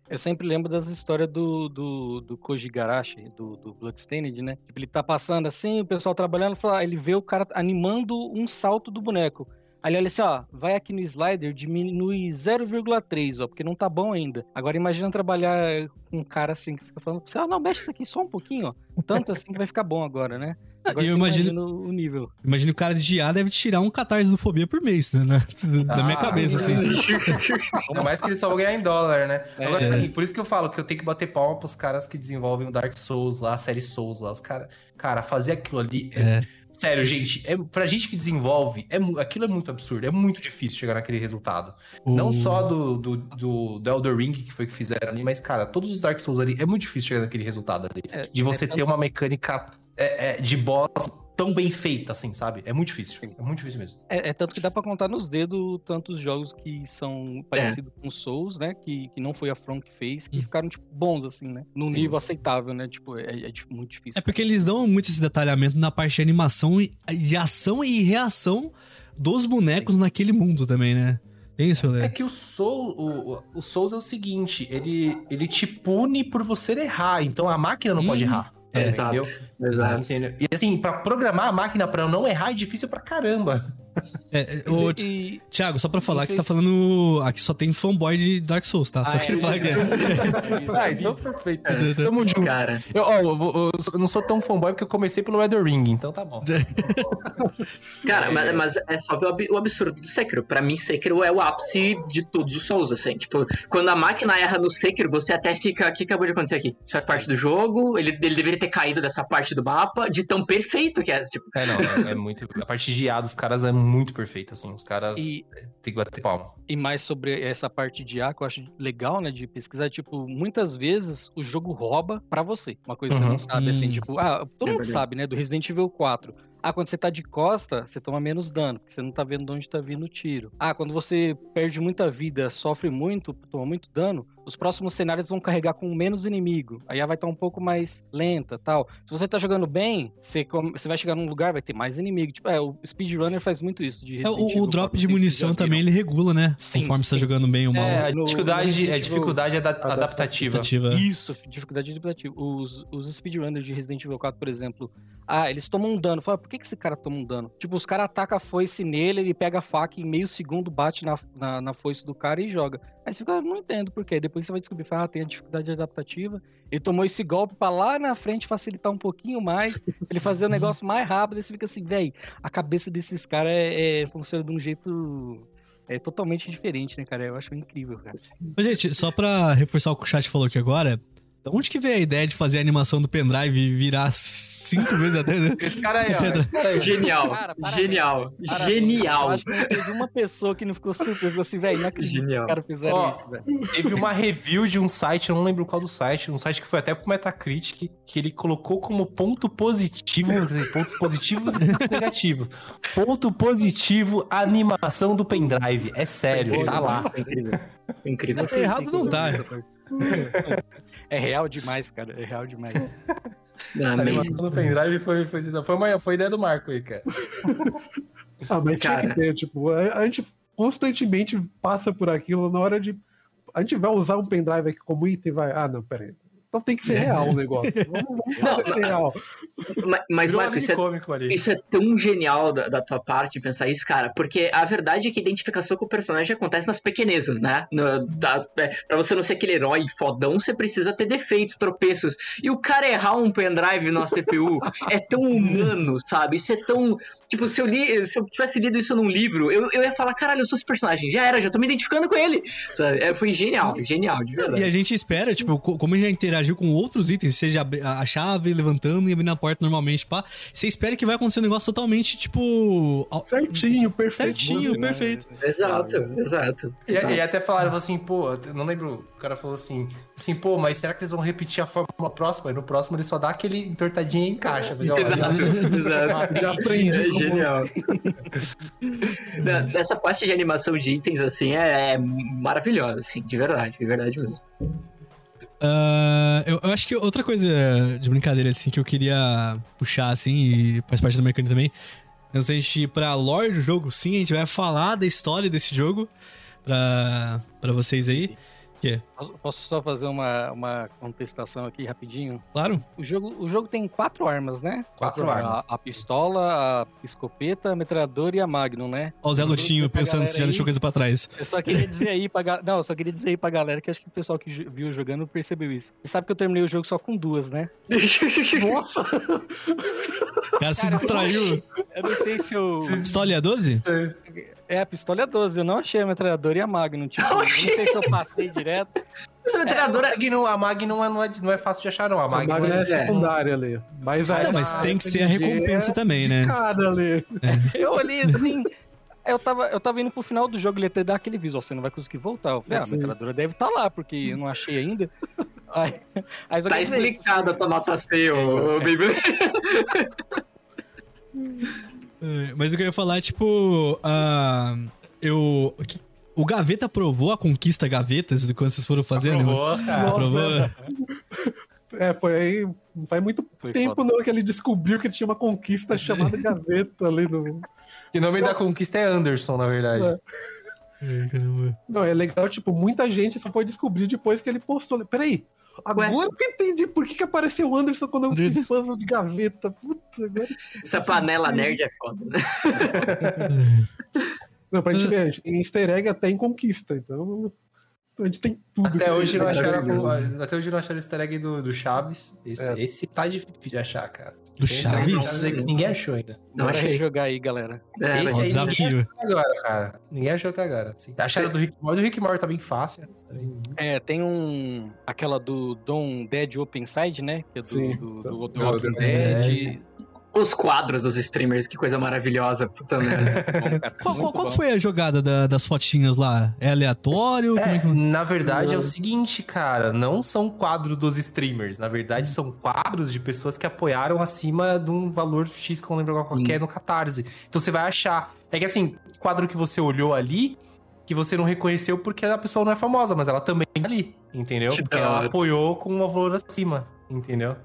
Eu sempre lembro das histórias do, do, do Koji Garashi, do, do Bloodstained, né? Tipo, ele tá passando assim, o pessoal trabalhando, fala, ele vê o cara animando um salto do boneco. Aí ele olha assim, ó, vai aqui no slider, diminui 0,3, ó, porque não tá bom ainda. Agora imagina trabalhar com um cara assim que fica falando pra você, ah, não, mexe isso aqui só um pouquinho, ó. Tanto assim que vai ficar bom agora, né? Agora eu você imagino- imagina o nível. Imagina o cara de IA deve tirar um catarse do fobia por mês, né? Na, na minha Ah, cabeça, assim. Ainda mais que eles só vão ganhar em dólar, né? É. Agora, assim, por isso que eu falo que eu tenho que bater palma pros caras que desenvolvem o Dark Souls lá, a série Souls lá. Os cara, cara, fazer aquilo ali. é- É. Sério, gente, é, pra gente que desenvolve, é, aquilo é muito absurdo, é muito difícil chegar naquele resultado. Não O- só do, do, do, do Elder Ring, que foi que fizeram ali, mas, cara, todos os Dark Souls ali, é muito difícil chegar naquele resultado ali. É, de você é ter uma mecânica é, é, de boss tão bem feita, assim, sabe? É muito difícil. É muito difícil mesmo. É, é tanto que dá pra contar nos dedos tantos jogos que são parecidos com Souls, né? Que, que não foi a From que fez, que Hum. ficaram, tipo, bons, assim, né? Num Sim. nível aceitável, né? Tipo, é, é muito difícil. É porque eles dão muito esse detalhamento na parte de animação, e, de ação e reação dos bonecos naquele mundo também, né? Tem isso, É né? que o Soul, o, o- Souls é o seguinte, ele, ele te pune por você errar, então a máquina não pode Hum, errar. É. entendeu? Exato. Entendeu? E assim, pra programar a máquina pra não errar é difícil pra caramba. É, é, ô, e- Thiago, só pra falar que você tá falando. Aqui só tem fanboy de Dark Souls, tá? Só Ah, queria é. falar que é. ah, então perfeito. É. Tamo junto. Cara, Eu, ó, eu eu não sou tão fanboy porque eu comecei pelo Elder Ring, então tá bom. cara, mas, mas é só ver o absurdo do Sekiro. Pra mim, Sekiro é o ápice de todos os Souls, assim. Tipo, quando a máquina erra no Sekiro, você até fica. O que acabou de acontecer aqui? Isso é parte do jogo, ele, ele deveria ter caído dessa parte do mapa, de tão perfeito que é. Tipo, É, não, é, é muito. A parte de IA dos caras é muito perfeita, assim. Os caras e, têm que bater palma. e mais sobre essa parte de A que eu acho legal, né? De pesquisar, tipo, muitas vezes o jogo rouba pra você. Uma coisa que você Uhum. não sabe, assim, tipo, ah, todo É mundo sabe, né? Do Resident Evil 4. Ah, quando você tá de costa, você toma menos dano, porque você não tá vendo de onde tá vindo o tiro. Ah, quando você perde muita vida, sofre muito, toma muito dano, os próximos cenários vão carregar com menos inimigo. Aí ela vai estar um pouco mais lenta tal. Se você tá jogando bem, você, vai chegar num lugar, vai ter mais inimigo. Tipo, é, o speedrunner faz muito isso. De É, o, o drop 4, de munição também ele regula, né? Sim, Conforme você tá sim. jogando bem ou mal. É, a no- no dificuldade, Resident é dificuldade ada- adaptativa. Tentativa. Isso, dificuldade adaptativa. Os, os speedrunners de Resident Evil 4, por exemplo, ah, eles tomam um dano. Fala, por que, que esse cara toma um dano? Tipo, os caras atacam a foice nele, ele pega a faca e em meio segundo bate na, na, na foice do cara e joga. Aí você fica, não entendo por quê. Depois você vai descobrir, fala, ah, tem a dificuldade adaptativa. Ele tomou esse golpe pra lá na frente facilitar um pouquinho mais, ele fazer o negócio mais rápido. Aí você fica assim, velho, a cabeça desses caras é, é, funciona de um jeito é, totalmente diferente, né, cara? Eu acho incrível, cara. Ô, gente, só pra reforçar o que o chat falou aqui agora, da onde que veio a ideia de fazer a animação do pendrive e virar cinco vezes até, né? Esse cara aí, ó. Esse cara aí. genial. Cara, parabéns. genial. Parabéns. Genial. Eu acho que não teve uma pessoa que não ficou surpresa. Ficou assim, velho, não acredito que Genial. os caras fizeram Ó, isso, velho. Teve uma review de um site, eu não lembro qual do site, um site que foi até pro Metacritic, que ele colocou como ponto positivo, dizer, pontos positivos e pontos negativos. Ponto positivo, a animação do pendrive. É sério, tá lá. Foi incrível. Foi incrível. É errado não tá. É real demais, cara. É real demais. Ah, A animação do pendrive foi, foi, foi, uma, foi ideia do Marco aí, cara. Ah, mas tinha Cara. que ter, tipo, a, a gente constantemente passa por aquilo na hora de. A gente vai usar um pendrive aqui como item, vai. Ah, não, peraí. Então tem que ser real o negócio. Vamos, vamos Não, fazer ser real. Ma- Mas, Virou Marco, isso é. Isso é tão genial da, da tua parte pensar isso, cara, porque a verdade é que a identificação com o personagem acontece nas pequenezas, né? No, da, é, pra você não ser aquele herói fodão, você precisa ter defeitos, tropeços. E o cara errar um pendrive na CPU é tão humano, sabe? Isso é tão. Tipo, se eu, li, se eu tivesse lido isso num livro, eu, eu ia falar, caralho, eu sou esse personagem, já era, já tô me identificando com ele. Sabe? É, foi genial, genial, de E verdade. a gente espera, tipo, co- como a gente já interagiu com outros itens, seja a chave, levantando e abrindo a porta normalmente, pá. Você espera que vai acontecer um negócio totalmente, tipo. Certinho, perfeito. Certinho, né? perfeito. Exato, exato. E, e até falaram assim, pô, eu não lembro, o cara falou assim, assim, pô, mas será que eles vão repetir a fórmula próxima? E no próximo ele só dá aquele entortadinho e encaixa. Mas, ó, Exato, exato. Já aprendi. É genial. Essa parte de animação de itens, assim, é, é maravilhosa, assim, de verdade, de verdade mesmo. Ah, eu, eu acho que outra coisa de brincadeira, assim, que eu queria puxar, assim, e faz parte da mecânica também. Antes da gente ir pra lore do jogo, sim, a gente vai falar da história desse jogo pra, pra vocês aí. Que? Posso, posso só fazer uma, uma contestação aqui rapidinho? Claro? O jogo, o jogo tem quatro armas, né? Quatro armas. A, a pistola, a escopeta, a metralhadora e a Magnum, né? Ó, o Zé Lutinho pensando se já deixou coisa pra trás. Eu só queria dizer aí pra ga- Não, eu só queria dizer aí pra galera que acho que o pessoal que viu jogando percebeu isso. Você sabe que eu terminei o jogo só com duas, né? Nossa! O cara se distraiu. Eu não sei se eu. Pistola e a 12? É, a pistola é 12, eu não achei a metralhadora e a Magnum. Tipo, eu não sei se eu passei direto. A metralhadora Magnum, a Magnum não é, não é fácil de achar, não. A A Magnum é é... secundária ali. Mas, Não, a- mas a tem que ser a SMG recompensa é também, né? Cara, ali. Eu olhei assim. Eu tava, eu tava indo pro final do jogo, ele até dá aquele visual, você não vai conseguir voltar. Eu falei, ah, a metralhadora deve estar lá, porque eu não achei ainda. Aí, aí Tá explicada a tua nota C, ô. É, Mas o que eu ia falar, tipo. ah, eu. O Gaveta aprovou a conquista Gavetas quando vocês foram fazendo? Aprovou, cara. Aprovou? É, foi aí. Não faz muito Foi tempo, foda. não, que ele descobriu que ele tinha uma conquista chamada gaveta ali no. E o nome da conquista é Anderson, na verdade. É. Ai, caramba. Não, é legal, tipo, muita gente só foi descobrir depois que ele postou. Peraí, agora Ué? que eu entendi por que, que apareceu o Anderson quando eu fiz puzzle de gaveta. Putz, agora. Essa panela nerd é foda, né? Não, pra gente ver, a gente tem easter egg até em conquista, então. A gente tem tudo. Até que hoje, não acharam, até hoje não acharam o easter egg do, do Chaves. Esse, É. esse tá difícil de achar, cara. Do Chaves? que ninguém achou ainda. Não Bora achei. rejogar aí, galera. É, Esse mas- aí- desafio. Até agora, cara. Ninguém achou até agora. Assim. Acharam do Rick Morty. Do Rick Morty tá bem fácil. É, tem um. Aquela do Dom Dead Open Side, né? Que é do, Sim. do, do, do Do Walking The Dead. Os quadros dos streamers, que coisa maravilhosa, puta merda. Cara, Qual, qual- qual foi a jogada da- das fotinhas lá? É aleatório? Como é É, que... na verdade é o seguinte, cara, não são quadros dos streamers, na verdade são quadros de pessoas que apoiaram acima de um valor X que eu não lembro qual que é no Catarse. Então você vai achar. É que assim, quadro que você olhou ali, que você não reconheceu porque a pessoa não é famosa, mas ela também tá ali, entendeu? Que Porque ela apoiou com um valor acima, entendeu?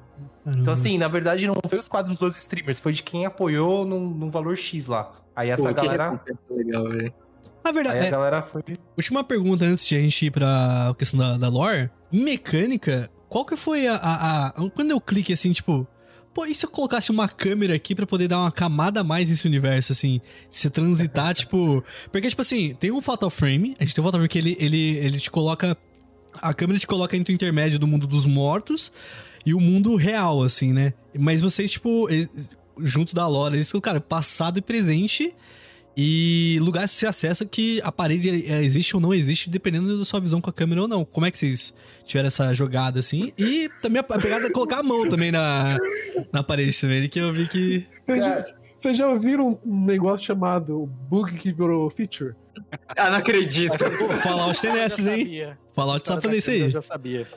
Então assim, na verdade não foi os quadros dos streamers, foi de quem apoiou num, num valor X lá. Aí essa Pô, que galera. recompensa legal, velho. Na verdade, Aí a é, galera foi. última pergunta antes de a gente ir pra questão da, da lore. Em mecânica, qual que foi a, a- a- Quando eu clique assim, tipo. Pô, e se eu colocasse uma câmera aqui pra poder dar uma camada a mais nesse universo, assim? Se transitar, tipo. Porque, tipo assim, tem um Fatal Frame. A gente tem um Fatal Frame que ele, ele, ele te coloca. A câmera te coloca entre o intermédio do mundo dos mortos e o mundo real, assim, né? Mas vocês, tipo, junto da lore, eles cara, passado e presente. E lugares que você acessa que a parede é, existe ou não existe, dependendo da sua visão com a câmera ou não. Como é que vocês tiveram essa jogada assim? E também a, pegada é colocar a mão também na, na parede também, que eu vi que. Vocês já, vocês já ouviram um negócio chamado bug que virou feature? Ah, não acredito. Pô, Fallout tem Eu já nessas, hein? Fallout sabe fazer isso Eu aí. já sabia.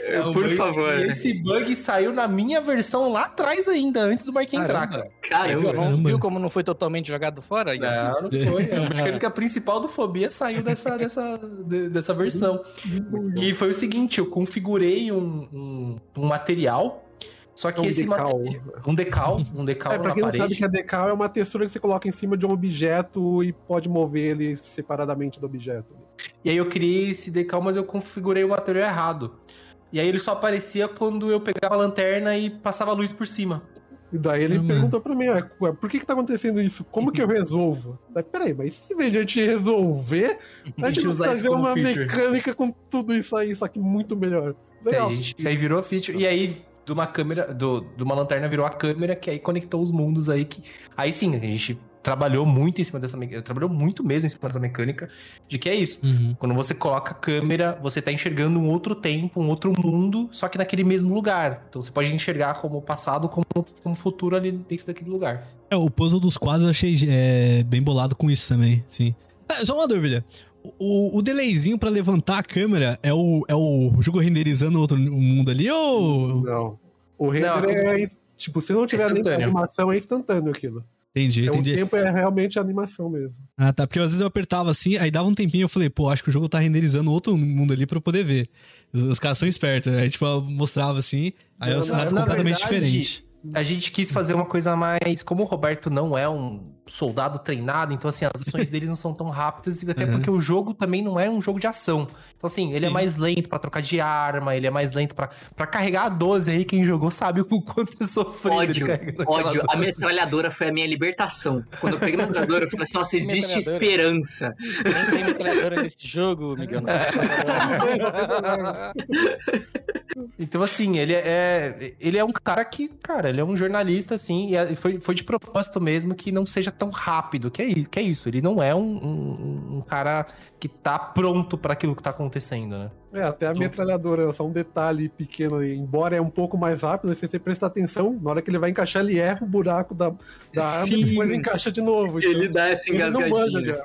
É, Por bug- favor. E esse bug saiu na minha versão lá atrás ainda, antes do Mark entrar, cara. Viu, Caramba. não- Caramba. viu como não foi totalmente jogado fora? Não, não foi. A mecânica principal do Fobia saiu dessa, dessa, de- dessa versão. Que foi o seguinte, eu configurei um, um, um material, só que Um esse decal. material... Um decal, um decal É, pra na quem não parede. sabe que a decal é uma textura que você coloca em cima de um objeto e pode mover ele separadamente do objeto. E aí eu criei esse decal, mas eu configurei o material errado. E aí ele só aparecia quando eu pegava a lanterna e passava a luz por cima. E daí ele Caramba. perguntou pra mim, ué, ué, por que que tá acontecendo isso? Como que eu resolvo? Daí, peraí, mas se em vez de a gente resolver, a gente vai fazer uma feature. mecânica com tudo isso aí, só que muito melhor. Legal. aí, a gente- aí virou feature. E aí, de uma câmera, do, de uma lanterna virou a câmera, que aí conectou os mundos aí que. Aí sim, a gente trabalhou muito em cima dessa mecânica, trabalhou muito mesmo em cima dessa mecânica, de que é isso. Uhum. Quando você coloca a câmera, você tá enxergando um outro tempo, um outro mundo, só que naquele mesmo lugar. Então você pode enxergar como passado, como, como futuro ali dentro daquele lugar. É, o puzzle dos quadros eu achei é, bem bolado com isso também, sim. Ah, só uma dúvida. O, o delayzinho pra levantar a câmera é o, é o jogo renderizando outro mundo ali ou. Não. O render Não, é. Tipo, se não tiver nem animação, é instantâneo aquilo. Entendi, É, o entendi. tempo é realmente a animação mesmo. Ah, tá. Porque às vezes eu apertava assim, aí dava um tempinho eu falei, pô, acho que o jogo tá renderizando outro mundo ali pra eu poder ver. Os, os caras são espertos. Aí, tipo, eu mostrava assim, aí Não, o cenário na- na completamente verdade, diferente. A gente quis fazer uma coisa mais. Como o Roberto não é um soldado treinado, então assim, as ações dele não são tão rápidas, até Uhum. porque o jogo também não é um jogo de ação. Então, assim, ele é Sim. mais lento pra trocar de arma, ele é mais lento pra pra carregar a 12 aí. Quem jogou sabe o quanto é sofrido Ódio, ódio. A 12. metralhadora foi a minha libertação. Quando eu peguei a metralhadora, eu falei assim, nossa, existe esperança. Nem tem metralhadora nesse jogo, Miguel. Então, assim, ele é, ele é um cara que, cara, ele é um jornalista, assim, e é- foi, foi de propósito mesmo que não seja tão rápido, que é, que é isso. Ele não é um, um, um cara que tá pronto pra aquilo que tá acontecendo, né? É, até a metralhadora, só um detalhe pequeno aí. Embora é um pouco mais rápido, se você prestar atenção, na hora que ele vai encaixar, ele erra o buraco da, da arma e depois encaixa de novo. Então, Ele dá essa engasgadinha.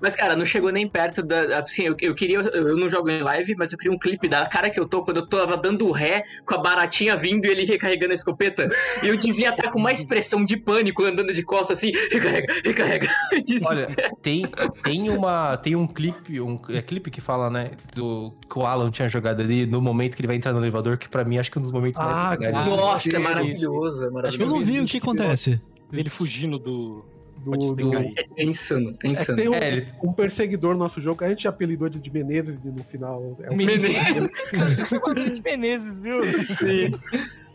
Mas, cara, não chegou nem perto da. Assim, eu, eu queria. Eu não jogo em live, mas eu queria um clipe da cara que eu tô quando eu tava dando ré com a baratinha vindo e ele recarregando a escopeta. E eu devia estar com uma expressão de pânico andando de costas assim, recarrega, recarrega. Olha, tem, tem uma. Tem um clipe, um é clipe que fala, né? Do que o Alan tinha jogado ali no momento que ele vai entrar no elevador, que pra mim acho que é um dos momentos Ah, mais legais. Nossa, é maravilhoso, é Eu maravilhoso. não vi o que acontece. Ele fugindo do. Do, Pode do-. É, é insano, é É que insano. tem um, É, ele- um perseguidor no nosso jogo, a gente apelidou de, de Menezes no final. É um Menezes. de Menezes, viu?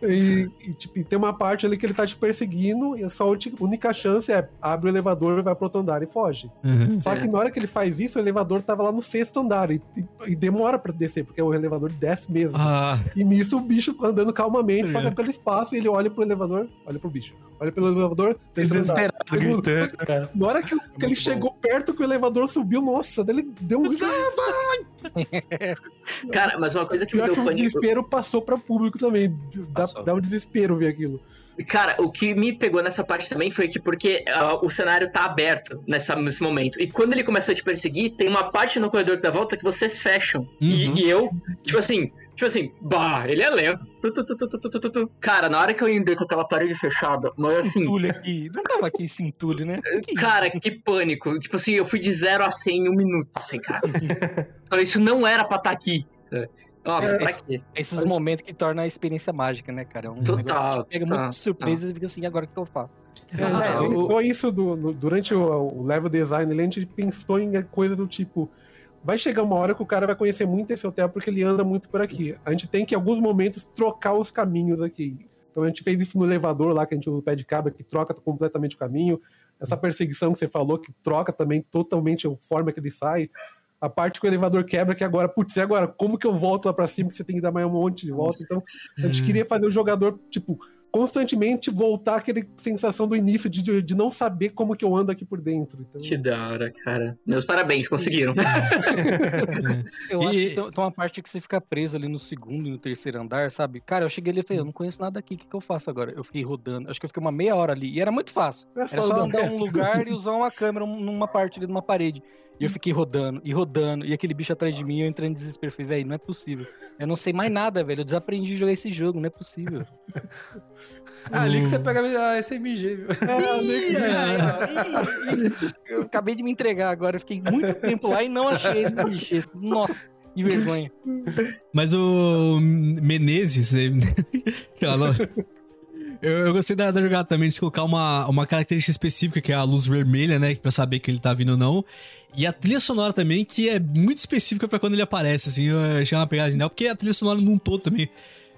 E, e, tipo, e tem uma parte ali que ele tá te perseguindo e a sua única chance é abre o elevador, vai pro outro andar e foge. Uhum. Só que na hora que ele faz isso, o elevador tava lá no sexto andar e, e- e demora pra descer, porque o elevador desce mesmo. Ah, E nisso o bicho andando calmamente, só que É. aquele espaço, ele olha pro elevador, olha pro bicho. Olha pelo elevador, andar. Desesperado, gritando, cara. Na hora que, o- que ele chegou perto que o elevador subiu, nossa, daí ele deu um. Ah, Cara, mas uma coisa que me Pior deu que o pânico. desespero passou pra público também. Dá, Passou. dá um desespero ver aquilo. Cara, o que me pegou nessa parte também foi que porque ah, o cenário tá aberto nessa, nesse momento. E quando ele começa a te perseguir, tem uma parte no corredor da volta que vocês fecham. E- Uhum. E, eu, tipo assim, tipo assim, bah, ele é lento. Tu, tu, tu, tu, tu, tu, tu, tu. Cara, na hora que eu entrei com aquela parede fechada, mas assim, Cintulho aqui. Não tava aqui cintulho, né? Que cara, que pânico. Tipo assim, eu fui de 0 a 100 em um minuto, assim, cara. Isso não era pra estar aqui. sabe? Nossa, É, pra esse- quê? Esses momentos que tornam a experiência mágica, né, cara? É um Total, pega total, muito de surpresa e fica assim, agora o que eu faço? É, Ah, pensou isso do- no- durante o, o level design, ali, a gente pensou em coisa do tipo. Vai chegar uma hora que o cara vai conhecer muito esse hotel porque ele anda muito por aqui. A gente tem que, em alguns momentos, trocar os caminhos aqui. Então a gente fez isso no elevador lá, que a gente usa o pé de cabra, que troca completamente o caminho. Essa perseguição que você falou, que troca também totalmente a forma que ele sai. A parte que o elevador quebra, que agora, putz, e agora? Como que eu volto lá pra cima? Que você tem que dar mais um monte de volta. Então, a gente queria fazer o jogador, tipo, constantemente voltar aquele sensação do início de, de, não saber como que eu ando aqui por dentro. Então, Que da hora, cara. Meus parabéns, conseguiram. Eu E- acho que tem, tem uma parte que você fica preso ali no segundo e no terceiro andar, sabe? Cara, eu cheguei ali e falei, eu não conheço nada aqui, o que, que eu faço agora? Eu fiquei rodando, acho que eu fiquei uma meia hora ali, e era muito fácil. é Era só andar um lugar e usar uma câmera um- numa parte ali, numa parede. E eu fiquei rodando e rodando, e aquele bicho atrás de mim, eu entrei em desespero. Falei, velho, não é possível. Eu não sei mais nada, velho. Eu desaprendi a jogar esse jogo, não é possível. Ah, ali que você pega a SMG, viu? eu acabei de me entregar agora, eu fiquei muito tempo lá e não achei esse bicho. Nossa, que vergonha. Mas o Menezes. que ela- eu, eu gostei da, da jogada também de colocar uma, uma característica específica, que é a luz vermelha, né? Pra saber que ele tá vindo ou não. E a trilha sonora também, que é muito específica pra quando ele aparece, assim. Eu achei uma pegada genial, porque a trilha sonora num todo também.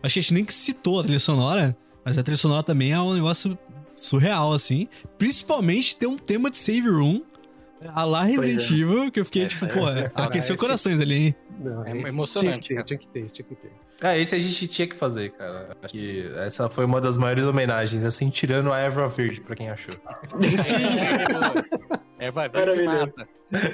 Achei que a gente nem citou a trilha sonora, mas a trilha sonora também é um negócio surreal, assim. Principalmente ter um tema de Save Room A lá Resident é. Evil, que eu fiquei, É, tipo, é, pô, é, aqueceu corações ali, hein? Não, É esse emocionante, Tinha cara. que, ter, tinha que ter, tinha que ter. Ah, esse a gente tinha que fazer, cara. Acho que essa foi uma das maiores homenagens, assim, tirando a Evra Verde, pra quem achou. É, vai, vai, mata.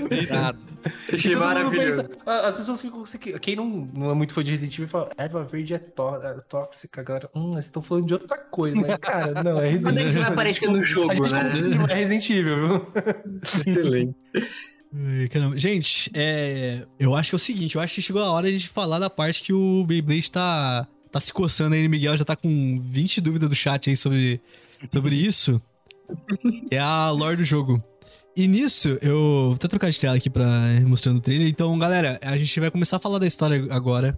Cuidado. Achei maravilhoso. pensa- as pessoas ficam. Quem não, não é muito fã de Resident Evil fala, erva verde é, tó- é tóxica, agora. Hum, vocês estão falando de outra coisa. Mas, cara, não, é Resident Quando é que isso vai Evil. aparecer no A jogo, gente né? confia, é Resident Evil, viu? Excelente. Ai, caramba. Gente, é, eu acho que é o seguinte, eu acho que chegou a hora de a gente falar da parte que o Beyblade tá, tá se coçando aí, o Miguel já tá com 20 dúvidas do chat aí sobre, sobre isso. é a lore do jogo. E nisso, eu vou até trocar de tela aqui pra mostrando o trailer. Então, galera, a gente vai começar a falar da história agora.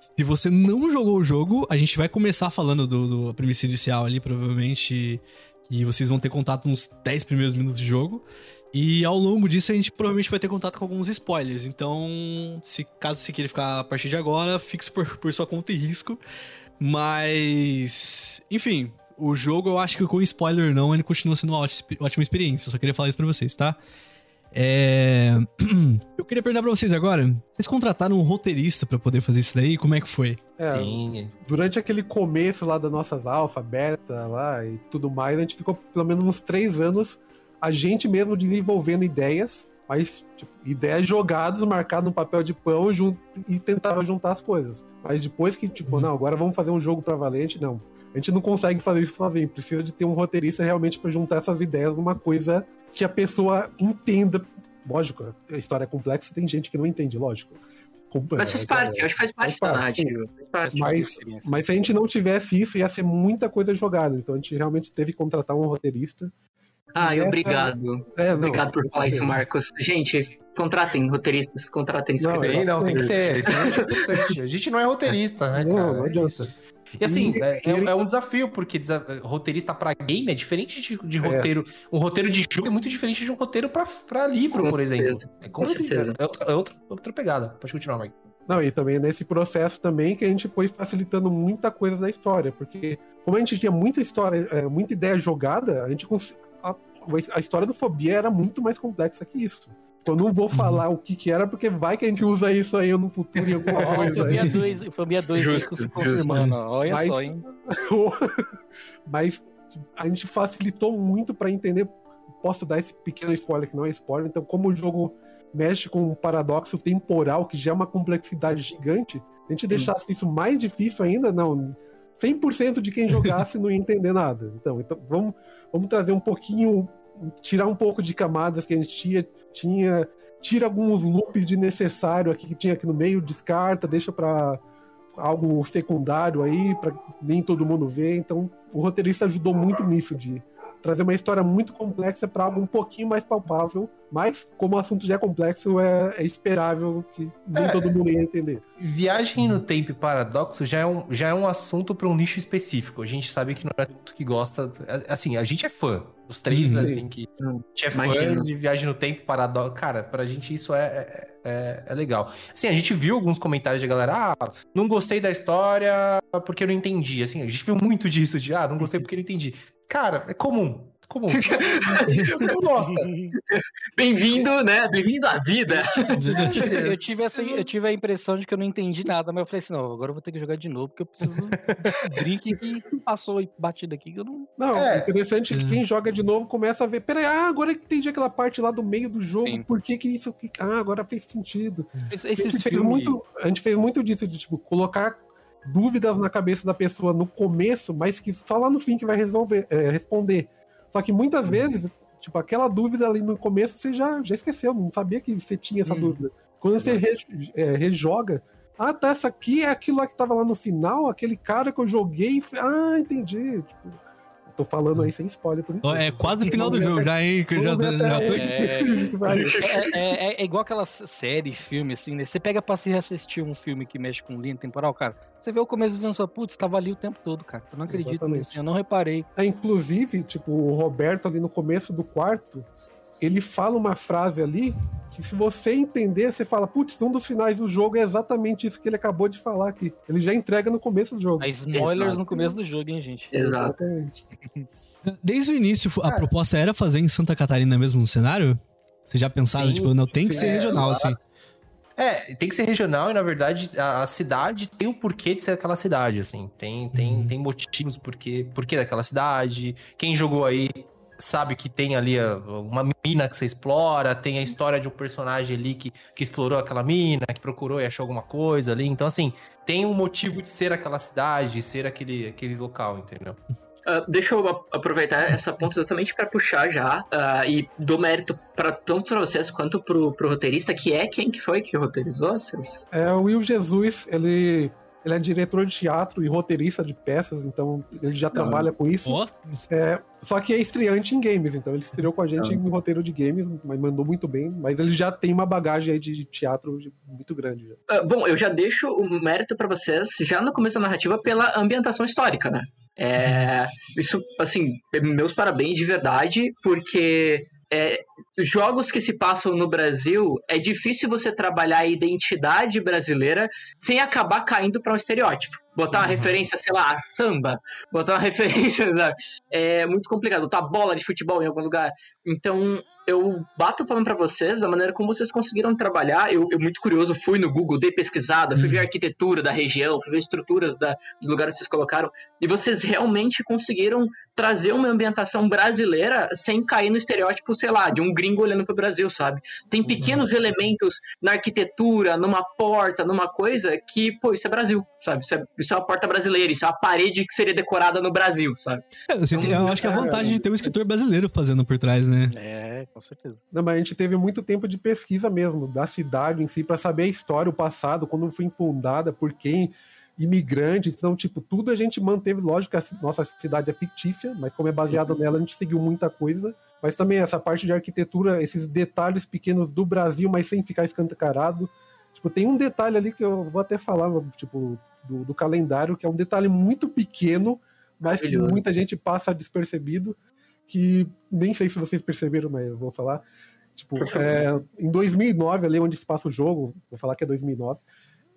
Se você não jogou o jogo, a gente vai começar falando do, do premissa inicial ali, provavelmente. Que vocês vão ter contato nos 10 primeiros minutos de jogo. E ao longo disso a gente provavelmente vai ter contato com alguns spoilers. Então, se caso você queira ficar a partir de agora, fixe por, por sua conta e risco. Mas. Enfim, o jogo eu acho que com spoiler não, ele continua sendo uma ótima, experiência. Só queria falar isso pra vocês, tá? É... Eu queria perguntar pra vocês agora: vocês contrataram um roteirista pra poder fazer isso daí? Como é que foi? É, Sim. durante aquele começo lá das nossas alfa, beta lá e tudo mais, a gente ficou pelo menos uns três anos a gente mesmo desenvolvendo ideias, mas tipo, ideias jogadas, marcadas no papel de pão jun- e tentava juntar as coisas. Mas depois que, tipo, Uhum. não, agora vamos fazer um jogo pra Valente, não. A gente não consegue fazer isso sozinho, precisa de ter um roteirista realmente pra juntar essas ideias numa coisa que a pessoa entenda. Lógico, a história é complexa, tem gente que não entende, lógico. Mas faz é, parte, eu acho que faz parte da Faz parte, narrativa. Faz parte. Mas, mas se a gente não tivesse isso, ia ser muita coisa jogada. Então a gente realmente teve que contratar um roteirista. Ai, Essa- obrigado. É, não, Obrigado por falar isso, certeza. Marcos. Gente, contratem roteiristas, contratem Não, escritores. Sim, não, tem que ter. Isso é importante. A gente não é roteirista, né, Não, cara? não É adianta. E assim, E- é, ele- é um desafio, porque roteirista pra game é diferente de, de É. roteiro. Um roteiro de jogo é muito diferente de um roteiro pra, pra livro, Com por exemplo. certeza. É, Com certeza. é outra, é outra, outra pegada. Pode continuar, Mike. Não, e também nesse processo também que a gente foi facilitando muita coisa da história, porque como a gente tinha muita história, é, muita ideia jogada, a gente a, a história do Fobia era muito mais complexa que isso. Eu não vou falar o que que era, porque vai que a gente usa isso aí no futuro em alguma Ó, coisa Fobia aí. 2, Fobia 2 aí Justo, se justo. confirmando. Olha Mas- só, hein? Mas a gente facilitou muito pra entender. Posso dar esse pequeno spoiler que não é spoiler. Então, como o jogo mexe com um paradoxo temporal, que já é uma complexidade gigante, a gente deixasse isso mais difícil ainda, não. 100% de quem jogasse não ia entender nada. Então, então vamos, vamos trazer um pouquinho, tirar um pouco de camadas que a gente tinha, tinha tira alguns loops de necessário aqui que tinha aqui no meio, descarta, deixa pra algo secundário aí, pra nem todo mundo ver. Então, o roteirista ajudou muito nisso, de trazer uma história muito complexa para algo um pouquinho mais palpável. Mas, como o assunto já é complexo, é, é esperável que nem É. todo mundo ia entender. Viagem no tempo e paradoxo já é um, já é um assunto para um nicho específico. A gente sabe que não é tudo que gosta. Assim, a gente é fã. Os três, Uhum. assim, que a gente é imagino. fã de viagem no tempo, paradoxo. Cara, pra gente isso é, é, é- é legal. Assim, a gente viu alguns comentários de galera, ah, não gostei da história porque eu não entendi. Assim, a gente viu muito disso, de ah, não gostei porque eu não entendi. Cara, é comum. é Comum. Você não gosta. Bem-vindo, né? Bem-vindo à vida. Eu tive, essa, eu tive a impressão de que eu não entendi nada, mas eu falei assim: não, agora eu vou ter que jogar de novo, porque eu preciso descobrir o que, que passou e batido aqui. que Eu não... Não, É. interessante que quem joga de novo começa a ver. Peraí, ah, agora que entendi aquela parte lá do meio do jogo, Sim. por que que isso. Ah, agora fez sentido. Esses, a, gente filmes. muito, a gente fez muito disso, de tipo, colocar dúvidas na cabeça da pessoa no começo, mas que só lá no fim que vai resolver, é, responder. Só que muitas vezes, tipo, aquela dúvida ali no começo você já, já esqueceu, não sabia que você tinha essa Hum. dúvida. Quando você re- é, rejoga, ah, tá, essa aqui é aquilo lá que tava lá no final, aquele cara que eu joguei, ah, entendi. Tipo, tô falando aí sem spoiler por Ó, É enquanto. quase o final do jogo já, hein? Que eu já, já tô. É. É, é- é igual aquela série, filme, assim, né? Você pega pra se reassistir um filme que mexe com linha temporal, cara. Você vê o começo do filme e fala, putz, tava ali o tempo todo, cara. Eu não acredito Exatamente. nisso, eu não reparei. É, inclusive, tipo, o Roberto ali no começo do quarto, ele fala uma frase ali que se você entender, você fala, putz, um dos finais do jogo é exatamente isso que ele acabou de falar aqui. Ele já entrega no começo do jogo. Spoilers Exato. no começo do jogo, hein, gente? Exatamente. Desde o início, a proposta era fazer em Santa Catarina mesmo no cenário? Vocês já pensaram, Sim, tipo, não tem que sim, ser é, regional, assim. É, tem que ser regional e, na verdade, a, a cidade tem o porquê de ser aquela cidade, assim. Tem, tem, Uhum. tem motivos porque, porquê daquela cidade. Quem jogou aí sabe que tem ali uma mina que você explora, tem a história de um personagem ali que, que explorou aquela mina, que procurou e achou alguma coisa ali. Então, assim, tem um motivo de ser aquela cidade, ser aquele, aquele local, entendeu? Ah, deixa eu aproveitar essa ponta exatamente para puxar já ah, e dou mérito para tanto para vocês quanto pro, pro roteirista, que é quem que foi que roteirizou vocês? É, o Will Jesus, ele, ele é diretor de teatro e roteirista de peças, então ele já trabalha com isso. Ó, É, só que é estreante em games, então ele estreou com a gente em roteiro de games, mas mandou muito bem. Mas ele já tem uma bagagem aí de teatro muito grande. já. Ah, bom, eu já deixo o mérito para vocês já no começo da narrativa pela ambientação histórica, né? É, isso, assim, meus parabéns de verdade, porque é, jogos que se passam no Brasil é difícil você trabalhar a identidade brasileira sem acabar caindo para um estereótipo. Botar uma Uhum. referência, sei lá, a samba, botar uma referência, sabe? é muito complicado. Botar bola de futebol em algum lugar. Então, eu bato o palmo pra vocês da maneira como vocês conseguiram trabalhar. Eu, eu muito curioso, fui no Google, dei pesquisada, fui ver a arquitetura da região, fui ver estruturas da, dos lugares que vocês colocaram. E vocês realmente conseguiram trazer uma ambientação brasileira sem cair no estereótipo, sei lá, de um gringo olhando pro Brasil, sabe? Tem pequenos elementos na arquitetura, numa porta, numa coisa que, pô, isso é Brasil, sabe? Isso é, isso é uma porta brasileira, isso é uma parede que seria decorada no Brasil, sabe? é, você tem- eu acho que é a vantagem de ter um escritor brasileiro fazendo por trás, né? É, com certeza. Não, mas a gente teve muito tempo de pesquisa mesmo, da cidade em si, para saber a história, o passado, quando foi fundada, por quem, imigrantes. Então, tipo, tudo a gente manteve. Lógico que a nossa cidade é fictícia, mas como é baseada nela, a gente seguiu muita coisa. Mas também essa parte de arquitetura, esses detalhes pequenos do Brasil, mas sem ficar escancarado. Tipo, tem um detalhe ali que eu vou até falar, tipo, do, do calendário, que é um detalhe muito pequeno, mas que muita gente passa despercebido, que nem sei se vocês perceberam, mas eu vou falar. Tipo, é, em 2009, ali onde se passa o jogo, vou falar que é 2009,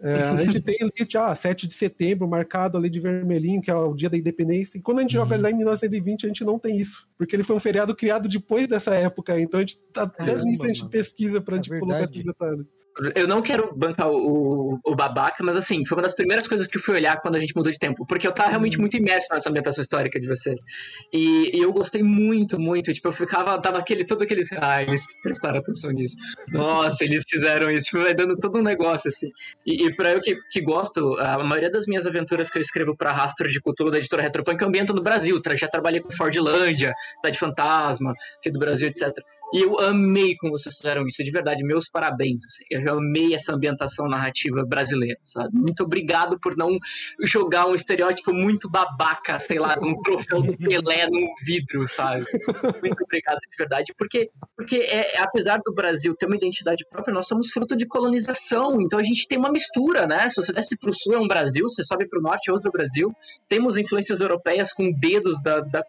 é, a gente tem ali, já, 7 de setembro, marcado ali de vermelhinho, que é o dia da independência. E quando a gente joga lá em 1920, a gente não tem isso. Porque ele foi um feriado criado depois dessa época. Então a gente tá até Caramba, nisso a gente mano. pesquisa pra É gente colocar verdade. esses detalhes. Eu não quero bancar o, o babaca, mas assim, foi uma das primeiras coisas que eu fui olhar quando a gente mudou de tempo, porque eu tava realmente muito imerso nessa ambientação histórica de vocês. E, e eu gostei muito, muito. Tipo, eu ficava, tava aquele, todo aquele. Ah, eles prestaram atenção nisso. Nossa, eles fizeram isso. Foi dando todo um negócio, assim. E, e pra eu que, que gosto, a maioria das minhas aventuras que eu escrevo pra Rastro de Cultura da editora Retropunk ambienta no Brasil. Já trabalhei com Fordlândia, Cidade Fantasma, aqui do Brasil, etc. E eu amei como vocês fizeram isso, de verdade, meus parabéns. assim. Eu amei essa ambientação narrativa brasileira, sabe? Muito obrigado por não jogar um estereótipo muito babaca, sei lá, de um troféu do Pelé num vidro, sabe? Muito obrigado, de verdade, porque, porque é, apesar do Brasil ter uma identidade própria, nós somos fruto de colonização, então a gente tem uma mistura, né? Se você desce pro sul é um Brasil, você sobe pro norte é outro Brasil, temos influências europeias com dedos da, da,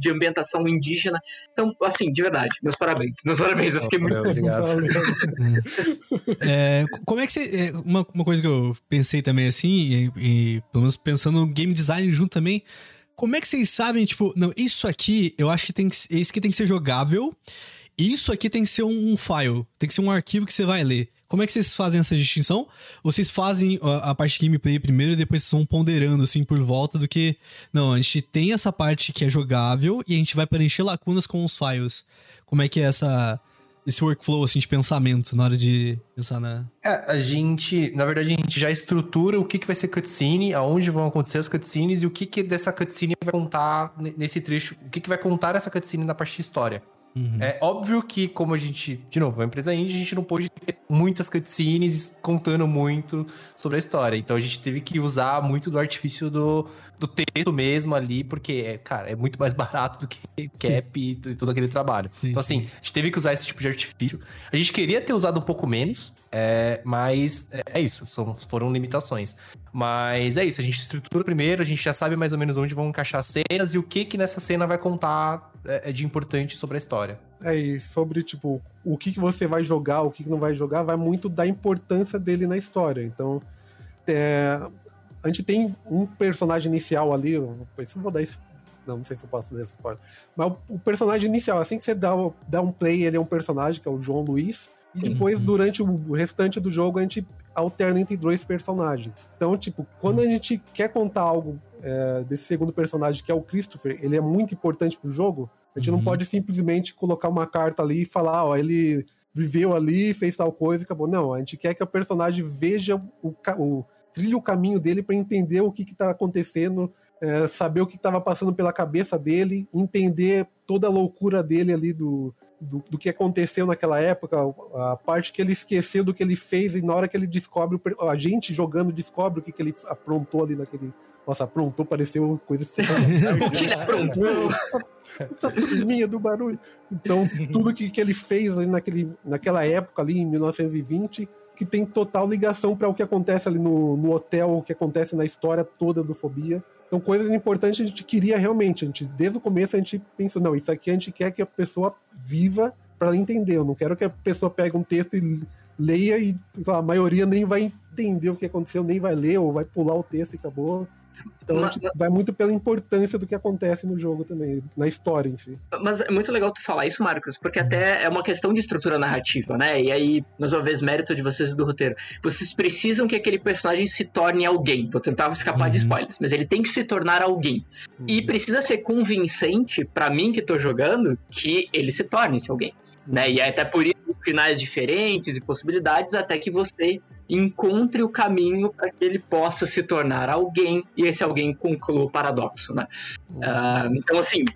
de ambientação indígena, então, assim, de verdade, meus parabéns. Meus parabéns, eu fiquei muito obrigado. É, co- como é que você. é, uma, uma coisa que eu pensei também assim, e, e pelo menos pensando no game design junto também. Como é que vocês sabem, tipo, não, isso aqui eu acho que tem que. Esse aqui tem que ser jogável. E isso aqui tem que ser um, um file. Tem que ser um arquivo que você vai ler. Como é que vocês fazem essa distinção? Ou vocês fazem a, a parte gameplay primeiro e depois vocês vão ponderando, assim, por volta do que. Não, a gente tem essa parte que é jogável e a gente vai preencher lacunas com os files. Como é que é essa. Esse workflow, assim, de pensamento na hora de pensar na. É, a gente, na verdade, a gente já estrutura o que, que vai ser cutscene, aonde vão acontecer as cutscenes e o que, que dessa cutscene vai contar ne- nesse trecho, o que, que vai contar essa cutscene na parte de história. Uhum. É óbvio que, como a gente, de novo, é uma empresa indie, a gente não pôde ter muitas cutscenes contando muito sobre a história. Então a gente teve que usar muito do artifício do, do texto mesmo ali, porque, é, cara, é muito mais barato do que cap e, t- todo aquele trabalho. Sim, então, assim, a gente teve que usar esse tipo de artifício. A gente queria ter usado um pouco menos, é, mas é, é isso, são, foram limitações. Mas é isso, a gente estrutura primeiro, a gente já sabe mais ou menos onde vão encaixar as cenas e o que que nessa cena vai contar é, é de importante sobre a história. É, e sobre, tipo, o que, que você vai jogar, o que, que não vai jogar, vai muito da importância dele na história. Então, é, a gente tem um personagem inicial ali, eu eu vou dar esse Não, não sei se eu posso ler spoiler. Mas o, o, personagem inicial, assim que você dá, dá um play, ele é um personagem, que é o João Luiz. E depois, uhum. durante o restante do jogo, a gente alterna entre dois personagens. Então, tipo, quando a gente quer contar algo é, desse segundo personagem, que é o Christopher, ele é muito importante pro jogo, a gente uhum. não pode simplesmente colocar uma carta ali e falar, ó, ele viveu ali, fez tal coisa e acabou. Não, a gente quer que o personagem veja o, o trilhe o caminho dele para entender o que está acontecendo, é, saber o que estava passando pela cabeça dele, entender toda a loucura dele ali do, do, do, que aconteceu naquela época, a parte que ele esqueceu do que ele fez e na hora que ele descobre, a gente jogando descobre o que, que ele aprontou ali naquele. Nossa, aprontou, pareceu coisa de O que ele aprontou? essa, essa turminha do barulho. Então, tudo que, que ele fez ali naquele, naquela época ali, em 1920 que tem total ligação para o que acontece ali no, no hotel, o que acontece na história toda do Fobia. Então, coisas importantes a gente queria realmente. A gente, desde o começo a gente pensou, não, isso aqui a gente quer que a pessoa viva para entender. Eu não quero que a pessoa pegue um texto e leia e a maioria nem vai entender o que aconteceu, nem vai ler, ou vai pular o texto e acabou. Então mas, gente vai muito pela importância do que acontece no jogo também, na história em si. Mas é muito legal tu falar isso, Marcos, porque até é uma questão de estrutura narrativa, né? E aí, mais uma vez, mérito de vocês do roteiro. Vocês precisam que aquele personagem se torne alguém. Vou tentar escapar uhum. de spoilers, mas ele tem que se tornar alguém. Uhum. E precisa ser convincente para mim que tô jogando que ele se torne esse alguém. Né? E é até por isso finais diferentes e possibilidades até que você encontre o caminho para que ele possa se tornar alguém e esse alguém conclua o paradoxo, né? Uh, então, assim.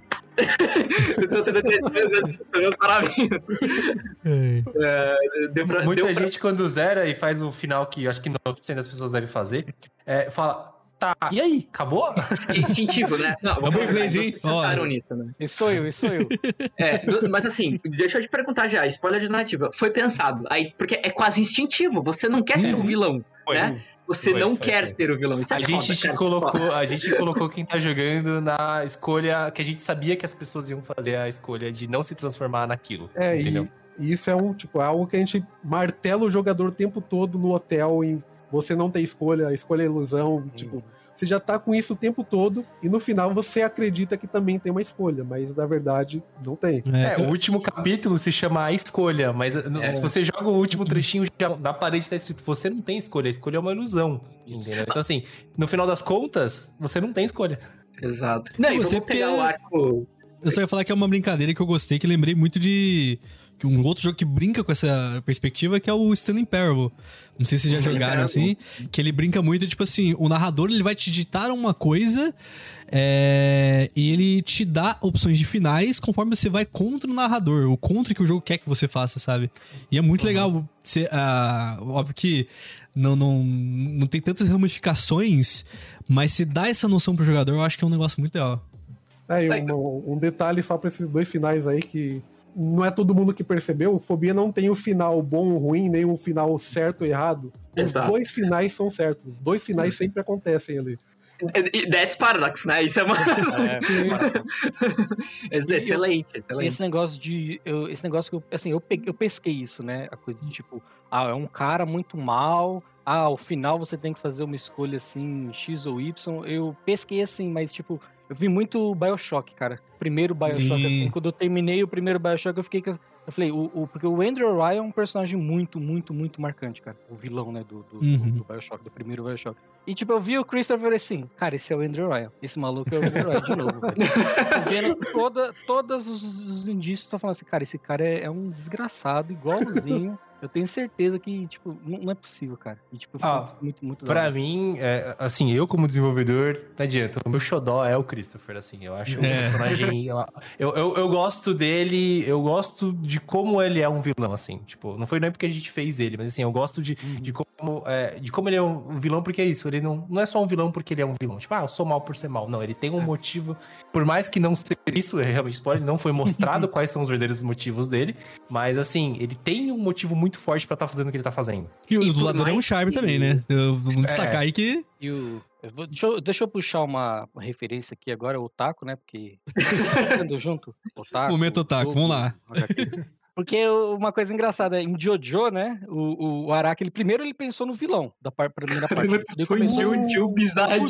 Uh, pra, Muita gente, quando zera e faz o final que acho que 90% das pessoas devem fazer, é, fala Tá, e aí? Acabou? instintivo, né? Não, Acabou o inglês, hein? pensaram nisso, né? Esse sou eu, esse sou eu. É, mas assim, deixa eu te perguntar já, spoiler de narrativa. Foi pensado, aí, porque é quase instintivo, você não quer ser o um vilão, foi. né? Você foi, não foi, quer ser o vilão. Isso é a, gente foda, colocou, a gente colocou quem tá jogando na escolha que a gente sabia que as pessoas iam fazer a escolha de não se transformar naquilo. É, entendeu? E, e isso é um tipo, é algo que a gente martela o jogador o tempo todo no hotel em você não tem escolha, a escolha é ilusão, hum. tipo, você já tá com isso o tempo todo e no final você acredita que também tem uma escolha, mas na verdade não tem. É, é o último capítulo se chama A Escolha, mas é. se você joga o último trechinho, já, na parede tá escrito: você não tem escolha, a escolha é uma ilusão. Entendeu? Então, assim, no final das contas, você não tem escolha. Exato. Não, e você pegar o arco. Eu só ia falar que é uma brincadeira que eu gostei, que lembrei muito de um outro jogo que brinca com essa perspectiva que é o Stanley Parable. Não sei se vocês já jogaram assim, que ele brinca muito, tipo assim, o narrador ele vai te ditar uma coisa é, e ele te dá opções de finais conforme você vai contra o narrador, o contra que o jogo quer que você faça, sabe? E é muito uhum. legal. Você, uh, óbvio que não, não, não tem tantas ramificações, mas se dá essa noção pro jogador, eu acho que é um negócio muito legal. É, e um, um detalhe só pra esses dois finais aí que não é todo mundo que percebeu, o Fobia não tem o um final bom ou ruim, nem um final certo ou errado. Os dois finais são certos. Os dois finais sempre acontecem ali. That's Paradox, né? Isso é uma. É, excelente, excelente. Esse negócio de. Eu, esse negócio que eu. Assim, eu, peguei, eu pesquei isso, né? A coisa de tipo. Ah, é um cara muito mal. Ah, ao final você tem que fazer uma escolha assim, X ou Y. Eu pesquei assim, mas tipo eu vi muito Bioshock, cara. Primeiro Bioshock, Sim. assim, quando eu terminei o primeiro Bioshock, eu fiquei. Eu falei, o, o, porque o Andrew Ryan é um personagem muito, muito, muito marcante, cara. O vilão, né, do, do, uhum. do Bioshock, do primeiro Bioshock. E, tipo, eu vi o Christopher assim, cara, esse é o Andrew Ryan. Esse maluco é o Andrew Ryan de novo, velho. vendo toda, todos os, os indícios estão falando assim, cara, esse cara é, é um desgraçado, igualzinho. Eu tenho certeza que, tipo, não, é possível, cara. E, tipo, ah, muito, muito Pra mim, é, assim, eu como desenvolvedor, não adianta. O meu xodó é o Christopher, assim. Eu acho é. um personagem... eu, eu, eu, gosto dele, eu gosto de como ele é um vilão, assim. Tipo, não foi nem porque a gente fez ele, mas, assim, eu gosto de, uhum. de, como, é, de como ele é um vilão, porque é isso. Ele não, não é só um vilão porque ele é um vilão. Tipo, ah, eu sou mal por ser mal. Não, ele tem um é. motivo. Por mais que não seja isso, é realmente pode, não foi mostrado quais são os verdadeiros motivos dele. Mas, assim, ele tem um motivo muito muito forte para estar tá fazendo o que ele tá fazendo. E o dublador é um charme que... também, né? Eu, vou destacar é. aí que. E o... Eu vou, deixa, eu, deixa eu puxar uma, referência aqui agora, o Taco, né? Porque. Tá junto. Otaku, Momento Otaku, vamos lá. Porque uma coisa engraçada, em Jojo, né? O, o Araki, ele, primeiro ele pensou no vilão da par, primeira parte. Ele começou, Jill, Jill bizarro.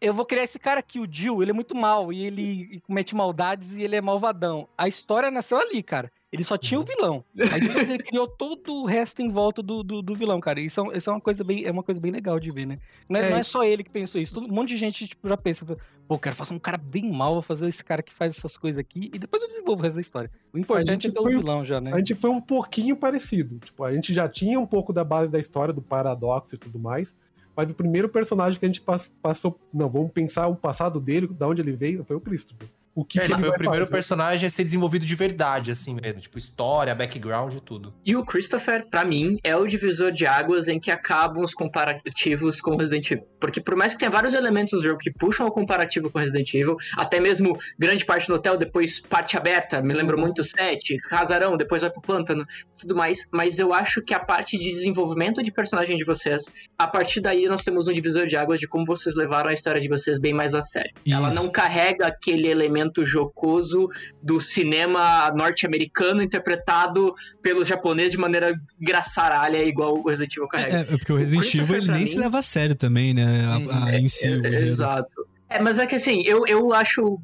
Eu vou criar esse cara aqui, o Jill, ele é muito mal e ele comete maldades e ele é malvadão. A história nasceu ali, cara. Ele só tinha o vilão. Aí depois ele criou todo o resto em volta do, do, do vilão, cara. Isso, é- isso é uma coisa bem, é uma coisa bem legal de ver, né? Não é, É. não é só ele que pensou isso. Todo, um monte de gente tipo, já pensa, pô, quero fazer um cara bem mal, vou fazer esse cara que faz essas coisas aqui e depois eu desenvolvo o resto da história. O importante é ter o- vilão já, né? A gente foi um pouquinho parecido. Tipo, a gente já tinha um pouco da base da história, do paradoxo e tudo mais. Mas o primeiro personagem que a gente pass- passou. Não, vamos pensar o passado dele, da onde ele veio, foi o Christopher. O que, É, que ele foi o primeiro fazer? personagem a ser desenvolvido de verdade, assim mesmo. Tipo, história, background e tudo. E o Christopher, pra mim, é o divisor de águas em que acabam os comparativos com Resident Evil. Porque por mais que tenha vários elementos do jogo que puxam o comparativo com Resident Evil, até mesmo grande parte do hotel, depois parte aberta, me lembro muito o set, casarão, depois vai pro pântano, tudo mais. Mas eu acho que a parte de desenvolvimento de personagem de vocês, a partir daí nós temos um divisor de águas de como vocês levaram a história de vocês bem mais a sério. Ela Isso. não carrega aquele elemento jocoso do cinema norte-americano interpretado pelos japoneses de maneira engraçaralha, igual o Resident Evil carrega. É, é porque o Resident Evil ele nem mim- se leva a sério também, né? A, a- em si. É, enredo. Exato. É, mas é que assim, eu, eu acho.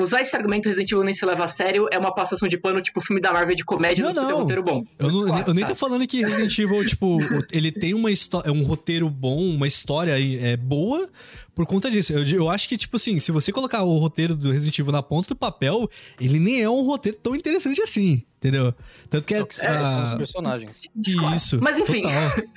Usar esse argumento Resident Evil nem se leva a sério é uma passação de pano, tipo filme da Marvel de comédia Não, não, não. ter não. roteiro bom. Eu, não- Claro, eu nem tô falando que Resident Evil, tipo, ele tem uma história, um roteiro bom, uma história é, boa por conta disso. Eu, eu acho que, tipo assim, se você colocar o roteiro do Resident Evil na ponta do papel, ele nem é um roteiro tão interessante assim, entendeu? Tanto que é. É o que é, são os ah, personagens. isso. Mas enfim.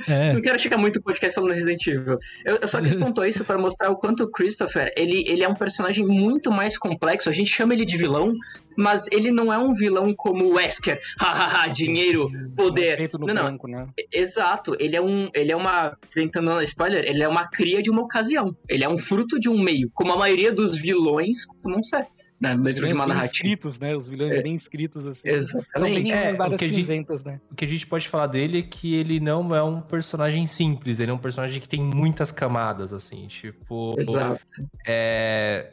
É. Não quero chegar muito o podcast falando Resident Evil. Eu, eu só quis pontuar isso para mostrar o quanto o Christopher, ele, ele é um personagem muito mais complexo. A gente chama ele de vilão, mas ele não é um vilão como o Wesker. Hahaha, dinheiro, poder. Feito no Não, não. branco, né? Exato, ele é um. Ele é uma. Tentando dar spoiler, ele é uma cria de uma ocasião. Ele é um fruto de um meio, como a maioria dos vilões costumam ser. Né, Os dentro de uma narrativa. escritos, né? Os vilões É. bem escritos, assim. São Exatamente. bem É, várias o que a gente- cinzentas, né? O que a gente pode falar dele é que ele não é um personagem simples, ele é um personagem que tem muitas camadas, assim, tipo. Exato. É.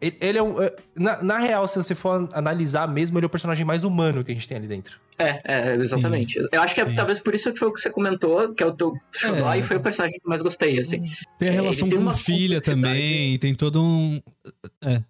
ele- é um. é, Na, na real, se você for analisar mesmo, ele é o personagem mais humano que a gente tem ali dentro. É, é, exatamente. Eu acho que é Sim. talvez por isso que foi o que você comentou, que é o teu xodó, É. e foi o personagem que eu mais gostei, assim. Tem a É, relação tem com uma filha também, tem todo um.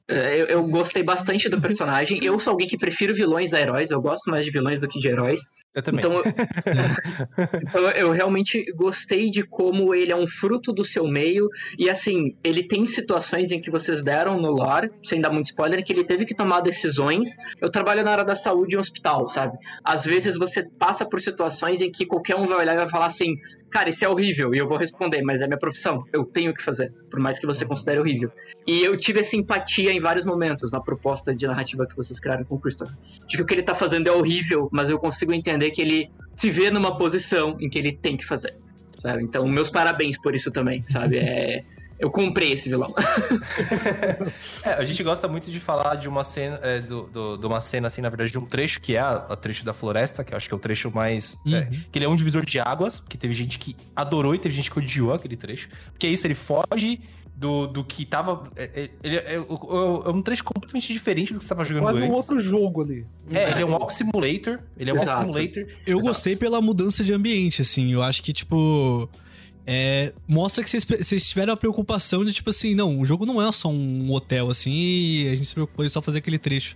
É, Eu, eu gostei bastante do personagem. Eu sou alguém que prefiro vilões a heróis, eu gosto mais de vilões do que de heróis. Eu também. Então, eu, então eu realmente gostei de como ele é um fruto do seu meio. E assim, ele tem situações em que vocês deram no lore, sem dar muito spoiler, que ele teve que tomar decisões. Eu trabalho na área da saúde em um hospital, sabe? Às vezes você passa por situações em que qualquer um vai olhar e vai falar assim: Cara, isso é horrível. E eu vou responder, mas é minha profissão. Eu tenho que fazer, por mais que você considere horrível. E eu tive essa empatia em vários momentos na proposta de narrativa que vocês criaram com o Christopher. De que o que ele tá fazendo é horrível, mas eu consigo entender que ele se vê numa posição em que ele tem que fazer. Sabe? Então, meus parabéns por isso também, sabe? É, eu comprei esse vilão. É, a gente gosta muito de falar de uma cena, é, do, do- de uma cena, assim, na verdade, de um trecho que é a, a trecho da floresta, que eu acho que é o trecho mais. Uhum. é, que ele é um divisor de águas, porque teve gente que adorou e teve gente que odiou aquele trecho. Porque é isso, ele foge do, do que tava. é, é, ele é, é- é um trecho completamente diferente do que você tava jogando Quase antes. um outro jogo ali. É, ele é um walk simulator. Ele é um walk simulator. Eu Exato. gostei pela mudança de ambiente, assim. Eu acho que, tipo. É, mostra que vocês, tiveram a preocupação de, tipo assim, não, o jogo não é só um hotel, assim, e a gente se preocupou em só fazer aquele trecho.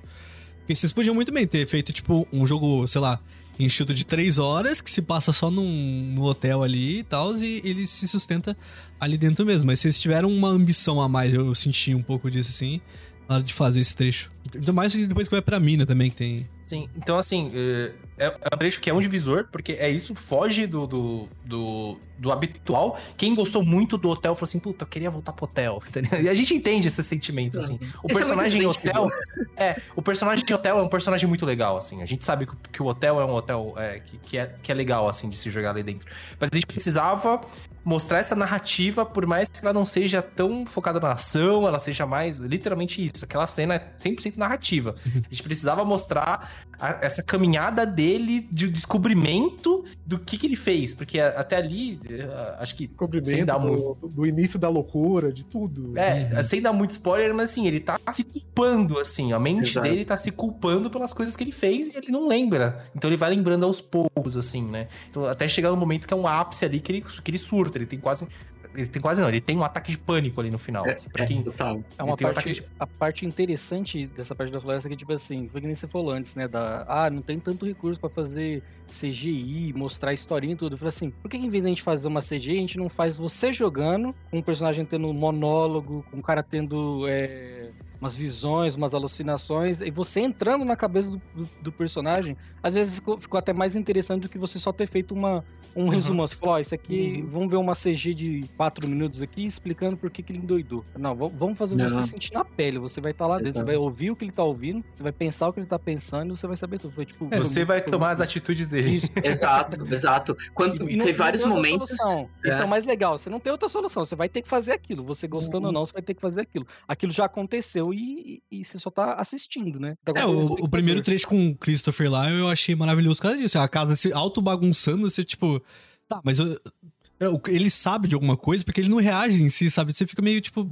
Porque vocês podiam muito bem ter feito, tipo, um jogo, sei lá, enxuto de três horas, que se passa só num, no hotel ali e tal, e ele se sustenta ali dentro mesmo. Mas vocês tiveram uma ambição a mais, eu senti um pouco disso, assim, na hora de fazer esse trecho. Ainda mais depois que vai pra mina também, que tem. Sim, então assim, é, é um trecho que é um divisor, porque é isso, foge do, do, do, do habitual. Quem gostou muito do hotel falou assim, puta, eu queria voltar pro hotel? E a gente entende esse sentimento, assim. O Esse é personagem em muito hotel, é, o personagem em hotel é um personagem muito legal, assim. A gente sabe que, que o hotel é um hotel é, que, que, é, que é legal, assim, de se jogar ali dentro. Mas a gente precisava mostrar essa narrativa, por mais que ela não seja tão focada na ação, ela seja mais literalmente isso. Aquela cena é 100% narrativa. A gente precisava mostrar a- essa caminhada dele de descobrimento do que, que ele fez, porque até ali, eh, acho que sem dar muito. do, do início da loucura, de tudo. É, sem dar muito spoiler, mas assim, ele tá se culpando, assim. A mente Exato. dele tá se culpando pelas coisas que ele fez e ele não lembra. Então ele vai lembrando aos poucos, assim, né? Então, até chegar no momento que é um ápice ali que ele, que ele surta. Ele tem quase. Ele tem quase não, ele tem um ataque de pânico ali no final. É, assim, pra é, quem- total. É uma tem um parte, ataque a parte interessante dessa parte da floresta que, tipo assim, foi que nem você falou antes, né? Da, ah, não tem tanto recurso pra fazer CGI, mostrar historinha e tudo. Eu falei assim, por que em vez de a gente fazer uma CGI, a gente não faz você jogando, com um personagem tendo um monólogo, com um cara tendo é, umas visões, umas alucinações, e você entrando na cabeça do, do- do personagem, às vezes ficou, ficou até mais interessante do que você só ter feito uma, um resumão. Você falou, ó, isso aqui, vamos ver uma CG de quatro minutos aqui explicando por que, que ele endoidou. Não, va- vamos fazer Não. você sentir na pele. Você vai estar lá dentro, você vai ouvir o que ele tá ouvindo, você vai pensar o que ele tá pensando e você vai saber tudo. Foi tipo. É, você vai foi tomar as atitudes dele. Isso. Exato, exato. Quando E tem vários momentos. solução. É. Isso é o mais legal. Você não tem outra solução. Você vai ter que fazer aquilo. Você gostando Uhum. ou não, você vai ter que fazer aquilo. Aquilo já aconteceu e, e, e você só tá assistindo, né? Tá É, o, o primeiro trecho com o Christopher lá eu achei maravilhoso por causa disso. A casa se auto bagunçando, você tipo. Tá, mas eu- eu- ele sabe de alguma coisa porque ele não reage em si, sabe? Você fica meio tipo.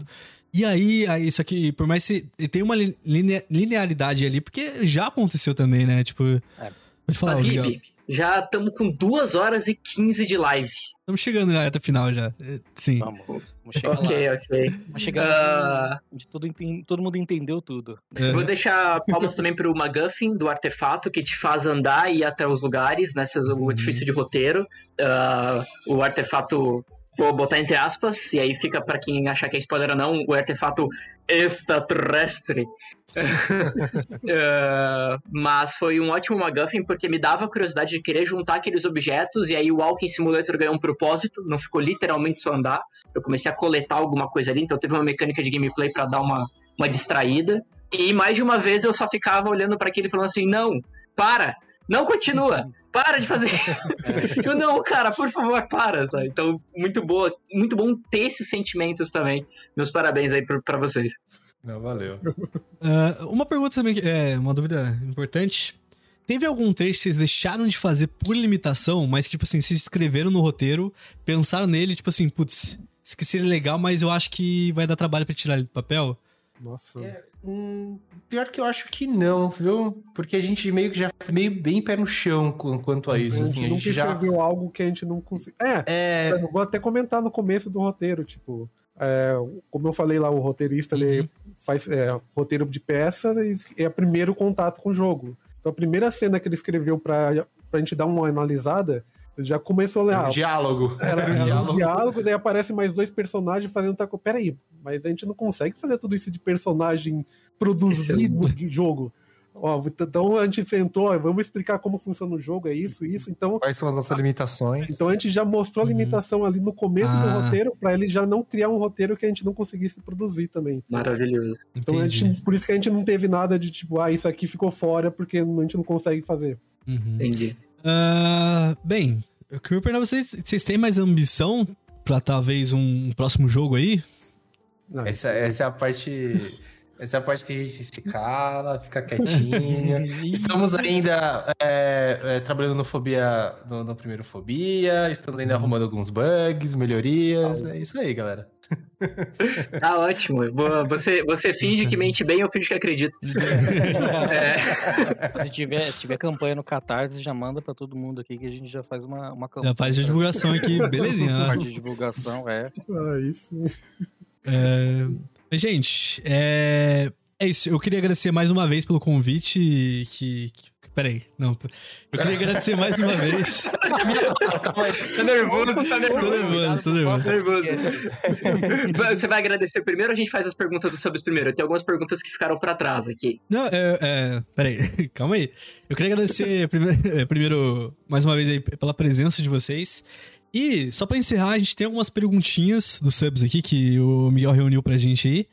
E aí, aí isso aqui, por mais que você- tem uma li- linea- linearidade ali, porque já aconteceu também, né? Tipo. É. Pode falar, Mas. Gibi, já estamos com 2 horas e 15 de live. Estamos chegando na reta final já. É, Sim. Vamos, vamos chegar Ok, lá. ok. Vamos chegar Ah. onde, onde todo, mundo entendeu tudo. É. Vou deixar palmas também pro McGuffin do artefato, que te faz andar e ir até os lugares, né? O difícil de roteiro. Ah, o artefato, vou botar entre aspas, e aí fica pra quem achar que é spoiler ou não, o artefato extraterrestre. Ah, mas foi um ótimo McGuffin, porque me dava a curiosidade de querer juntar aqueles objetos, e aí o Walking Simulator ganhou um propósito, não ficou literalmente só andar. Eu comecei a coletar alguma coisa ali, então teve uma mecânica de gameplay pra dar uma, uma distraída. E mais de uma vez eu só ficava olhando pra aquilo e falando assim: não, para, não continua, para de fazer. eu, não, cara, por favor, para. sabe? Então, muito boa, muito bom ter esses sentimentos também. Meus parabéns aí pra, pra vocês. Não, valeu. Ah, uma pergunta também, que é uma dúvida importante. Teve algum trecho que vocês deixaram de fazer por limitação, mas que, tipo assim, vocês escreveram no roteiro, pensaram nele, tipo assim, putz, isso seria legal, mas eu acho que vai dar trabalho pra tirar ele do papel? Nossa. Hum, pior que eu acho que não, viu? Porque a gente meio que já foi meio bem pé no chão quanto a isso, assim. A gente já. escreveu algo que a gente não conseguiu. É, É, eu vou até comentar no começo do roteiro, tipo, é, como eu falei lá, o roteirista ele faz é, roteiro de peças e é o primeiro contato com o jogo. Então a primeira cena que ele escreveu pra, pra gente dar uma analisada, já começou a ler. um ah, diálogo. era um um diálogo. diálogo, daí aparecem mais dois personagens fazendo taco. Peraí, mas a gente não consegue fazer tudo isso de personagem produzido no jogo. Ó, então a gente sentou, ó, vamos explicar como funciona o jogo, é isso, isso. Então Quais são as nossas limitações? então a gente já mostrou a Uhum. limitação ali no começo do Ah. roteiro, pra ele já não criar um roteiro que a gente não conseguisse produzir também. Maravilhoso. Então a gente, por isso que a gente não teve nada de tipo, ah, isso aqui ficou fora porque a gente não consegue fazer. Uhum. Entendi. Ah, bem, eu queria perguntar vocês, vocês têm mais ambição pra talvez um próximo jogo aí? Não, Essa, essa é a parte. Essa é a parte que a gente se cala, fica quietinho. Estamos ainda é, é, trabalhando no Fobia, no, no primeiro Fobia, estamos ainda arrumando alguns bugs, melhorias. É isso aí, galera. Tá ótimo. Você, você finge que mente bem, eu finge que acredito. É, Se tiver, se tiver campanha no Catarse, já manda pra todo mundo aqui que a gente já faz uma, uma campanha. Já faz a divulgação aqui, belezinha. né? Parte de divulgação, é. Ah, isso. É, Gente, é... é isso. Eu queria agradecer mais uma vez pelo convite. Que, que... Peraí, não. Eu queria agradecer mais uma vez. Tô nervoso, tá nervoso. Tô nervoso, tô nervoso. nervoso. Você vai agradecer primeiro ou a gente faz as perguntas dos subs primeiro? Tem algumas perguntas que ficaram pra trás aqui. Não, é, é. Peraí, calma aí. Eu queria agradecer primeiro, primeiro, mais uma vez aí, pela presença de vocês. E, só pra encerrar, a gente tem algumas perguntinhas dos subs aqui que o Miguel reuniu pra gente aí.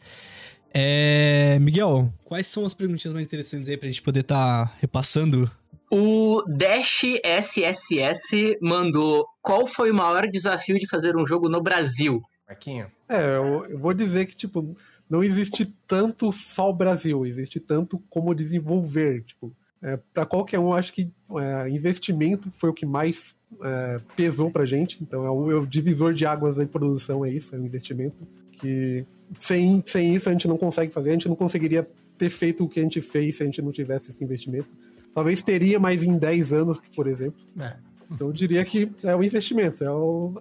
É, Miguel, quais são as perguntinhas mais interessantes aí pra gente poder estar repassando O Dash SSS mandou qual foi o maior desafio de fazer um jogo no Brasil? Marquinho. É, eu, eu vou dizer que, tipo, não existe tanto só o Brasil, existe tanto como desenvolver. Tipo, é, para qualquer um, acho que é, investimento foi o que mais é, pesou pra gente. Então, é o, é o divisor de águas da produção, é isso, é o investimento. Que sem, sem isso a gente não consegue fazer, a gente não conseguiria ter feito o que a gente fez se a gente não tivesse esse investimento. Talvez teria mais em 10 anos, por exemplo. É. Então eu diria que é o investimento, é o,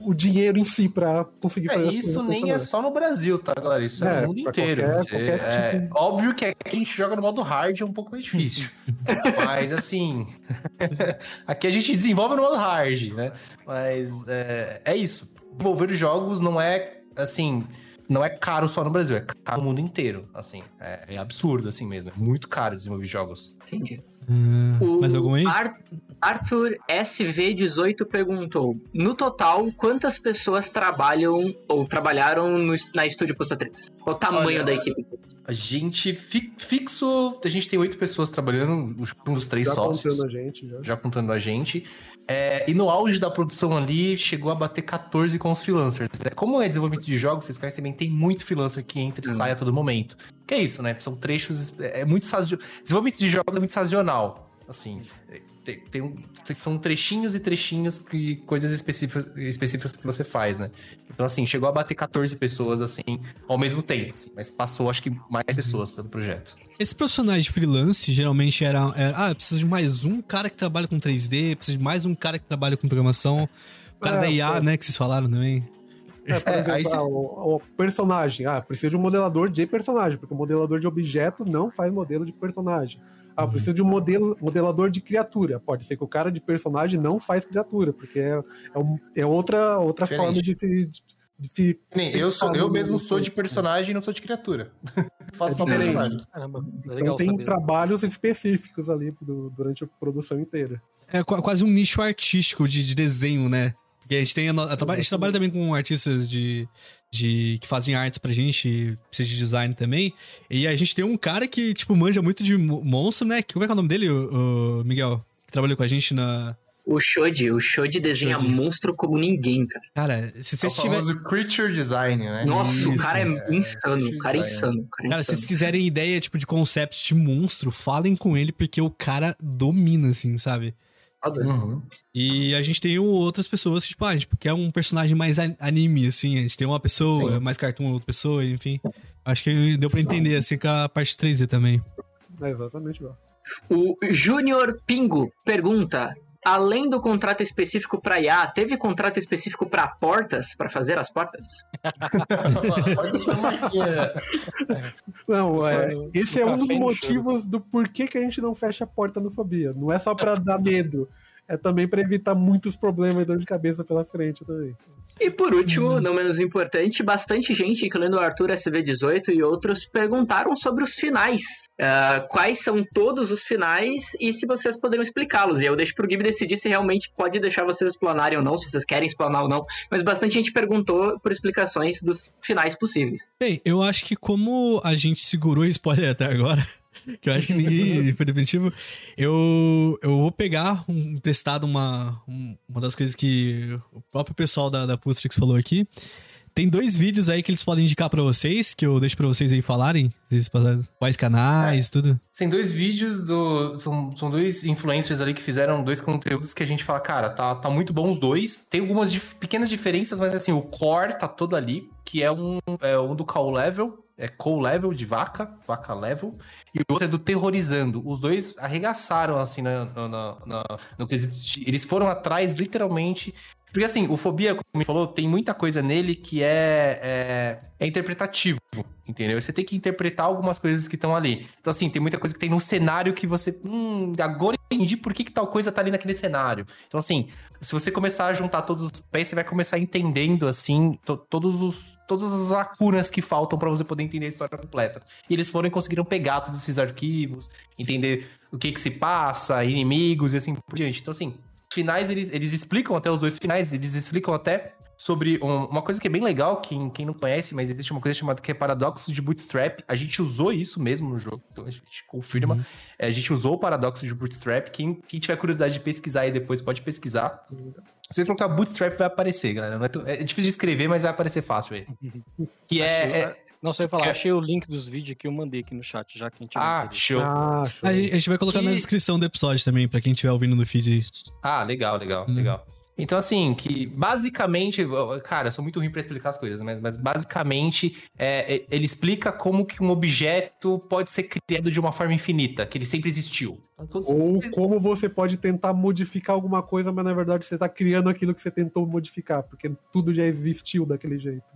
o dinheiro em si para conseguir É, fazer as isso nem é só no Brasil, tá, galera? Isso é, É, no mundo inteiro. qualquer- qualquer é, tipo- Óbvio que aqui a gente joga no modo hard é um pouco mais difícil. Mas assim. aqui a gente desenvolve no modo hard, né? Mas é, é isso. Desenvolver jogos não é assim. Não é caro só no Brasil, é caro no mundo inteiro. Assim, é, é absurdo, assim mesmo. É muito caro desenvolver jogos. Entendi. Hum, O mais algum aí? Ar- Arthur SV18 perguntou: No total, quantas pessoas trabalham ou trabalharam no, na Estúdio Posta 3? Qual o tamanho Olha, da equipe? A gente fi- fixo. A gente tem oito pessoas trabalhando, um dos três Já sócios. contando a gente, já. já contando a gente. É, e no auge da produção ali, chegou a bater 14 com os freelancers. né? Como é desenvolvimento de jogos, vocês conhecem bem, tem muito freelancer que entra e Hum. sai a todo momento. Que é isso, né? São trechos. É muito sazio... Desenvolvimento de jogos é muito sazonal. Assim, tem, tem um- são trechinhos e trechinhos que coisas específicas, específicas que você faz, né? Então, assim, chegou a bater 14 pessoas, assim, ao mesmo tempo. assim, mas passou, acho que, mais pessoas pelo projeto. Esses profissionais de freelance geralmente era, era, Ah, precisa de mais um cara que trabalha com 3D, precisa de mais um cara que trabalha com programação. O cara É, da IA, é. né, que vocês falaram também. É, por É, exemplo, aí você- ah, o, o personagem. Ah, precisa de um modelador de personagem, porque o modelador de objeto não faz modelo de personagem. Ah, precisa de um modelo, modelador de criatura. Pode ser que o cara de personagem não faz criatura, porque é, é, um- é outra, outra Diferente. forma de se. De se Nem, eu sou, eu mesmo sou de personagem e não sou de criatura. Faço só diferente. personagem. Caramba, é então legal tem saber. trabalhos específicos ali do- durante a produção inteira. É qua- quase um nicho artístico de, de desenho, né? Porque a gente tem. A, a a gente trabalha também com artistas de, de. que fazem artes pra gente, precisa de design também. E a gente tem um cara que, tipo, manja muito de mo- monstro, né? Que- Como é que é o nome dele, o, o Miguel? Que trabalhou com a gente na. O Shodi, o Shodi desenha Shodi. monstro como ninguém, cara. Cara, se É o vocês tiverem. famoso creature design, né? Nossa, o Isso, cara é, é, insano, o cara é insano. o Cara, é Cara, se insano. vocês quiserem ideia, tipo, de concept de monstro, falem com ele, porque o cara domina, assim, sabe? Uhum. E a gente tem outras pessoas que, tipo, ah, a gente quer um personagem mais an- anime, assim. A gente tem uma pessoa, Sim. mais cartoon, outra pessoa, enfim. Acho que deu pra entender, assim, com a parte 3D também. É exatamente igual. O Júnior Pingo pergunta: além do contrato específico para IA, teve contrato específico para portas, para fazer as portas? Não, é, esse é um dos motivos do porquê que a gente não fecha a porta no Fobia. Não é só pra dar medo, é também pra evitar muitos problemas e dor de cabeça pela frente também. E por último, não menos importante, bastante gente, incluindo o Arthur SV18 e outros, perguntaram sobre os finais. Ah, quais são todos os finais e se vocês poderiam explicá-los. E eu deixo pro Gibi decidir se realmente pode deixar vocês explanarem ou não, se vocês querem explanar ou não. Mas bastante gente perguntou por explicações dos finais possíveis. Bem, eu acho que como a gente segurou spoiler até agora, que eu acho que ninguém foi definitivo, eu, eu vou pegar um testado uma, um- uma das coisas que o próprio pessoal da, da Pustrix falou aqui. Tem dois vídeos aí que eles podem indicar pra vocês, que eu deixo pra vocês aí falarem, quais canais, tudo. Tem dois vídeos do. São, são dois influencers ali que fizeram dois conteúdos que a gente fala, cara, tá, tá muito bom os dois. Tem algumas dif- pequenas diferenças, mas assim, o core tá todo ali, que é um, é um do call level, é call level de vaca, vaca level, e o outro é do terrorizando. Os dois arregaçaram, assim, na, na, na- no quesito. Eles foram atrás, literalmente. Porque assim, o Fobia, como me falou, tem muita coisa nele que é, é, é interpretativo, entendeu? Você tem que interpretar algumas coisas que estão ali. Então, assim, tem muita coisa que tem no cenário que você. Hum, agora entendi por que, que tal coisa tá ali naquele cenário. Então, assim, se você começar a juntar todos os pés, você vai começar entendendo, assim, to- todos os, todas as lacunas que faltam pra você poder entender a história completa. E eles foram e conseguiram pegar todos esses arquivos, entender o que que se passa, inimigos e assim por diante. Então, assim, finais, eles, eles explicam até os dois finais, eles explicam até sobre um- uma coisa que é bem legal, quem, quem não conhece, mas existe uma coisa chamada que é paradoxo de bootstrap. A gente usou isso mesmo no jogo, então a gente confirma. Uhum. É, a gente usou o paradoxo de bootstrap. Quem, quem tiver curiosidade de pesquisar aí depois, pode pesquisar. Se você colocar bootstrap, vai aparecer, galera. Não é, tu- é difícil de escrever, mas vai aparecer fácil aí. Que é- é, Não, só ia falar, É. achei o link dos vídeos que eu mandei aqui no chat, já que a gente Ah, não show. Ah, show. A gente a gente vai colocar na Que- descrição do episódio também, pra quem estiver ouvindo no feed aí. Ah, legal, legal, Hum. legal. Então, assim, que basicamente, cara, eu sou muito ruim pra explicar as coisas, mas, mas basicamente é, é, ele explica como que um objeto pode ser criado de uma forma infinita, que ele sempre existiu. Ou como você pode tentar modificar alguma coisa, mas na verdade você tá criando aquilo que você tentou modificar, porque tudo já existiu daquele jeito.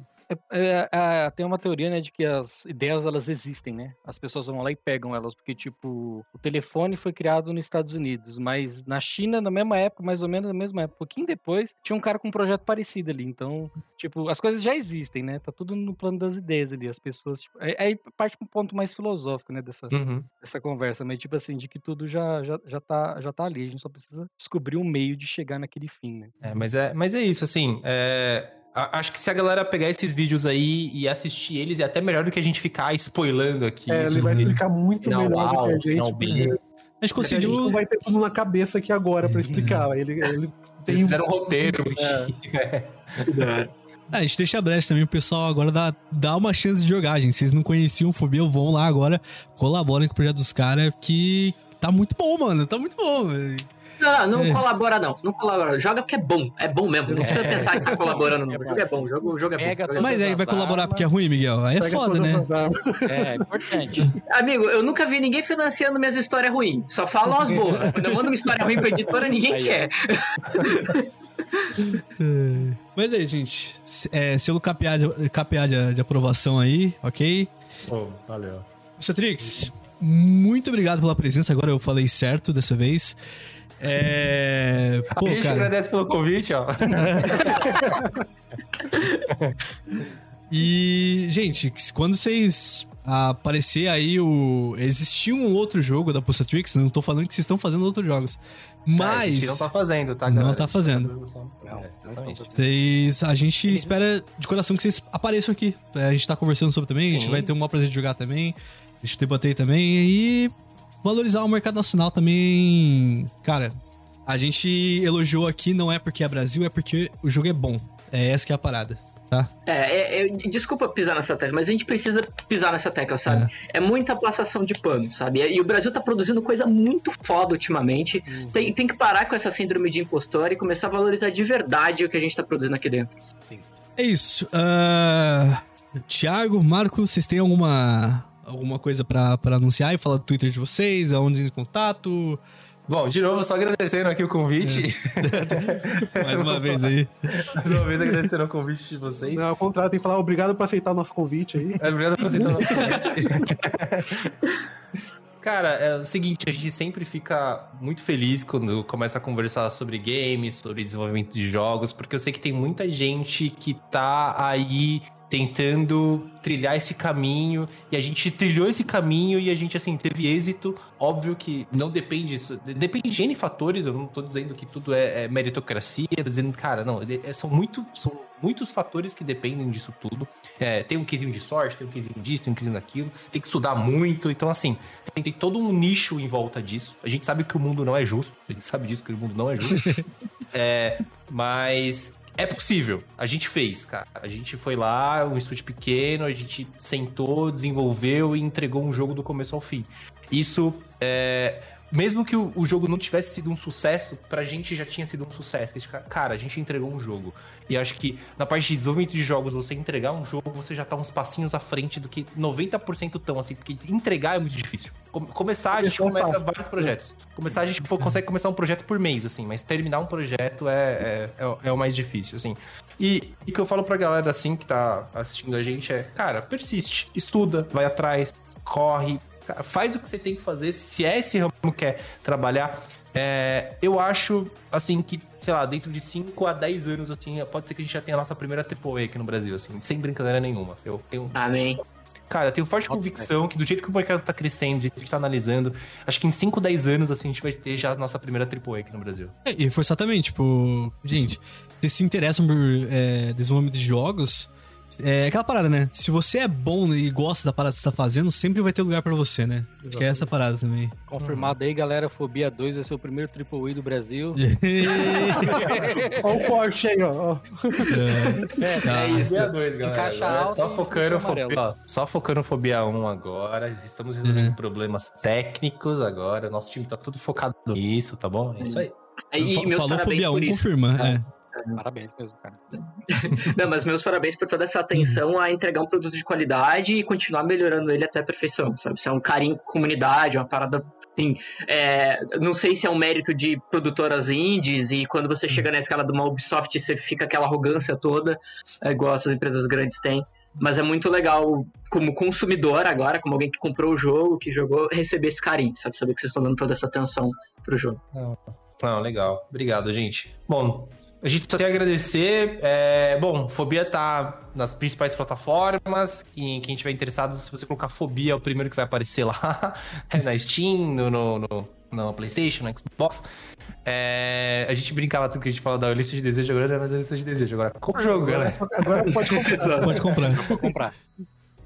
É, é, tem uma teoria, né, de que as ideias elas existem, né? As pessoas vão lá e pegam elas, porque tipo, o telefone foi criado nos Estados Unidos, mas na China, na mesma época, mais ou menos na mesma época, um pouquinho depois, tinha um cara com um projeto parecido ali. Então, tipo, as coisas já existem, né? Tá tudo no plano das ideias ali. As pessoas, tipo, aí aí parte pra um ponto mais filosófico, né, dessa, Uhum. dessa conversa, mas tipo assim, de que tudo já, já, já, tá, já tá ali. A gente só precisa descobrir um meio de chegar naquele fim, né? É, mas é, mas é isso, assim. é, acho que se a galera pegar esses vídeos aí e assistir eles, é até melhor do que a gente ficar spoilando aqui. É, ele vai explicar muito final melhor do A, que a gente, porque A gente porque a gente conseguiu. não vai ter tudo na cabeça aqui agora pra explicar. Ele, ele Eles tem um fizeram um roteiro. É. É, a gente deixa brecha também, o pessoal agora dá, dá uma chance de jogar, gente. Vocês não conheciam o Fobia, vão lá agora, colaborem com o projeto dos caras, que tá muito bom, mano. Tá muito bom. velho. Não, não É. colabora não. Não colabora. Joga porque é bom. É bom mesmo. Não precisa pensar que tá colaborando não. O jogo é bom. O jogo, o jogo é bom. Pega é todas Mas aí vai colaborar armas. porque é ruim, Miguel? Aí é pega foda, né? armas. É, importante. bom. Amigo, eu nunca vi ninguém financiando minhas histórias ruins. Só falam as boas. Quando eu mando uma história ruim pra editora, ninguém Aí, quer. É. Mas aí, gente, é, selo KPA, de, KPA de, de aprovação aí, ok? Pô, valeu. Trix, muito obrigado pela presença. Agora eu falei certo dessa vez. É. a Pô, gente cara. agradece pelo convite, ó. E, gente, quando vocês aparecer aí o. Existia um outro jogo da Pulsa Trix, não tô falando que vocês estão fazendo outros jogos. É, a Mas. gente não tá fazendo, tá, Não galera? tá fazendo. Não, É, não estamos Vocês, a gente espera de coração que vocês apareçam aqui. É, A gente tá conversando sobre também, a gente Sim. vai ter um maior prazer de jogar também. A gente debater também e valorizar o mercado nacional também. Cara, a gente elogiou aqui não é porque é Brasil, é porque o jogo é bom. É essa que é a parada, tá? É, é, é, desculpa pisar nessa tecla, mas a gente precisa pisar nessa tecla, sabe? É, muita passação de pano, sabe? E o Brasil tá produzindo coisa muito foda ultimamente. Tem, tem que parar com essa síndrome de impostor e começar a valorizar de verdade o que a gente tá produzindo aqui dentro. É isso. Ah, Thiago, Marco, vocês têm alguma, alguma coisa pra, pra anunciar e falar do Twitter de vocês, aonde em contato? Bom, de novo, só agradecendo aqui o convite. Mais uma vez aí. Mais uma vez agradecendo o convite de vocês. Não, ao contrário, tem que falar obrigado por aceitar nosso convite aí. É, Obrigado por aceitar o nosso convite. Cara, é o seguinte, a gente sempre fica muito feliz quando começa a conversar sobre games, sobre desenvolvimento de jogos, porque eu sei que tem muita gente que tá aí tentando trilhar esse caminho, e a gente trilhou esse caminho e a gente, assim, teve êxito. Óbvio que não depende disso, depende de N fatores, eu não tô dizendo que tudo é, é meritocracia, tô dizendo, cara, não, é- são, muito, são muitos fatores que dependem disso tudo. É, tem um quesinho de sorte, tem um quesinho disso, tem um quesinho daquilo, tem que estudar muito, então, assim, tem, tem todo um nicho em volta disso. A gente sabe que o mundo não é justo, a gente sabe disso, que o mundo não é justo. É, mas é possível. A gente fez, cara. A gente foi lá, um estúdio pequeno, a gente sentou, desenvolveu e entregou um jogo do começo ao fim. Isso é. Mesmo que o, o jogo não tivesse sido um sucesso, pra gente já tinha sido um sucesso. Cara, a gente entregou um jogo. E acho que na parte de desenvolvimento de jogos, você entregar um jogo, você já tá uns passinhos à frente do que 90% estão, assim, porque entregar é muito difícil. Com- começar, a gente é começa fácil. vários projetos. Começar, a gente consegue começar um projeto por mês, assim, mas terminar um projeto é, é, é, é o mais difícil, assim. E o que eu falo pra galera, assim, que tá assistindo a gente é, cara, persiste, estuda, vai atrás, corre, faz o que você tem que fazer, se é esse ramo que quer trabalhar. É, eu acho, assim, que, sei lá, dentro de 5 a 10 anos, assim, pode ser que a gente já tenha a nossa primeira AAA aqui no Brasil, assim, sem brincadeira nenhuma. Eu tenho Amém. Cara, eu tenho forte convicção que do jeito que o mercado tá crescendo, do jeito que a gente tá analisando, acho que em 5, 10 anos, assim, a gente vai ter já a nossa primeira AAA aqui no Brasil. É, e foi exatamente, tipo, gente, vocês se interessam por é, desenvolvimento de jogos, é aquela parada, né? Se você é bom e gosta da parada que você tá fazendo, sempre vai ter lugar pra você, né? Acho que é essa parada também. Confirmado aí, galera. Fobia 2 vai ser o primeiro AAA do Brasil. Olha o corte aí, ó. É, Tá. é isso. Fobia 2, galera. Encaixa é alto só focando, fobia, ó, só focando Fobia 1 agora. Estamos resolvendo problemas técnicos agora. Nosso time tá tudo focado nisso, tá bom? É isso aí. E Falou Fobia 1, por isso. confirma. É. Parabéns mesmo, cara. Não, mas meus parabéns por toda essa atenção a entregar um produto de qualidade e continuar melhorando ele até a perfeição, sabe? Isso é um carinho com comunidade, uma parada. Assim, é, não sei se é um mérito de produtoras indies e quando você chega na escala de uma Ubisoft você fica aquela arrogância toda, é, igual essas empresas grandes têm. Mas é muito legal, como consumidor agora, como alguém que comprou o jogo, que jogou, receber esse carinho, sabe? Saber que vocês estão dando toda essa atenção pro jogo. Não, legal. Obrigado, gente. Bom, a gente só tem a agradecer. É, bom, Fobia tá nas principais plataformas. Quem, quem tiver interessado, se você colocar Fobia, é o primeiro que vai aparecer lá. É na Steam, no, no, no, no PlayStation, no Xbox. É, a gente brincava tanto que a gente fala da lista de desejo agora, não é mais a lista de desejo. Agora, compra o jogo, galera. Agora pode comprar. Pode comprar. Vou comprar.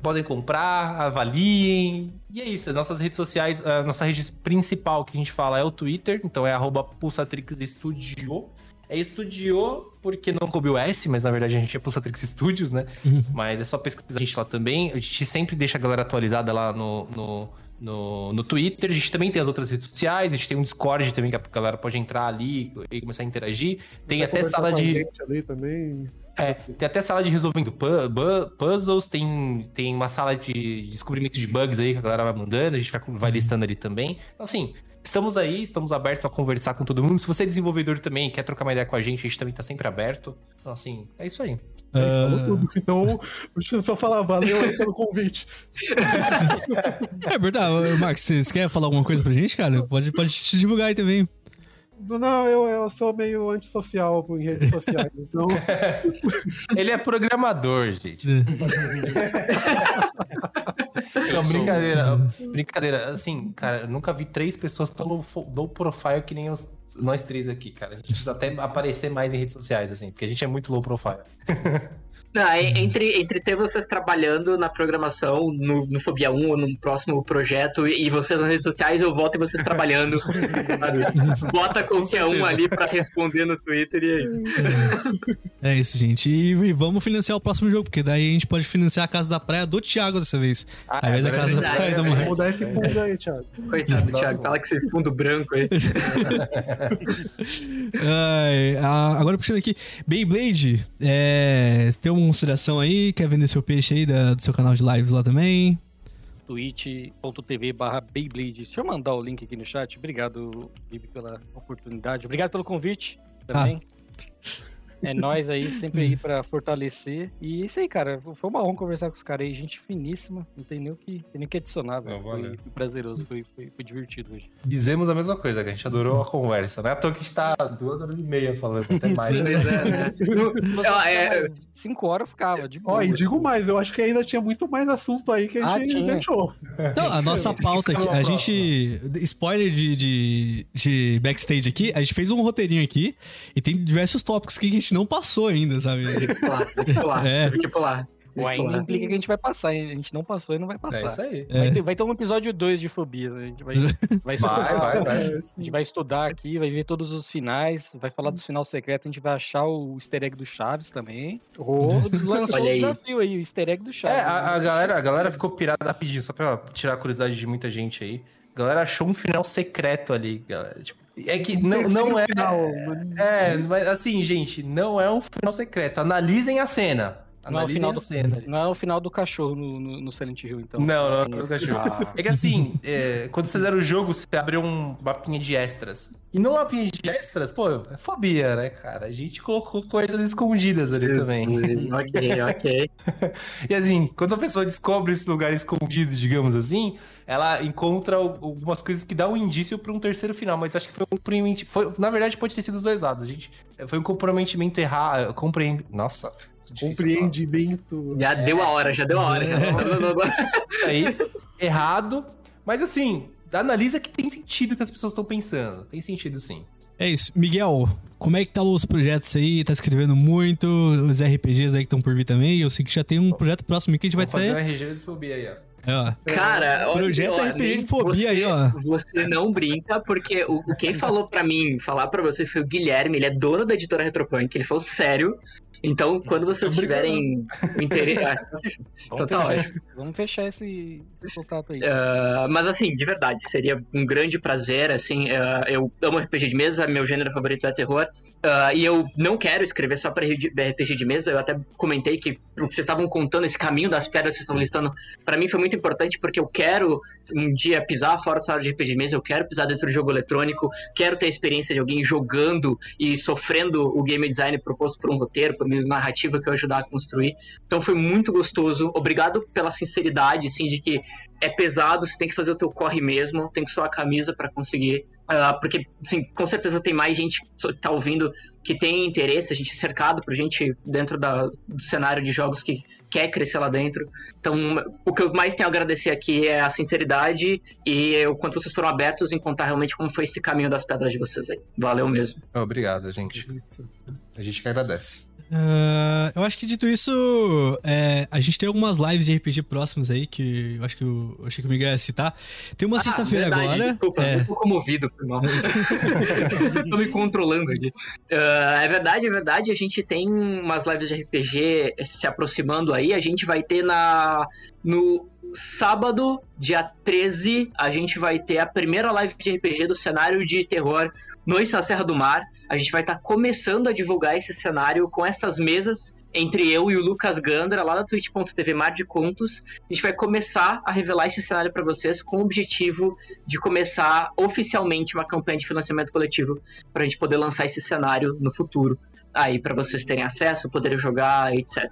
Podem comprar, avaliem. E é isso. Nossas redes sociais, a nossa rede principal que a gente fala é o Twitter, então é arroba Pulsatrix Studio. É Studio porque não coube o S, mas na verdade a gente é Pulsatrix Studios, né? Mas é só pesquisar a gente lá também. A gente sempre deixa a galera atualizada lá no, no, no, no Twitter. A gente também tem as outras redes sociais. A gente tem um Discord também que a galera pode entrar ali e começar a interagir. Tem até sala de. ali também. É, tem até sala de resolvendo puzzles, tem, tem uma sala de descobrimento de bugs aí que a galera vai mandando, a gente vai, vai listando ali também. Então, assim, estamos aí, estamos abertos a conversar com todo mundo. Se você é desenvolvedor também, quer trocar uma ideia com a gente, a gente também tá sempre aberto. Então, assim, é isso aí. É, tudo. Então, deixa eu só falar, valeu aí pelo convite. é verdade, Max, você quer falar alguma coisa pra gente, cara? Pode, pode te divulgar aí também. Não, Não, eu, eu sou meio antissocial em redes sociais, então Ele é programador, gente. Não, brincadeira, brincadeira. Assim, cara, eu nunca vi três pessoas tão low, low profile que nem os- nós três aqui, cara. A gente precisa até aparecer mais em redes sociais, assim, porque a gente é muito low profile. Não, é- entre, entre ter vocês trabalhando na programação, no, no Fobia 1 ou no próximo projeto, e, e vocês nas redes sociais, eu volto e vocês trabalhando. Bota qualquer um ali pra responder no Twitter e é isso. É isso, gente. E, e vamos financiar o próximo jogo, porque daí a gente pode financiar a casa da praia do Thiago dessa vez. Ah, Ao invés da agora casa da praia é Marcos. mudar esse fundo aí, Thiago. Coitado do Thiago, tá lá com esse fundo branco aí. Ai, a- agora puxando aqui, Beyblade, é, tem uma consideração aí? Quer vender seu peixe aí da- do seu canal de lives lá também? twitch.tv barra Beyblade. Deixa eu mandar o link aqui no chat. Obrigado, Bibi, pela oportunidade. Obrigado pelo convite também. É nós aí, sempre aí pra fortalecer. E é isso aí, cara. Foi uma honra conversar com os caras aí. Gente finíssima. Não tem nem o que, nem o que adicionar, velho. Foi, foi prazeroso, foi, foi, foi divertido hoje. Dizemos a mesma coisa, que a gente adorou a conversa, né? À toa que a gente tá duas horas e meia falando, até mais. Sim. É, né? Você Ah, é- mais cinco horas eu ficava, de boa. Ó, e digo mais, eu acho que ainda tinha muito mais assunto aí que a Ah, gente tinha. deixou. Então, a nossa pauta aqui, a gente. Spoiler de, de, de backstage aqui, a gente fez um roteirinho aqui e tem diversos tópicos que a gente não passou ainda, sabe? Teve que pular, teve que pular, É. teve que pular. O ainda implica que a gente vai passar, hein? A gente não passou e não vai É passar. isso aí. Vai, É. ter, vai ter um episódio 2 de fobia. né? A gente vai, vai, estudar, Vai, vai, vai. A gente vai estudar aqui, vai ver todos os finais, vai falar dos final secretos, a gente vai achar o easter egg do Chaves também. Ô, Lançou aí. desafio aí, o easter egg do Chaves. É, a, a né? galera, a galera ficou pirada rapidinho, só pra tirar a curiosidade de muita gente aí. A galera achou um final secreto ali, galera. Tipo, é que não, não é. Final, É, mas assim, gente, não é um final secreto. Analisem a cena. Não é o Analisem final do- cena. Não é o final do cachorro no, no, no Silent Hill, então. Não, não é o cachorro. Ah, É que assim, é, quando você zera o jogo, você abre um mapinha de extras. E no mapinha de extras, pô, é fobia, né, cara? A gente colocou coisas escondidas ali também. ok, ok. E assim, quando a pessoa descobre esse lugar escondido, digamos assim, ela encontra al- algumas coisas que dão um indício para um terceiro final, mas acho que foi um comprometimento. Foi, na verdade, pode ter sido dos dois lados. A gente, foi um comprometimento errado. Compre... Nossa, difícil Compreendimento. Já deu a hora, já deu a hora. Já. aí, errado. Mas assim, analisa que tem sentido o que as pessoas estão pensando. Tem sentido sim. É isso. Miguel, como é que tá os projetos aí? Tá escrevendo muito? Os RPGs aí que estão por vir também? Eu sei que já tem um projeto próximo que a gente vai Vamos fazer ter. um RG de fobia aí, ó. É, ó. Cara, olha, Projeto olha, RPG de fobia aí, você- ó. Você não brinca, porque o, o quem falou pra mim, falar pra você foi o Guilherme, ele é dono da editora Retropunk, ele falou sério. Então, quando vocês tiverem interesse. Vamos, Então tá fechar, ótimo. esse, vamos fechar esse, esse contato aí. Ah, mas assim, de verdade, seria um grande prazer, assim, ah, eu amo RPG de mesa, meu gênero favorito é terror, ah, e eu não quero escrever só para RPG de mesa, eu até comentei que o que vocês estavam contando, esse caminho das pedras que vocês estão listando, para mim foi muito importante, porque eu quero um dia pisar fora do cenário de RPG de mesa, eu quero pisar dentro do jogo eletrônico, quero ter a experiência de alguém jogando e sofrendo o game design proposto por um roteiro, por uma narrativa que eu ajudar a construir. Então foi muito gostoso. Obrigado pela sinceridade, assim, de que é pesado, você tem que fazer o teu corre mesmo, tem que suar a camisa pra conseguir. Ah, porque, assim, com certeza tem mais gente que tá ouvindo que tem interesse, a gente é cercado por gente dentro da- do cenário de jogos que quer crescer lá dentro. Então, o que eu mais tenho a agradecer aqui é a sinceridade e o quanto vocês foram abertos em contar realmente como foi esse caminho das pedras de vocês aí. Valeu mesmo. Obrigado, gente. Isso. A gente que agradece. Ah, eu acho que dito isso, é, a gente tem algumas lives de RPG próximas aí que eu acho que eu, eu achei que o Miguel ia citar. Tem uma Ah, sexta-feira agora. Desculpa, é, eu tô comovido, mal. tô me controlando aqui. Ah, é verdade, é verdade. A gente tem umas lives de RPG se aproximando aí. A gente vai ter na no sábado, dia 13, a gente vai ter a primeira live de RPG do cenário de terror Noite na Serra do Mar. A gente vai estar começando a divulgar esse cenário com essas mesas entre eu e o Lucas Gandra, lá da twitch.tv Mar de Contos. A gente vai começar a revelar esse cenário para vocês com o objetivo de começar oficialmente uma campanha de financiamento coletivo para a gente poder lançar esse cenário no futuro. Aí, para vocês terem acesso, poderem jogar, etc.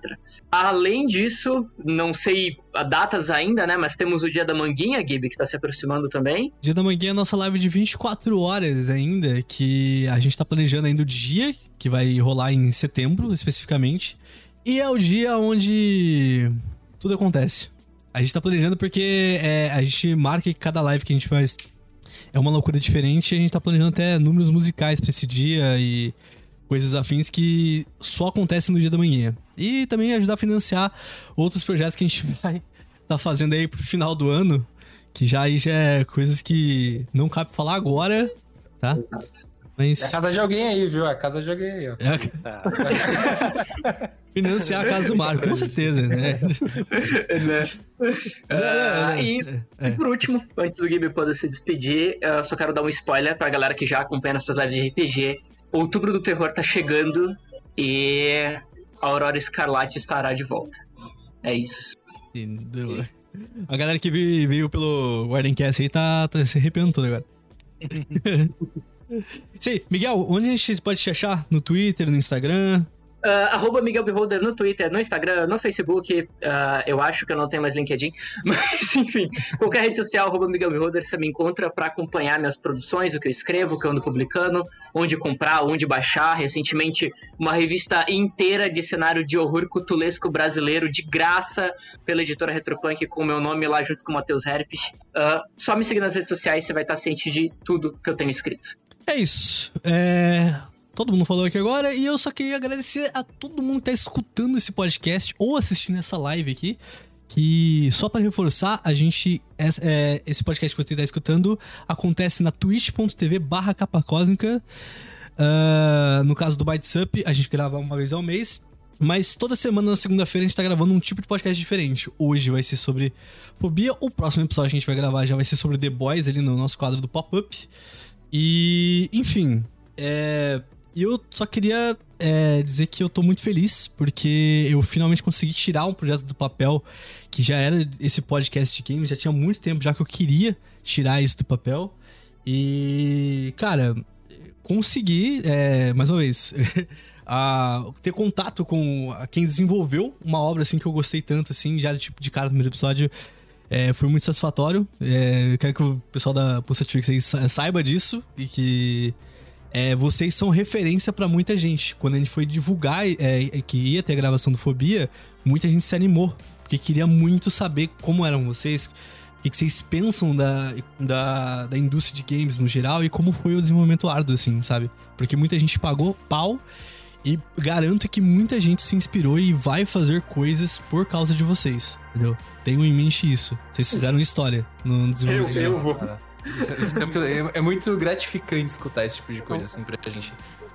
Além disso, não sei datas ainda, né? Mas temos o Dia da Manguinha, Gibi, que tá se aproximando também. Dia da Manguinha é nossa live de 24 horas ainda, que a gente tá planejando ainda o dia, que vai rolar em setembro, especificamente. E é o dia onde tudo acontece. A gente tá planejando porque é, a gente marca que cada live que a gente faz é uma loucura diferente e a gente tá planejando até números musicais pra esse dia e coisas afins que só acontecem no dia da manhã. E também ajudar a financiar outros projetos que a gente vai tá fazendo aí pro final do ano, que já aí já é coisas que não cabe falar agora, tá? Mas É a casa de alguém aí, viu? É a casa de alguém aí, ó. é a- Tá. financiar a casa do Marco, com certeza, né? Ah, e, é. e por último, antes do Gibi poder se despedir, eu só quero dar um spoiler pra galera que já acompanha nossas lives de RPG. Outubro do Terror tá chegando e a Aurora Escarlate estará de volta. É isso. A galera que veio, veio pelo Wardencast aí tá, tá se arrependendo todo agora. Sei, Miguel, onde a gente pode te achar? No Twitter, no Instagram? Arroba Miguel Beholder no Twitter, no Instagram, no Facebook. ah, eu acho que eu não tenho mais LinkedIn. Mas, enfim, qualquer rede social, arroba Miguel Beholder, você me encontra para acompanhar minhas produções, o que eu escrevo, o que eu ando publicando, onde comprar, onde baixar. Recentemente, uma revista inteira de cenário de horror cutulesco brasileiro, de graça, pela editora Retropunk, com o meu nome lá junto com o Matheus Herpes. Ah, só me seguir nas redes sociais, você vai estar ciente de tudo que eu tenho escrito. É isso. É. Todo mundo falou aqui agora e eu só queria agradecer a todo mundo que tá escutando esse podcast ou assistindo essa live aqui. Que só pra reforçar, a gente. é, esse podcast que você tá escutando acontece na twitch.tv barra capa cósmica. Ah, no caso do Bites Up, a gente grava uma vez ao mês. Mas toda semana, na segunda-feira, a gente tá gravando um tipo de podcast diferente. Hoje vai ser sobre fobia. O próximo episódio que a gente vai gravar já vai ser sobre The Boys ali no nosso quadro do pop-up. E, enfim, é, eu só queria é, dizer que eu tô muito feliz porque eu finalmente consegui tirar um projeto do papel que já era esse podcast de games, já tinha muito tempo já que eu queria tirar isso do papel. E, cara, consegui, é, mais uma vez, a ter contato com quem desenvolveu uma obra assim que eu gostei tanto, assim, já tipo de cara no primeiro episódio. É, foi muito satisfatório. É, eu quero que o pessoal da Pulsatrix aí sa- saiba disso e que é, vocês são referência pra muita gente. Quando a gente foi divulgar é, que ia ter a gravação do Fobia, muita gente se animou. Porque queria muito saber como eram vocês, o que, que vocês pensam da, da, da indústria de games no geral e como foi o desenvolvimento árduo, assim, sabe? Porque muita gente pagou pau e garanto que muita gente se inspirou e vai fazer coisas por causa de vocês, entendeu? Tenham em mente isso. Vocês fizeram história no desenvolvimento de Eu, eu vou. Cara, isso, isso é, muito, é- é muito gratificante escutar esse tipo de coisa, assim, pra gente.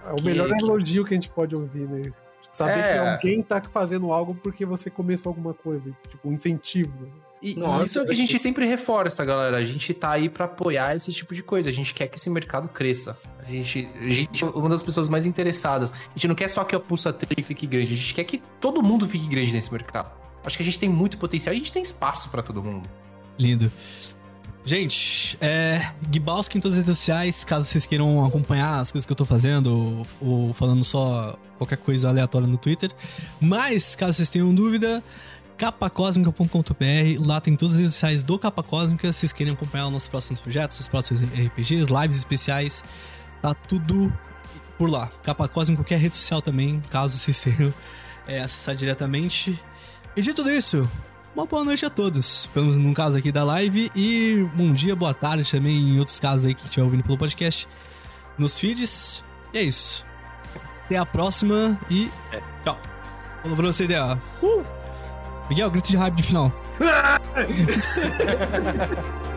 É o melhor que- elogio que a gente pode ouvir, né? Saber É. que alguém tá fazendo algo porque você começou alguma coisa. Tipo, um incentivo. E Nossa, isso é o que a gente sempre reforça, galera. A gente tá aí pra apoiar esse tipo de coisa. A gente quer que esse mercado cresça. A gente, a gente é uma das pessoas mais interessadas. A gente não quer só que a Pulsa Trix fique grande. A gente quer que todo mundo fique grande nesse mercado. Acho que a gente tem muito potencial e a gente tem espaço pra todo mundo. Lindo. Gente, é. Gibowski em todas as redes sociais, caso vocês queiram acompanhar as coisas que eu tô fazendo, ou, ou falando só qualquer coisa aleatória no Twitter. Mas, caso vocês tenham dúvida, capacosmica.com.br, lá tem todas as redes sociais do Capa Cósmica, se vocês querem acompanhar os nossos próximos projetos, os próximos RPGs, lives especiais, tá tudo por lá. Capa Cósmica, qualquer rede social também, caso vocês tenham é, acessar diretamente. E de tudo isso, uma boa noite a todos. Pelo menos num caso aqui da live. E bom dia, boa tarde também em outros casos aí que estiver ouvindo pelo podcast. Nos feeds. E é isso. Até a próxima e tchau. Falou pra você, DA. Uh! Miguel, grito de hype de final.